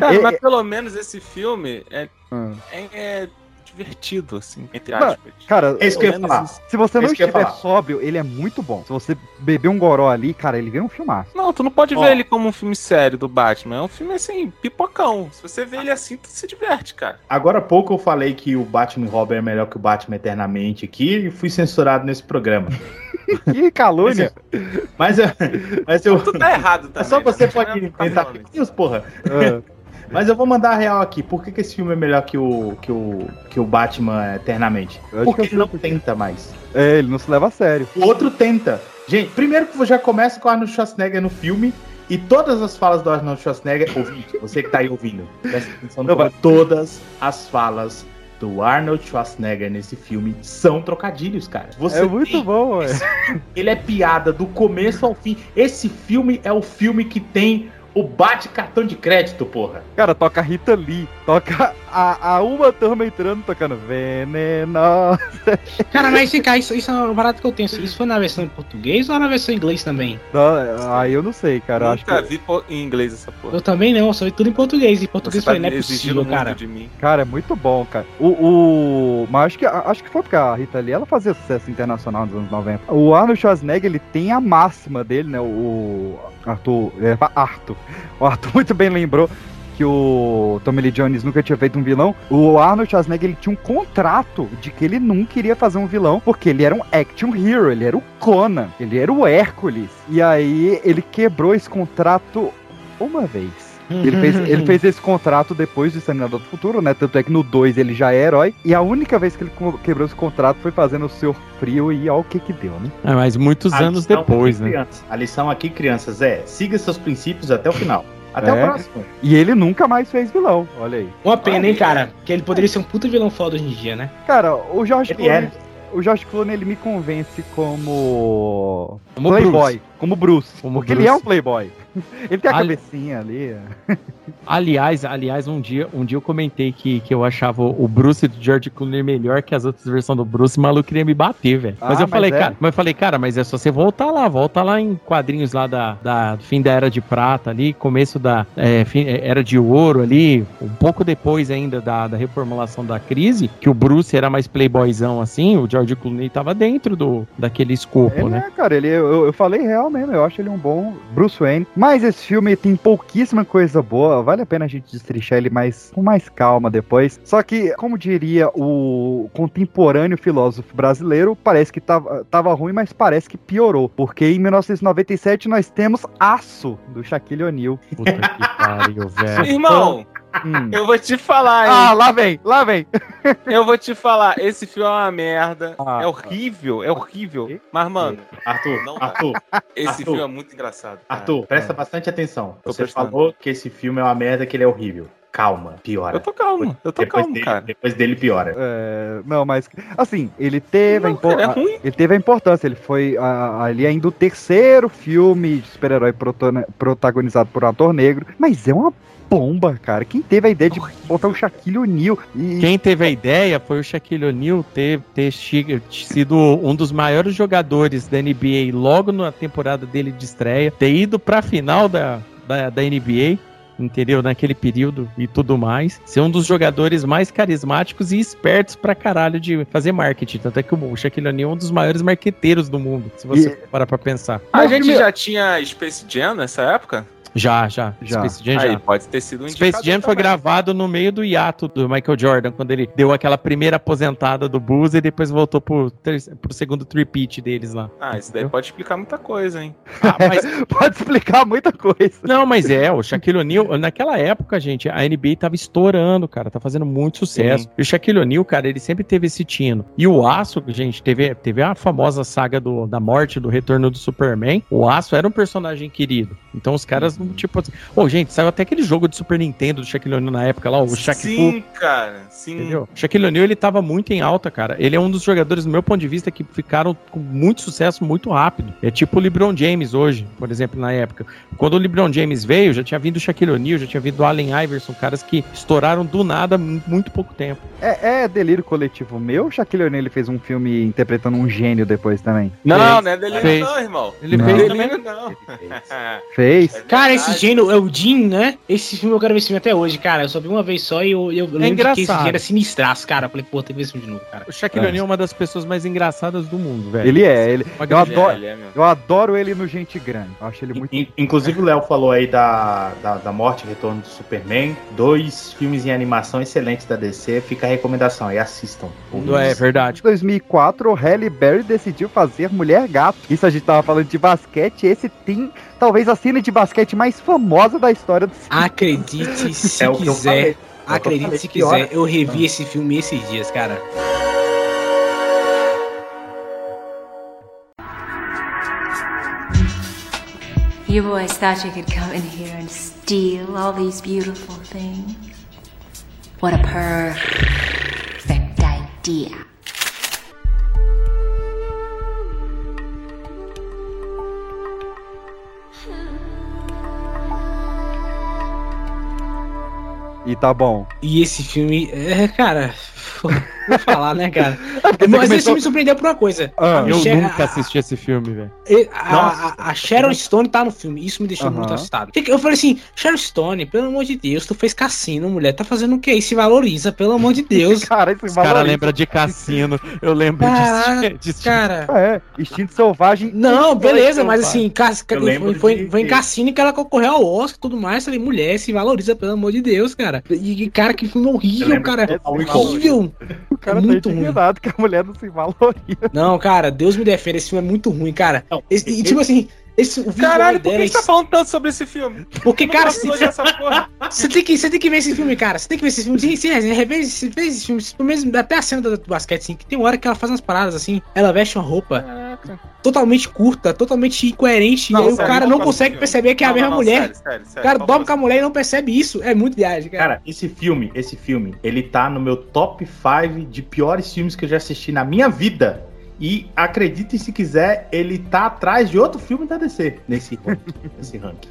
Cara, É, mas pelo menos esse filme é, Ah. é, é divertido, assim, entre aspas. Cara, É isso que eu ia falar. isso. se você não eu ia estiver sóbrio, ele é muito bom. Se você beber um goró ali, cara, ele vira um filmaço. Não, tu não pode Ó. ver ele como um filme sério do Batman. É um filme assim, pipocão. Se você vê ele assim, tu se diverte, cara. Agora há pouco eu falei que o Batman Robin é melhor que o Batman Eternamente aqui e fui censurado nesse programa. *laughs* Que calúnia! Mas, eu- mas eu. Tu tá errado também. É só você né? pode Não é inventar fake news, porra. Ah, Mas eu vou mandar a real aqui. Por que, que esse filme é melhor que o, que o, que o Batman Eternamente? Porque que ele não tenta mais. é, ele não se leva a sério. O outro tenta. Gente, primeiro que já começa com o Arnold Schwarzenegger no filme e todas as falas do Arnold Schwarzenegger, ouvinte, você que tá aí ouvindo, presta atenção no Não. Todas as falas do Arnold Schwarzenegger nesse filme são trocadilhos, cara. Você é muito tem- bom, ué. Ele é piada do começo ao fim. Esse filme é o filme que tem o bate cartão de crédito, porra. Cara, toca Rita Lee, toca a, a Uma Thurman entrando, tocando Venenosa. Cara, mas esse cara, isso, isso é uma parada que eu tenho. Isso foi na versão em português ou na versão em inglês também? Não, Aí eu não sei, cara. eu acho Nunca que, vi em inglês essa porra. Eu também não, eu sou tudo em português. Em português Você tá foi, não é possível, cara. de mim. cara, é muito bom, cara. O, o- mas acho que acho que foi porque a Rita Lee ela fazia sucesso internacional nos anos 90. O Arnold Schwarzenegger, ele tem a máxima dele, né? O Arthur, é, *laughs* Arthur. O Arthur muito bem lembrou que o Tommy Lee Jones nunca tinha feito um vilão. O Arnold Schwarzenegger ele tinha um contrato de que ele nunca iria fazer um vilão, porque ele era um action hero, ele era o Conan, ele era o Hércules. E aí ele quebrou esse contrato uma vez. Ele fez, ele fez esse contrato depois do Exterminador do Futuro, né? Tanto é que no 2 ele já é herói. E a única vez que ele quebrou esse contrato foi fazendo o Senhor Frio e olha o que que deu, né? É, mas muitos A anos depois, aqui, né? crianças, A lição aqui, crianças, é siga seus princípios até o final. Até É. o próximo. E ele nunca mais fez vilão, olha aí. Uma pena, hein, cara? Que ele poderia ser um puta vilão foda hoje em dia, né? Cara, o Ele Clooney, é. o George Clooney ele me convence como, Como playboy, Bruce. Como Bruce, Como porque Bruce. ele é um playboy. Ele tem a Ali- cabecinha ali. Aliás, aliás, um dia, um dia eu comentei que, que eu achava o Bruce do George Clooney melhor que as outras versões do Bruce, o maluco queria me bater, velho. Ah, mas eu mas falei, é? cara, mas eu falei, cara, mas é só você voltar lá, volta lá em quadrinhos lá da, da fim da Era de Prata ali, começo da é, fim- é, Era de Ouro ali, um pouco depois ainda da, da reformulação da crise, que o Bruce era mais playboyzão assim, o George Clooney tava dentro do daquele escopo, Ele né? é, cara, ele, eu, eu falei real mesmo, eu acho ele um bom Bruce Wayne. Mas esse filme tem pouquíssima coisa boa, vale a pena a gente destrinchar ele mais, com mais calma depois. Só que, como diria o contemporâneo filósofo brasileiro, parece que tava, tava ruim, mas parece que piorou. Porque em 1997 nós temos Aço, do Shaquille O'Neal. Puta que pariu, *laughs* velho. Irmão, Hum. eu vou te falar, hein? Ah, lá vem, lá vem. *laughs* Eu vou te falar, esse filme é uma merda. Ah, é horrível, é horrível. Mas, mano, Arthur, Não. Arthur, esse Arthur. filme é muito engraçado. cara. Arthur, presta bastante atenção. Tô Você prestando. falou que esse filme é uma merda, que ele é horrível. Calma, piora. Eu tô calmo, eu tô depois calmo, dele, cara. Depois dele piora. É, não, mas assim, ele teve, a Não, é a- ruim. ele teve a importância. Ele foi ah, ali ainda o terceiro filme de super-herói protagonizado por um ator negro. Mas é uma bomba, cara. Quem teve a ideia de botar o Shaquille O'Neal e Quem teve a ideia foi o Shaquille O'Neal ter, ter sido um dos maiores jogadores da NBA logo na temporada dele de estreia, ter ido pra final da, da, da NBA, entendeu? Naquele período e tudo mais. Ser um dos jogadores mais carismáticos e espertos pra caralho de fazer marketing. Tanto é que o Shaquille O'Neal é um dos maiores marqueteiros do mundo, se você E- parar pra pensar. A gente já tinha Space Jam nessa época? Já, já. Já. Space Jam Aí já. pode ter sido um Space indicador Jam foi também. gravado no meio do hiato do Michael Jordan, quando ele deu aquela primeira aposentada do Bulls e depois voltou pro, pro segundo tripit deles lá. Ah, isso daí pode explicar muita coisa, hein? Ah, mas- *laughs* pode explicar muita coisa. não, mas é, o Shaquille O'Neal, naquela época, gente, a NBA tava estourando, cara, tá fazendo muito sucesso. Sim. E o Shaquille O'Neal, cara, ele sempre teve esse tino. E o Aço, gente, teve, teve a famosa saga do, da morte, do retorno do Superman. O Aço era um personagem querido. Então os caras, tipo assim... Ô, gente, saiu até aquele jogo de Super Nintendo do Shaquille O'Neal na época lá, o Shaq Fu. Sim, cara. Sim. Entendeu? Shaquille O'Neal, ele tava muito em alta, cara. Ele é um dos jogadores, do meu ponto de vista, que ficaram com muito sucesso muito rápido. É tipo o LeBron James hoje, por exemplo, na época. Quando o LeBron James veio, já tinha vindo o Shaquille O'Neal, já tinha vindo o Allen Iverson, caras que estouraram do nada muito pouco tempo. É, é delírio coletivo meu. O Shaquille O'Neal ele fez um filme interpretando um gênio depois também. Não, Fez. não é delírio Fez. não, irmão. Ele Não. fez também. Delírio não. Fez. *laughs* É Cara, esse verdade. gênio é o Jim, né? Esse filme eu quero ver esse filme até hoje, cara. Eu só vi uma vez só e eu, eu lembro que esse engraçado. gênio era sinistraço, cara. Eu falei, pô, tem que ver esse filme de novo, cara. O Shaquille É. O'Neal é uma das pessoas mais engraçadas do mundo, velho. Ele é, ele. Eu adoro, Ele é mesmo. eu adoro ele no Gente Grande. Eu acho ele muito. In- Inclusive o Léo falou aí da, da, da morte e retorno do Superman. Dois filmes em animação excelentes da DC. Fica a recomendação aí, assistam. É verdade. Em 2004, o Halle Berry decidiu fazer Mulher Gato. Isso a gente tava falando de basquete. Esse tem talvez a cena de basquete mais famosa da história do cinema. Acredite *laughs* se É quiser. É Acredite se quiser. Eu revi esse filme esses dias, cara. You boys thought you could come in here and steal all these beautiful things? What a perfect idea. E tá bom. E esse filme, é, cara, vou falar, né, cara? *laughs* Mas esse começou- filme me surpreendeu por uma coisa. Ah, Eu Michelle- nunca a- assisti esse filme, velho. A, a- a Sharon Stone tá no filme, isso me deixou muito assustado. Eu falei assim, Sharon Stone, pelo amor de Deus, tu fez cassino, mulher, tá fazendo o que aí? Se valoriza, pelo amor de *laughs* Deus. Cara, esse Os caras valoriza. lembram de cassino. Eu lembro de, *laughs* de, cara. É, instinto selvagem. Não, beleza, mas assim, cas- Eu foi, foi, de- foi em cassino que ela concorreu ao Oscar e tudo mais. Falei, mulher, se valoriza, pelo amor de Deus, cara. E, cara, que filme Eu horrível, cara. de Total Horrível. O cara É tá muito ruim. indignado que a mulher não se valoriza. Não, cara, Deus me defenda, esse filme é muito ruim, cara. Não, e, esse- tipo assim, Esse, o Caralho, por que você tá falando tanto sobre esse filme? Porque, cara, porra. Você tem, que, você tem que ver esse filme, cara. Você tem que ver esse filme. Sim, sim, rever esse, rever esse filme. Pelo menos até a cena do, do basquete, assim, que tem uma hora que ela faz umas paradas assim. Ela veste uma roupa totalmente curta, totalmente incoerente. Não, e aí sério, o cara não consegue perceber que é a Não, mesma não, não, mulher. sério, sério, sério, o cara dorme com a mulher e não percebe isso. É muito viagem, cara. Cara, esse filme, esse filme, ele tá no meu top 5 de piores filmes que eu já assisti na minha vida. E acreditem se quiser, ele tá atrás de outro filme da DC nesse, *laughs* nesse ranking.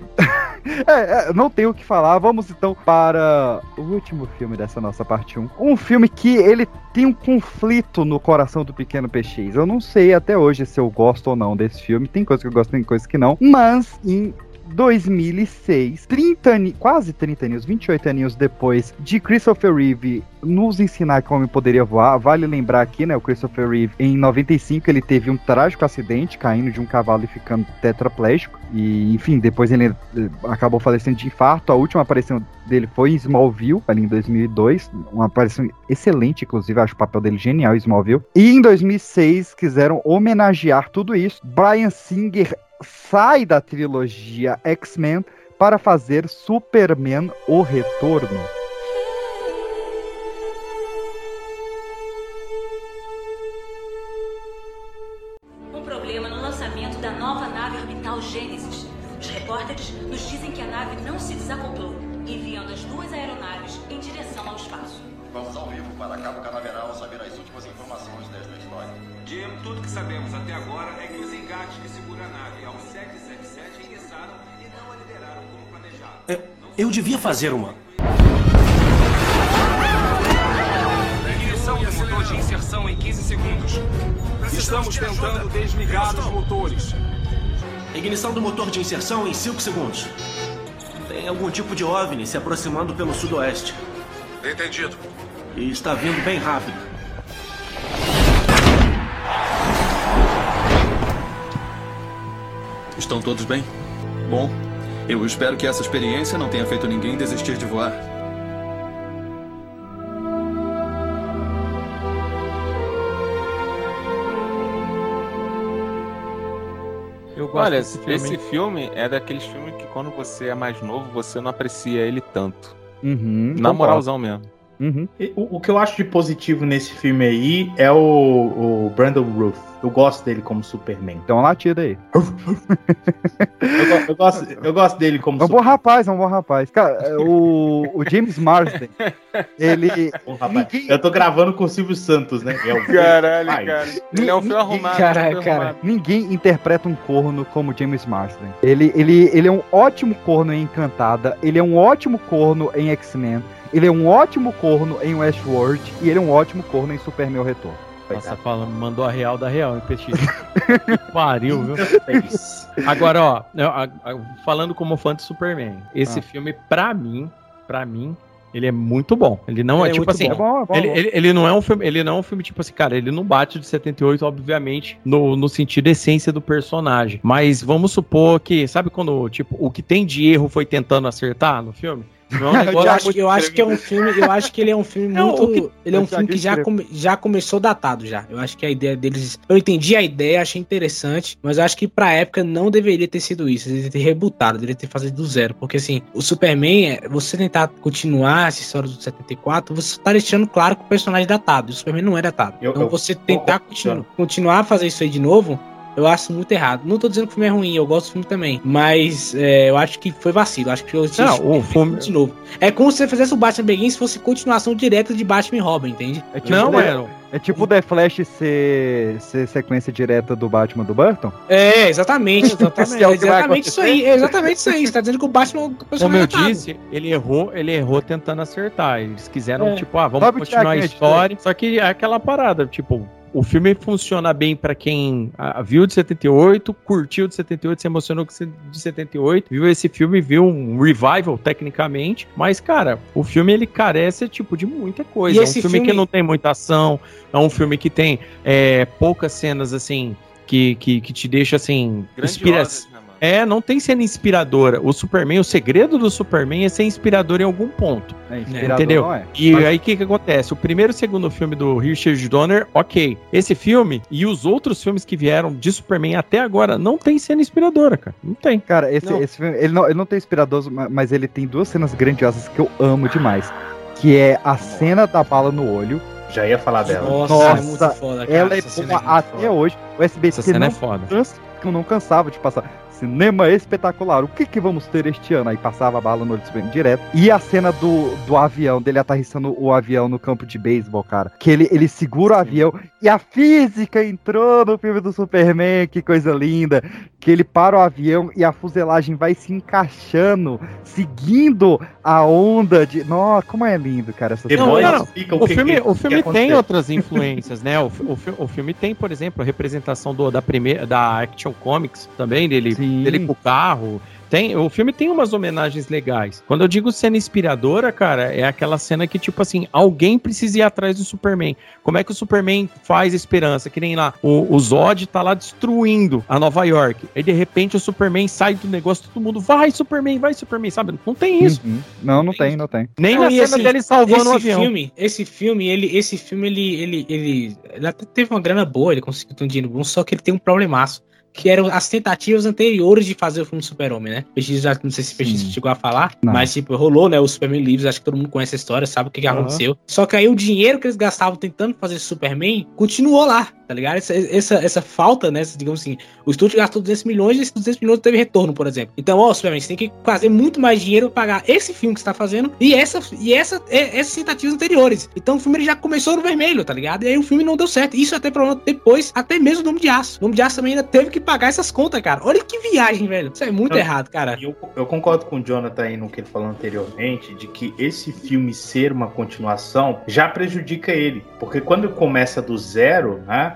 É, é, não tenho o que falar. Vamos então para o último filme dessa nossa parte 1. Um filme que ele tem um conflito no coração do pequeno PX. Eu não sei até hoje se eu gosto ou não desse filme. Tem coisa que eu gosto, tem coisa que não. Mas em 2006, 30 ani- quase 30 anos, 28 aninhos depois de Christopher Reeve nos ensinar como poderia voar, vale lembrar aqui, né, o Christopher Reeve, em 95 ele teve um trágico acidente, caindo de um cavalo e ficando tetraplégico, e enfim, depois ele eh, acabou falecendo de infarto, a última aparição dele foi em Smallville, ali em 2002, uma aparição excelente, inclusive, acho o papel dele genial Smallville, e em 2006 quiseram homenagear tudo isso, Brian Singer sai da trilogia X-Men para fazer Superman O Retorno. Para Cabo Canaveral saber as últimas informações desta história. Jim, tudo que sabemos até agora é que os engates que seguram a nave ao 777 ingressaram e não a liberaram como planejado. Eu devia fazer uma. Ignição do motor de inserção em 15 segundos. Estamos tentando desligar os motores. Ignição do motor de inserção em 5 segundos. Tem algum tipo de OVNI se aproximando pelo sudoeste. Entendido. E está vindo bem rápido. Estão todos bem? Bom, eu espero que essa experiência não tenha feito ninguém desistir de voar. Olha, desse filme, esse filme é daqueles filmes que quando você é mais novo, você não aprecia ele tanto. Uhum, Na concordo. moralzão mesmo. E O, o que eu acho de positivo nesse filme aí é o, o Brandon Ruth. Eu gosto dele como Superman. Então latida aí. Eu, eu gosto, eu gosto dele como É um bom rapaz, é um bom rapaz. Cara, é, o, o James Marsden, ele. *laughs* Bom, rapaz, Eu tô gravando com o Silvio Santos, né? É o *laughs* Caralho, Pai. cara. Ele é um filme arrumado. Cara, um filme cara, arrumado. ninguém interpreta um corno como James Marsden. Ele, ele, ele é um ótimo corno em Encantada, ele é um ótimo corno em X-Men, ele é um ótimo corno em Westworld e ele é um ótimo corno em Superman O Retorno. Nossa, fala, mandou a real da real, hein, Petit? *laughs* que pariu, viu? Agora, ó, falando como fã de Superman, esse Ah. filme, pra mim, pra mim, ele é muito bom. Ele não é, Ele é tipo assim. bom. É bom, é bom, ele, ele, ele não é um filme, ele não é um filme tipo assim, cara, ele não bate de 78, obviamente, no, no sentido essência do personagem. Mas vamos supor que, sabe quando, tipo, o que tem de erro foi tentando acertar no filme? Não é um Eu acho, eu acho que é um filme, eu acho que ele é um filme muito, que- ele é um filme que já, escrevo. come- já começou datado já. Eu acho que a ideia deles, eu entendi a ideia, achei interessante, mas eu acho que pra época não deveria ter sido isso, deveria ter rebutado, deveria ter feito do zero, porque assim, o Superman, é- você tentar continuar essa história do 74, você tá deixando claro que o personagem é datado, e o Superman não é datado. Eu- então eu- você tentar eu- continu- continuar a fazer isso aí de novo, eu acho muito errado. Não tô dizendo que o filme é ruim, eu gosto do filme também. Mas é, eu acho que foi vacilo. Acho que eu tinha Não, o filme- de novo. É como se você fizesse o Batman Begins se fosse continuação direta de Batman e Robin, entende? É tipo, Não, mano. É tipo o The Flash ser, ser sequência direta do Batman do Burton? É, exatamente. *laughs* exatamente, é que vai exatamente isso aí. É exatamente isso aí. Você tá dizendo que o Batman é o Como eu disse, ele errou, ele errou tentando acertar. Eles quiseram, É. tipo, ah, vamos Sabe continuar a Thiago história. Só que é aquela parada, tipo, o filme funciona bem pra quem ah, viu de 78, curtiu de 78, se emocionou com de 78, viu esse filme, viu um revival, tecnicamente. Mas, cara, o filme ele carece, tipo, de muita coisa. E É um esse filme, que filme- não tem muita ação, é um filme que tem é, poucas cenas, assim, que, que, que te deixa, assim, inspira? É, não tem cena inspiradora. O Superman, o segredo do Superman é ser inspirador em algum ponto. É, inspirador Entendeu? é. E Mas- aí o que, que acontece? O primeiro e o segundo filme do Richard Donner, ok. Esse filme e os outros filmes que vieram de Superman até agora não tem cena inspiradora, cara. Não tem. Cara, esse, Não. esse filme, ele não, ele não tem inspirador, ma- mas ele tem duas cenas grandiosas que eu amo demais. Que é a cena da bala no olho. Já ia falar dela. Nossa, é muito foda, cara. Ela é boa é muito até hoje. O SBT Essa cena não, é foda. cansa- não cansava de passar. Cinema espetacular. O que, que vamos ter este ano? Aí passava a bala no olho direto. E a cena do, do avião, dele aterrissando o avião no campo de beisebol, cara. Que ele, ele segura o avião e a física entrou no filme do Superman. Que coisa linda. Que ele para o avião e a fuselagem vai se encaixando, seguindo a onda de. Nossa, como é lindo, cara. Essa cena. Não, não. O filme, que- o filme tem outras influências, né? O, o, o filme tem, por exemplo, a representação do, da primeira da Action Comics também, dele, Sim. dele com o carro. Tem, o filme tem umas homenagens legais. Quando eu digo cena inspiradora, cara, é aquela cena que, tipo assim, alguém precisa ir atrás do Superman. Como é que o Superman faz esperança? Que nem lá, o, o Zod tá lá destruindo a Nova York. Aí, de repente, o Superman sai do negócio, todo mundo, vai, Superman, vai, Superman, sabe? Não tem isso. Uhum. Não, não tem, não tem. Nem Não, na cena assim, dele salvando o avião. filme, esse filme, ele, esse filme, ele, ele, ele, ele até teve uma grana boa, ele conseguiu ter um dinheiro bom, só que ele tem um problemaço. Que eram as tentativas anteriores de fazer o filme Super-Homem, né? PX já, não sei se o PX chegou a falar, Não. mas tipo, rolou, né? O Superman Lives, acho que todo mundo conhece a história, sabe o que, que Aham. aconteceu. Só que aí o dinheiro que eles gastavam tentando fazer Superman continuou lá, tá ligado? Essa, essa, essa falta, né? Digamos assim, o estúdio gastou 200 milhões e esses 200 milhões teve retorno, por exemplo. Então, ó, Superman, você tem que fazer muito mais dinheiro pra pagar esse filme que você tá fazendo e, essa, e essa, é- essas tentativas anteriores. Então o filme ele já começou no vermelho, tá ligado? E aí o filme não deu certo. Isso até problema depois, até mesmo o Nome de Aço. O Nome de Aço também ainda teve que pagar essas contas, cara. Olha que viagem, velho. Isso é muito Eu- errado, cara. Eu, eu concordo com o Jonathan aí no que ele falou anteriormente, de que esse filme ser uma continuação já prejudica ele. Porque quando começa do zero, né?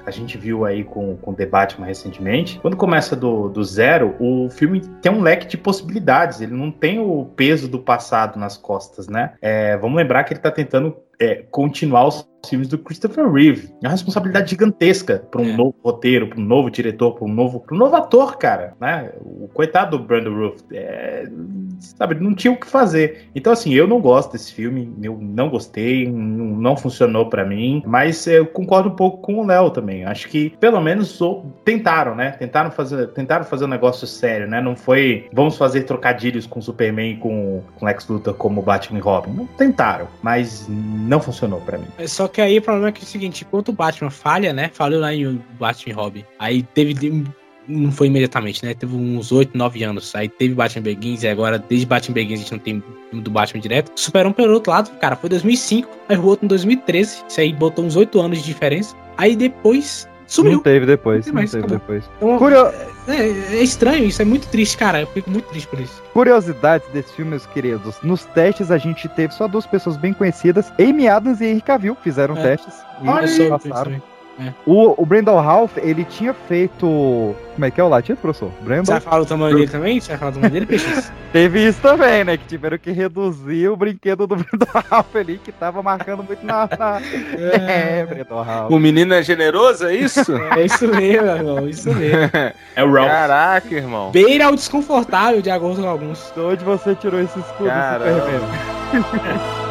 A gente viu aí com, com o The Batman recentemente. Quando começa do, do zero, o filme tem um leque de possibilidades. Ele não tem o peso do passado nas costas, né? É, vamos lembrar que ele tá tentando é, continuar os filmes do Christopher Reeve. É uma responsabilidade gigantesca para um novo roteiro, para um novo diretor, para um novo, pra um novo ator, cara, né? O coitado do Brandon Roof, é, sabe, não tinha o que fazer. Então, assim, eu não gosto desse filme, eu não gostei, não, não funcionou para mim, mas eu concordo um pouco com o Léo também. Acho que pelo menos tentaram, né? Tentaram fazer, tentaram fazer um negócio sério, né? Não foi vamos fazer trocadilhos com Superman e com, com Lex Luthor como Batman e Robin. Não tentaram, mas não funcionou para mim. É, Só que aí o problema é que é o seguinte, enquanto o Batman falha, né? Falhou lá em Batman e Robin. Aí teve. Não foi imediatamente, né? Teve uns 8, 9 anos. Aí teve Batman Begins e agora, desde Batman Begins, a gente não tem filme do Batman direto. Superou pelo outro lado, cara, foi 2005. Aí o outro em 2013. Isso aí botou uns 8 anos de diferença. Aí depois sumiu. Não teve depois, Não tem não mais, teve acabou. depois. Então, Curio- é, é estranho isso, é muito triste, cara. Eu fico muito triste por isso. Curiosidades desse filme, meus queridos. Nos testes a gente teve só duas pessoas bem conhecidas, Amy Adams e Henry Cavill, fizeram É. testes e Olha passaram. É. O, o Brandon Ralph, ele tinha feito. Como é que é o latino, professor? Brandon? Você vai falar o tamanho dele também? Você vai falar o tamanho dele, PX? *laughs* Teve isso também, né? Que tiveram que reduzir o brinquedo do Brandon *laughs* Ralph ali, que tava marcando muito na. na... *laughs* É, Brandon Ralph. O menino é generoso, é isso? É isso mesmo, irmão. Isso mesmo. É o Ralph. Caraca, irmão. Beira ao desconfortável, de acordo com alguns. De onde você tirou esse escudo Caramba. Superman?